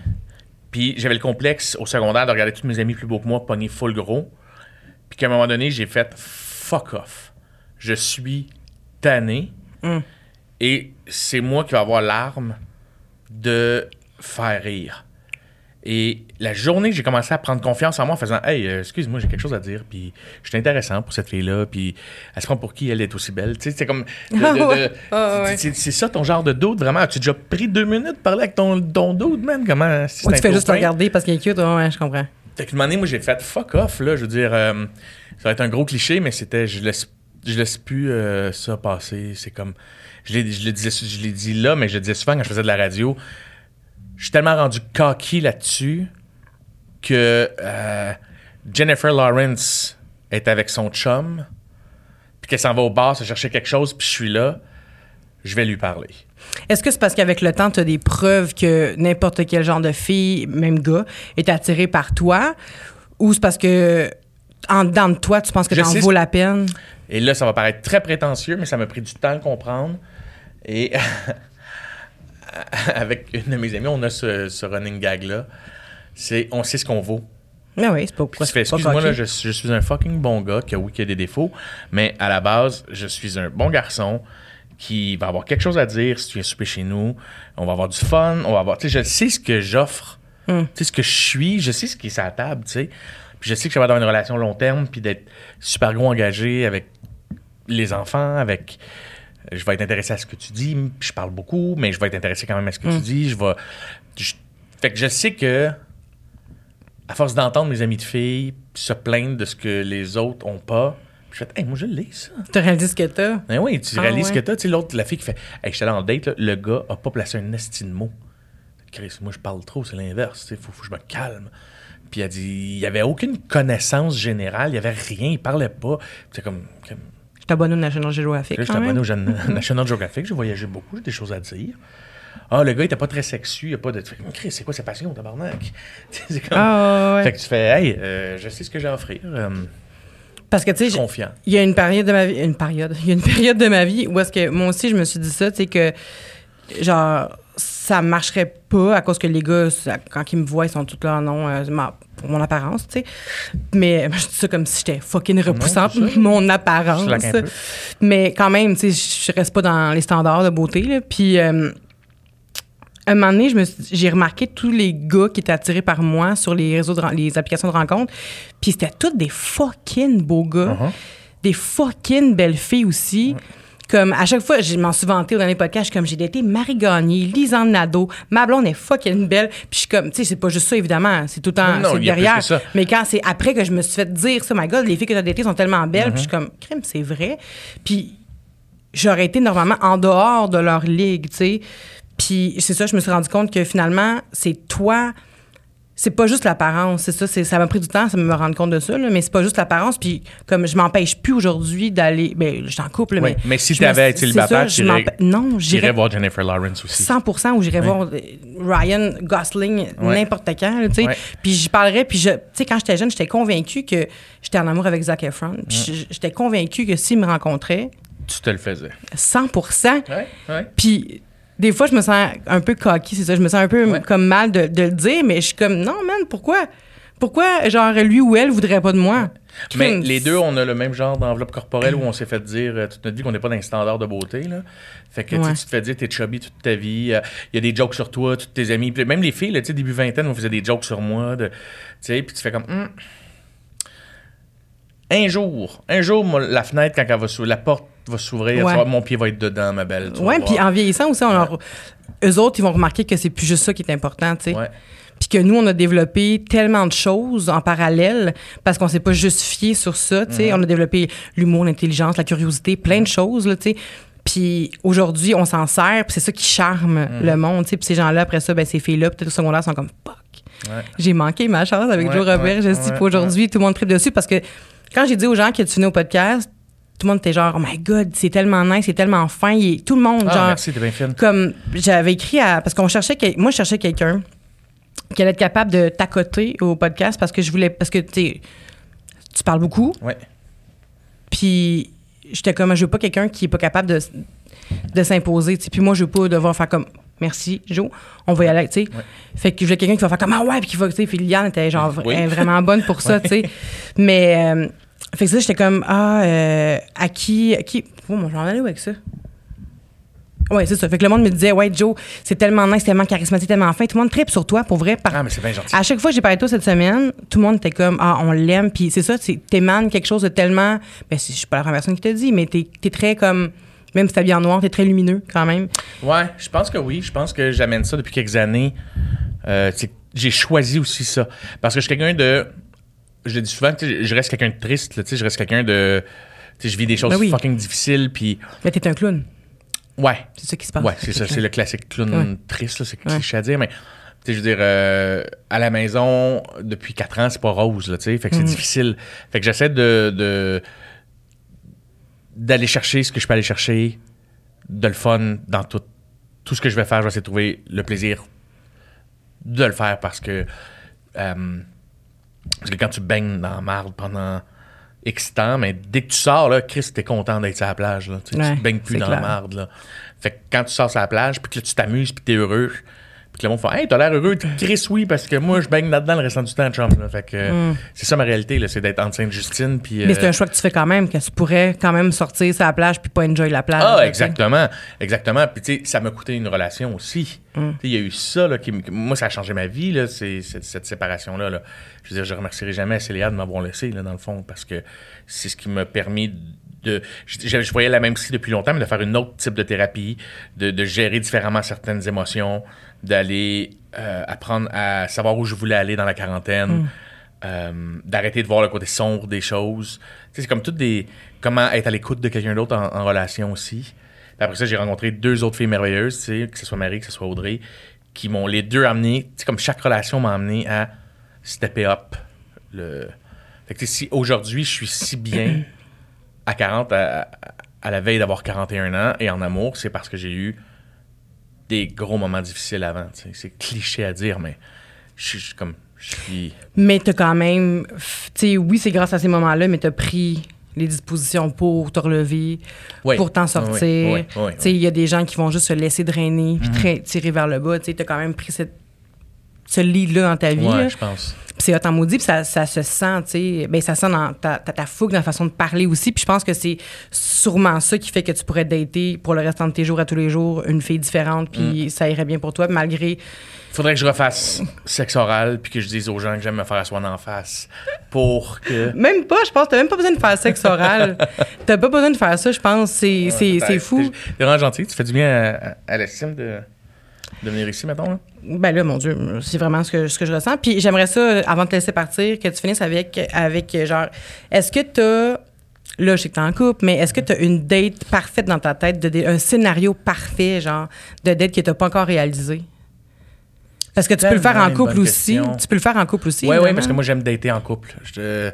Puis j'avais le complexe au secondaire de regarder tous mes amis plus beaux que moi pogner full gros. Puis qu'à un moment donné, j'ai fait fuck off. Je suis tanné.
Mm.
Et c'est moi qui vais avoir l'arme de faire rire. Et la journée que j'ai commencé à prendre confiance en moi en faisant Hey, euh, excuse-moi, j'ai quelque chose à dire, puis je suis intéressant pour cette fille-là, puis elle se prend pour qui elle est aussi belle. Tu sais, c'est comme.
Ah ouais. Ah
c'est- ça ton genre de doute, vraiment. As-tu déjà pris deux minutes parler avec ton, ton doute, man? Comment. si
Ou tu fais juste regarder parce qu'il est cute? Ouais, je comprends.
Fait donné, moi, j'ai fait fuck off, là. Je veux dire, euh, ça va être un gros cliché, mais c'était, je laisse, je laisse plus euh, ça passer. C'est comme, je l'ai, je, le disais, je l'ai dit là, mais je le disais souvent quand je faisais de la radio. Je suis tellement rendu cocky là-dessus que euh, Jennifer Lawrence est avec son chum, puis qu'elle s'en va au bar se chercher quelque chose, puis je suis là, je vais lui parler.
Est-ce que c'est parce qu'avec le temps, tu as des preuves que n'importe quel genre de fille, même gars, est attiré par toi? Ou c'est parce que en dedans de toi, tu penses que t'en vaut la peine?
Et là, ça va paraître très prétentieux, mais ça m'a pris du temps à le comprendre. Et avec une de mes amies, on a ce, ce running gag-là. C'est on sait ce qu'on vaut.
Mais oui, c'est pas
excuse-moi, je, je suis un fucking bon gars, qui a oui, qui a des défauts, mais à la base, je suis un bon garçon qui va avoir quelque chose à dire si tu viens souper chez nous. On va avoir du fun, on va avoir. Tu sais, je sais ce que j'offre,
Hmm.
tu sais, ce que je suis, je sais ce qui est la table, tu sais. Puis je sais que je vais avoir une relation long terme, puis d'être super gros engagé avec les enfants, avec. Je vais être intéressé à ce que tu dis, je parle beaucoup, mais je vais être intéressé quand même à ce que tu dis. Je vais. je- fait que je sais que à force d'entendre mes amis de filles se plaindre de ce que les autres ont pas, je fais, hey, moi je l'ai ça.
Tu réalises ce que t'as.
Ben oui, tu
Ah
réalises
ouais.
que t'as, tu sais, l'autre, la fille qui fait, hey, j'étais allé en date, là, le gars a pas placé un esti de mot. Chris, moi je parle trop, c'est l'inverse, il faut, faut que je me calme. Puis elle dit, il y avait aucune connaissance générale, il y avait rien, il parlait pas. C'est comme, comme
Je t'abonne au National Geographic.
Je
même?
au National Geographic, j'ai voyagé beaucoup, j'ai des choses à dire. Ah, le gars, il était pas très sexu, il a pas de. Chris, c'est quoi sa passion, tabarnak? C'est comme.
Ah, ouais.
Fait que tu fais, hey, euh, je sais ce que j'ai à offrir. euh,
Parce que, tu sais, il y a une période de ma vie, une période, il y a une période de ma vie où est-ce que moi aussi je me suis dit ça, tu sais que genre ça marcherait pas à cause que les gars ça- quand ils me voient ils sont tous là non euh, ma- pour mon apparence, tu sais. Mais je dis ça comme si j'étais fucking repoussante mon apparence. Mais quand même, tu sais, je reste pas dans les standards de beauté là. Puis euh, un moment donné, j'ai remarqué tous les gars qui étaient attirés par moi sur les réseaux, de, les applications de rencontres. Puis c'était tous des fucking beaux gars,
Uh-huh.
des fucking belles filles aussi. Comme à chaque fois, je m'en suis vanté au dernier podcast, je suis comme j'ai daté Marie Gagné, Lisanne Nadeau, ma blonde est fucking belle. Puis je suis comme, tu sais, c'est pas juste ça évidemment, c'est tout le temps
Non,
derrière. Mais quand c'est après que je me suis fait dire ça, my God, les filles que tu as datées sont tellement belles, puis je suis
Mm-hmm.
comme, crime, c'est vrai. Puis j'aurais été normalement en dehors de leur ligue, tu sais. Puis c'est ça, je me suis rendu compte que finalement, c'est toi. C'est pas juste l'apparence, c'est ça. c'est- Ça m'a pris du temps, ça me rendre compte de ça, là, mais c'est pas juste l'apparence. Puis comme je m'empêche plus aujourd'hui d'aller. Ben, je suis en couple,
Oui,
mais.
mais si t'avais été célibataire,
Non,
J'irais voir Jennifer Lawrence aussi.
100 où j'irais voir euh, Ryan Gosling n'importe quand, tu sais. Puis j'y parlerais, puis je, tu sais, quand j'étais jeune, j'étais convaincue que j'étais en amour avec Zac Efron. Puis j'étais convaincue que s'il me rencontrait,
Tu te le faisais.
100
Ouais, ouais.
puis des fois, je me sens un peu cocky, c'est ça. Je me sens un peu
Ouais.
comme mal de, de le dire, mais je suis comme, non, man, pourquoi? Pourquoi, genre, lui ou elle voudrait pas de moi?
Mais les deux, on a le même genre d'enveloppe corporelle où on s'est fait dire euh, toute notre vie qu'on n'est pas dans les standards de beauté. Là. Fait que
Ouais.
tu te fais dire t'es chubby toute ta vie. euh, Il y a des jokes sur toi, toutes tes amis. Même les filles, là, tu sais, début vingtaine, on faisait des jokes sur moi. de- Tu sais, puis tu fais comme. Hum. Un jour, un jour, moi, la fenêtre, quand elle va s'ouvrir, la porte va s'ouvrir,
Ouais.
mon pied va être dedans, ma belle. voir.
puis en vieillissant aussi, on leur- eux autres, ils vont remarquer que c'est plus juste ça qui est important, tu sais.
Ouais.
puis que nous, on a développé tellement de choses en parallèle parce qu'on s'est pas juste fié sur ça, tu sais. On a développé l'humour, l'intelligence, la curiosité, plein de choses, là, tu sais. Puis aujourd'hui, on s'en sert, puis c'est ça qui charme le monde, tu sais. Puis ces gens-là, après ça, ben, ces filles-là, peut-être au secondaire, sont comme fuck.
Ouais.
J'ai manqué ma chance avec
Ouais,
Joe Robert.
ouais,
je dis aujourd'hui, tout le monde tripe dessus parce que quand j'ai dit aux gens que tu venais au podcast, tout le monde était genre, oh my god, c'est tellement nice, c'est tellement fin. Tout le monde,
Ah,
genre,
merci, bien fine.
comme j'avais écrit à. Parce qu'on cherchait. Moi, je cherchais quelqu'un qui allait être capable de t'accoter au podcast parce que je voulais. Parce que, tu sais, tu parles beaucoup.
Ouais.
Puis j'étais comme, je veux pas quelqu'un qui est pas capable de, de s'imposer. Puis moi, je veux pas devoir faire comme, merci, Joe, on va y aller, tu sais.
Ouais.
Fait que je voulais quelqu'un qui va faire comme, ah ouais, puis qui va, tu sais. Puis Liliane était genre
Oui.
vraiment bonne pour ça, tu sais. Mais, euh, fait que ça, j'étais comme, ah, euh, à qui, à qui, oh, mon, j'en allais où avec ça? Ouais, c'est ça. Fait que le monde me disait, ouais, Joe, c'est tellement nice, tellement charismatique, tellement fin. Tout le monde tripe sur toi, pour vrai. par-
Ah, mais c'est bien gentil.
à chaque fois que j'ai parlé de toi cette semaine, tout le monde était comme ah on l'aime puis c'est ça, t'émanes quelque chose de tellement ben je suis pas la première personne qui te dit mais t'es es très comme même si t'habilles en noir, t'es très lumineux quand même.
Ouais, je pense que oui. Je pense que j'amène ça depuis quelques années. Euh, j'ai choisi aussi ça. Parce que je suis quelqu'un de. Je dis souvent, je reste quelqu'un de triste. là, je reste quelqu'un de. je vis des choses
Ben oui.
fucking difficiles. Puis.
Mais t'es un clown,
Ouais.
c'est ça qui se passe.
Ouais, c'est ça. C'est le classique clown
Ouais.
triste. C'est
Ouais.
cliché à dire. Mais. tu sais, je veux dire, euh, à la maison, depuis quatre ans, c'est pas rose, là, tu sais. Fait que c'est
Mm.
difficile. Fait que j'essaie de, de- d'aller chercher ce que je peux aller chercher, de le fun dans tout, tout ce que je vais faire. Je vais essayer de trouver le plaisir de le faire parce que, euh, parce que quand tu baignes dans la marde pendant X temps, mais dès que tu sors, là, Chris, t'es content d'être sur la plage. Là, Tu sais,
Ouais,
tu te baignes plus dans
clair.
la marde. Là. Fait que quand tu sors sur la plage, puis que là, tu t'amuses, puis t'es heureux, puis le monde fait Hey, t'as l'air heureux, Chris, oui, parce que moi, je baigne là-dedans le restant du temps, chum. Là. Fait que euh, c'est ça ma réalité, là, c'est d'être en Sainte-Justine. Puis,
Mm. Mais c'est
euh,
un choix que tu fais quand même que tu pourrais quand même sortir sur la plage puis pas enjoy la plage.
Ah, exactement. Exactement. Puis, tu sais, ça m'a coûté une relation aussi.
Mm.
Tu sais, Il y a eu ça, là, qui, moi, ça a changé ma vie, là, c'est, cette séparation-là. Là. Je veux dire, je remercierai jamais Célia de m'avoir laissé, là, dans le fond, parce que c'est ce qui m'a permis de. Je, je- je voyais la même psy depuis longtemps, mais de faire une autre type de thérapie, de, de gérer différemment certaines émotions, d'aller euh, apprendre à savoir où je voulais aller dans la quarantaine. euh, d'arrêter de voir le côté sombre des choses. Tu sais, c'est comme toutes des. Comment être à l'écoute de quelqu'un d'autre en, en relation aussi. Puis après ça, j'ai rencontré deux autres filles merveilleuses, tu sais, que ce soit Marie, que ce soit Audrey, qui m'ont les deux amené, tu sais, comme chaque relation m'a amené à stepper up. Le... Fait que tu sais, si aujourd'hui je suis si bien à 40, à, à- à la veille d'avoir 41 ans et en amour, c'est parce que j'ai eu des gros moments difficiles avant. C'est cliché à dire, mais je suis comme. Je suis.
Mais t'as quand même tu oui, c'est grâce à ces moments-là mais t'as pris les dispositions pour te relever,
Oui.
pour t'en sortir.
oui, oui, oui,
Tu sais, il y a des gens qui vont juste se laisser drainer puis tra- tirer vers le bas. Tu sais, t'as quand même pris cette, ce lead-là dans ta vie.
Ouais, je pense.
Puis c'est en maudit, puis ça, ça se sent, tu sais. Ben, ça sent dans ta, ta, ta fougue, dans la façon de parler aussi. Puis je pense que c'est sûrement ça qui fait que tu pourrais dater pour le restant de tes jours à tous les jours une fille différente, puis ça irait bien pour toi, malgré.
Faudrait que je refasse sexe oral puis que je dise aux gens que j'aime me faire asseoir en face pour que.
Même pas, je pense, t'as même pas besoin de faire sexe oral. t'as pas besoin de faire ça, je pense. C'est c'est- c'est fou.
T'es t'es vraiment gentil. Tu fais du bien à, à- à l'estime de, de venir ici, mettons. Là?
Ben là, mon Dieu, c'est vraiment ce que, ce que je ressens. Puis j'aimerais ça, avant de te laisser partir, que tu finisses avec, avec genre, est-ce que t'as, là, je sais que t'es en couple, mais est-ce que t'as une date parfaite dans ta tête, de, un scénario parfait, genre, de date que t'as pas encore réalisé? Parce que tu peux le faire en couple aussi.
question.
Tu peux le faire en couple aussi.
Oui, oui, parce que moi, j'aime dater en couple. Je-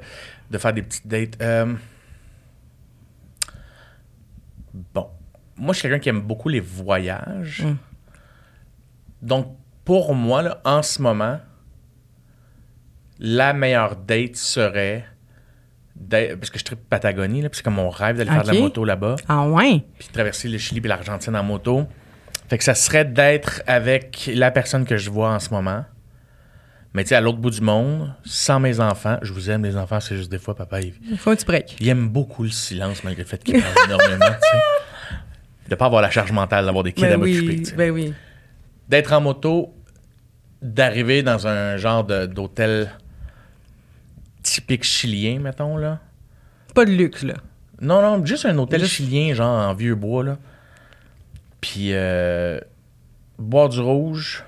de faire des petites dates. Euh, bon. Moi, je suis quelqu'un qui aime beaucoup les voyages.
Mm.
Donc, pour moi, là, en ce moment, la meilleure date serait. d'être- Parce que je tripe Patagonie, c'est comme mon rêve d'aller faire de la moto là-bas.
Ah ouais?
puis de traverser le Chili et l'Argentine en moto. Fait que ça serait d'être avec la personne que je vois en ce moment. Mais tu sais, à l'autre bout du monde, sans mes enfants. Je vous aime, les enfants, c'est juste des fois, papa, il,
Il faut un petit break.
il aime beaucoup le silence, malgré le fait qu'il parle énormément, tu sais. De pas avoir la charge mentale d'avoir des kids à
Ben
m'occuper,
oui, ben oui.
D'être en moto, d'arriver dans un genre d'hôtel typique chilien, mettons, là.
Pas de luxe, là.
Non, non, juste un hôtel
Juste-
chilien, genre en vieux bois, là. Puis euh, boire du rouge.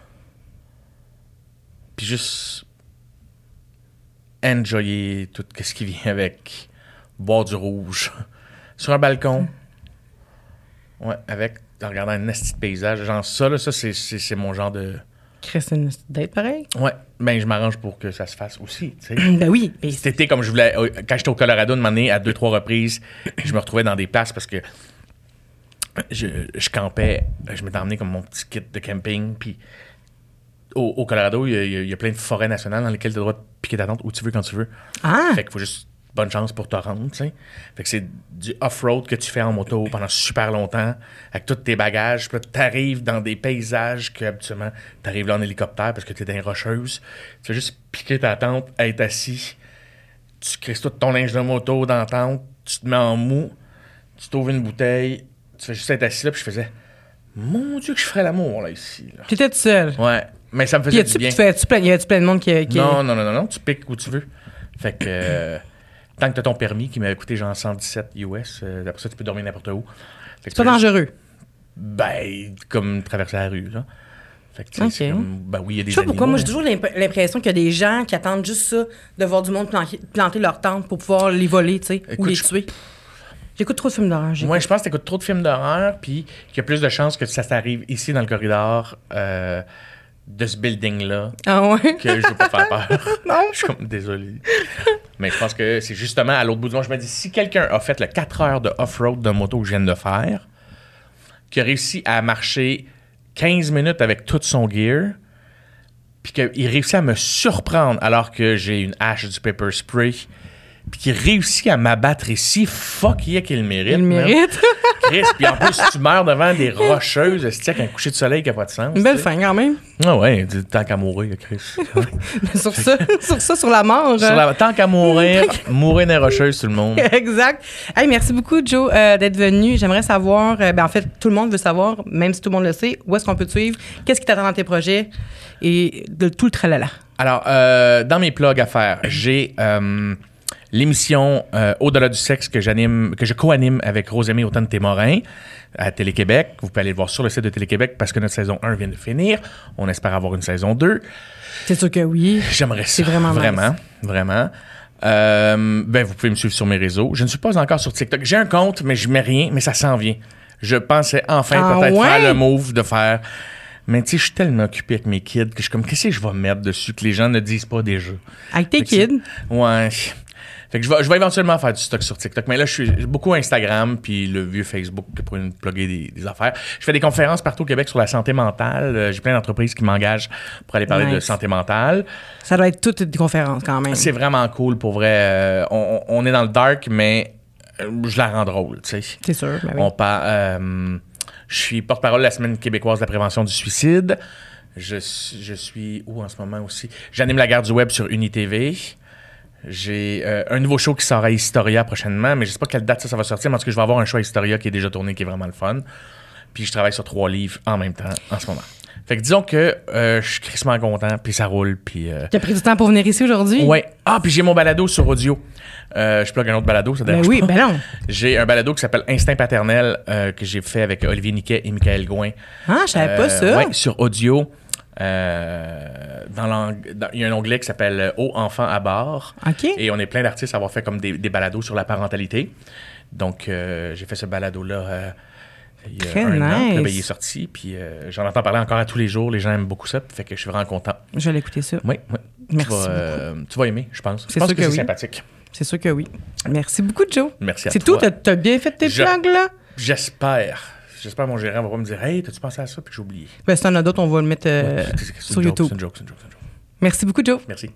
Puis Puis juste enjoyer tout ce qui vient avec. Boire du rouge. Sur un balcon. Ouais, avec, en regardant un esti de paysage. Genre ça, là, ça, c'est- mon genre de...
Chris, c'est une date pareil?
Ouais, ben je m'arrange pour que ça se fasse aussi, tu sais.
ben oui.
été, comme je voulais, euh, quand j'étais au Colorado, de m'amener à deux, trois reprises, je me retrouvais dans des places parce que je, je campais, je m'étais emmené comme mon petit kit de camping, puis au, au Colorado, y a- il y a plein de forêts nationales dans lesquelles tu as le droit de piquer ta tente où tu veux, quand tu veux.
Ah!
Fait qu'il faut juste bonne chance pour te rendre, tu sais. Fait que c'est du off-road que tu fais en moto pendant super longtemps, avec tous tes bagages. Puis là, t'arrives dans des paysages que habituellement t'arrives là en hélicoptère parce que t'es dans les rocheuses. Tu fais juste piquer ta tente, être assis. Tu crisses tout ton linge de moto dans la tente, tu te mets en mou, tu t'ouvres une bouteille, tu fais juste être assis là, puis je faisais Mon Dieu, que je ferais l'amour là ici. là.
T'étais tout seul.
Ouais, mais ça me faisait du bien.
plein, y a-tu plein de monde qui. qui-
Non, non, non, non, non, tu piques où tu veux. Fait que euh, tant que t'as ton permis qui m'avait coûté genre 117 US, euh, après ça, tu peux dormir n'importe où.
C'est pas
tu
dangereux.
Ben, comme traverser la rue, là. Fait que tu sais, c'est
Ok.
comme, ben oui, il y a des
Je sais pas pourquoi, moi, j'ai toujours l'imp- l'impression qu'il y a des gens qui attendent juste ça, de voir du monde planquer- planter leur tente pour pouvoir les voler, tu sais, ou les tuer. J'écoute trop de films d'horreur.
Moi, je pense que t'écoutes trop de films d'horreur, puis qu'il y a plus de chances que ça t'arrive ici dans le corridor euh, de ce building-là
Ah ouais?
que je veux pas faire peur.
Non.
Je suis comme désolé. Mais je pense que c'est justement à l'autre bout du monde. Je me dis, si quelqu'un a fait le 4 heures de off-road de moto que je viens de faire, qui a réussi à marcher 15 minutes avec tout son gear, puis qu'il réussit à me surprendre alors que j'ai une hache du pepper spray, puis qu'il réussit à m'abattre ici, fuck yeah qu'il mérite.
Il mérite.
Chris, puis en plus, tu meurs devant des rocheuses, c'est avec un coucher de soleil qui n'a pas de sens.
Une belle fin, quand même.
Ah ouais, tant qu'à mourir, Chris.
Sur ça, sur ça, sur la mort.
Sur la- tant qu'à mourir, mourir les rocheuses, tout le monde.
Exact. Hey, merci beaucoup, Joe, euh, d'être venu. J'aimerais savoir, euh, ben, en fait, tout le monde veut savoir, même si tout le monde le sait, où est-ce qu'on peut te suivre, qu'est-ce qui t'attend dans tes projets? Et de tout le tralala.
Alors, euh, dans mes plugs à faire, j'ai euh, l'émission euh, Au-delà du sexe que j'anime, que je co-anime avec Rosemée Automne Témorin à Télé-Québec. Vous pouvez aller le voir sur le site de Télé-Québec parce que notre saison 1 vient de finir. On espère avoir une saison 2.
C'est sûr que oui.
J'aimerais ça.
C'est vraiment nice.
Vraiment, vraiment. Euh, ben, vous pouvez me suivre sur mes réseaux. Je ne suis pas encore sur TikTok. J'ai un compte, mais je mets rien, mais ça s'en vient. Je pensais enfin
Ah
peut-être
ouais?
faire le move de faire. Mais tu sais, je suis tellement occupé avec mes kids que je suis comme, qu'est-ce que je vais mettre dessus que les gens ne disent pas déjà?
Avec tes kids?
Ouais. Fait que je vais, je vais éventuellement faire du stock sur TikTok. Mais là, je suis beaucoup Instagram puis le vieux Facebook pour nous plugger des, des affaires. Je fais des conférences partout au Québec sur la santé mentale. Euh, J'ai plein d'entreprises qui m'engagent pour aller parler de santé mentale.
Ça doit être toute une conférence quand même.
C'est vraiment cool pour vrai. Euh, on, on est dans le dark, mais euh, je la rends drôle, tu sais.
C'est sûr. ben oui.
On par- euh, je suis porte-parole de la Semaine québécoise de la prévention du suicide. Je, suis- je suis où en ce moment aussi? J'anime la guerre du web sur UniTV. J'ai euh, un nouveau show qui sort à Historia prochainement, mais je sais pas quelle date ça, ça va sortir, mais en tout cas, je vais avoir un show à Historia qui est déjà tourné, qui est vraiment le fun. Puis je travaille sur trois livres en même temps en ce moment. Fait que disons que euh, je suis crissement content, puis ça roule, puis... euh,
Tu as pris du temps pour venir ici aujourd'hui?
Ouais. Ah, puis j'ai mon balado sur audio. Je plug un autre balado, ça
Ben
dérange
oui,
pas.
ben non.
J'ai un balado qui s'appelle Instinct paternel que j'ai fait avec Olivier Niquet et Michael Gouin.
Ah, je savais pas ça.
ouais, sur audio. Euh, dans Il y a un onglet qui s'appelle euh, Haut enfant à bord.
OK.
Et on est plein d'artistes à avoir fait comme des, des balados sur la parentalité. Donc, euh, j'ai fait ce balado-là euh, il y a
Très
un an. Là, ben, il est sorti. Puis j'en entends parler encore à tous les jours. Les gens aiment beaucoup ça. Fait que je suis vraiment content.
Je vais l'écouter ça.
Oui, oui.
Merci
Tu vas, euh, tu vas aimer, je pense. Je
C'est
pense
sûr
que,
que
c'est
oui.
sympathique.
C'est sûr que oui. Merci beaucoup, Joe.
Merci à
C'est tout?
toi.
T'as as bien fait tes
Je-
plugs, là?
J'espère. J'espère que mon gérant va pas me dire Hey, t'as-tu pensé à ça? Puis j'ai oublié.
Ben, si t'en as d'autres, on va le mettre euh,
Ouais,
sur YouTube.
C'est une joke, c'est une joke, c'est une joke.
Merci beaucoup, Joe.
Merci.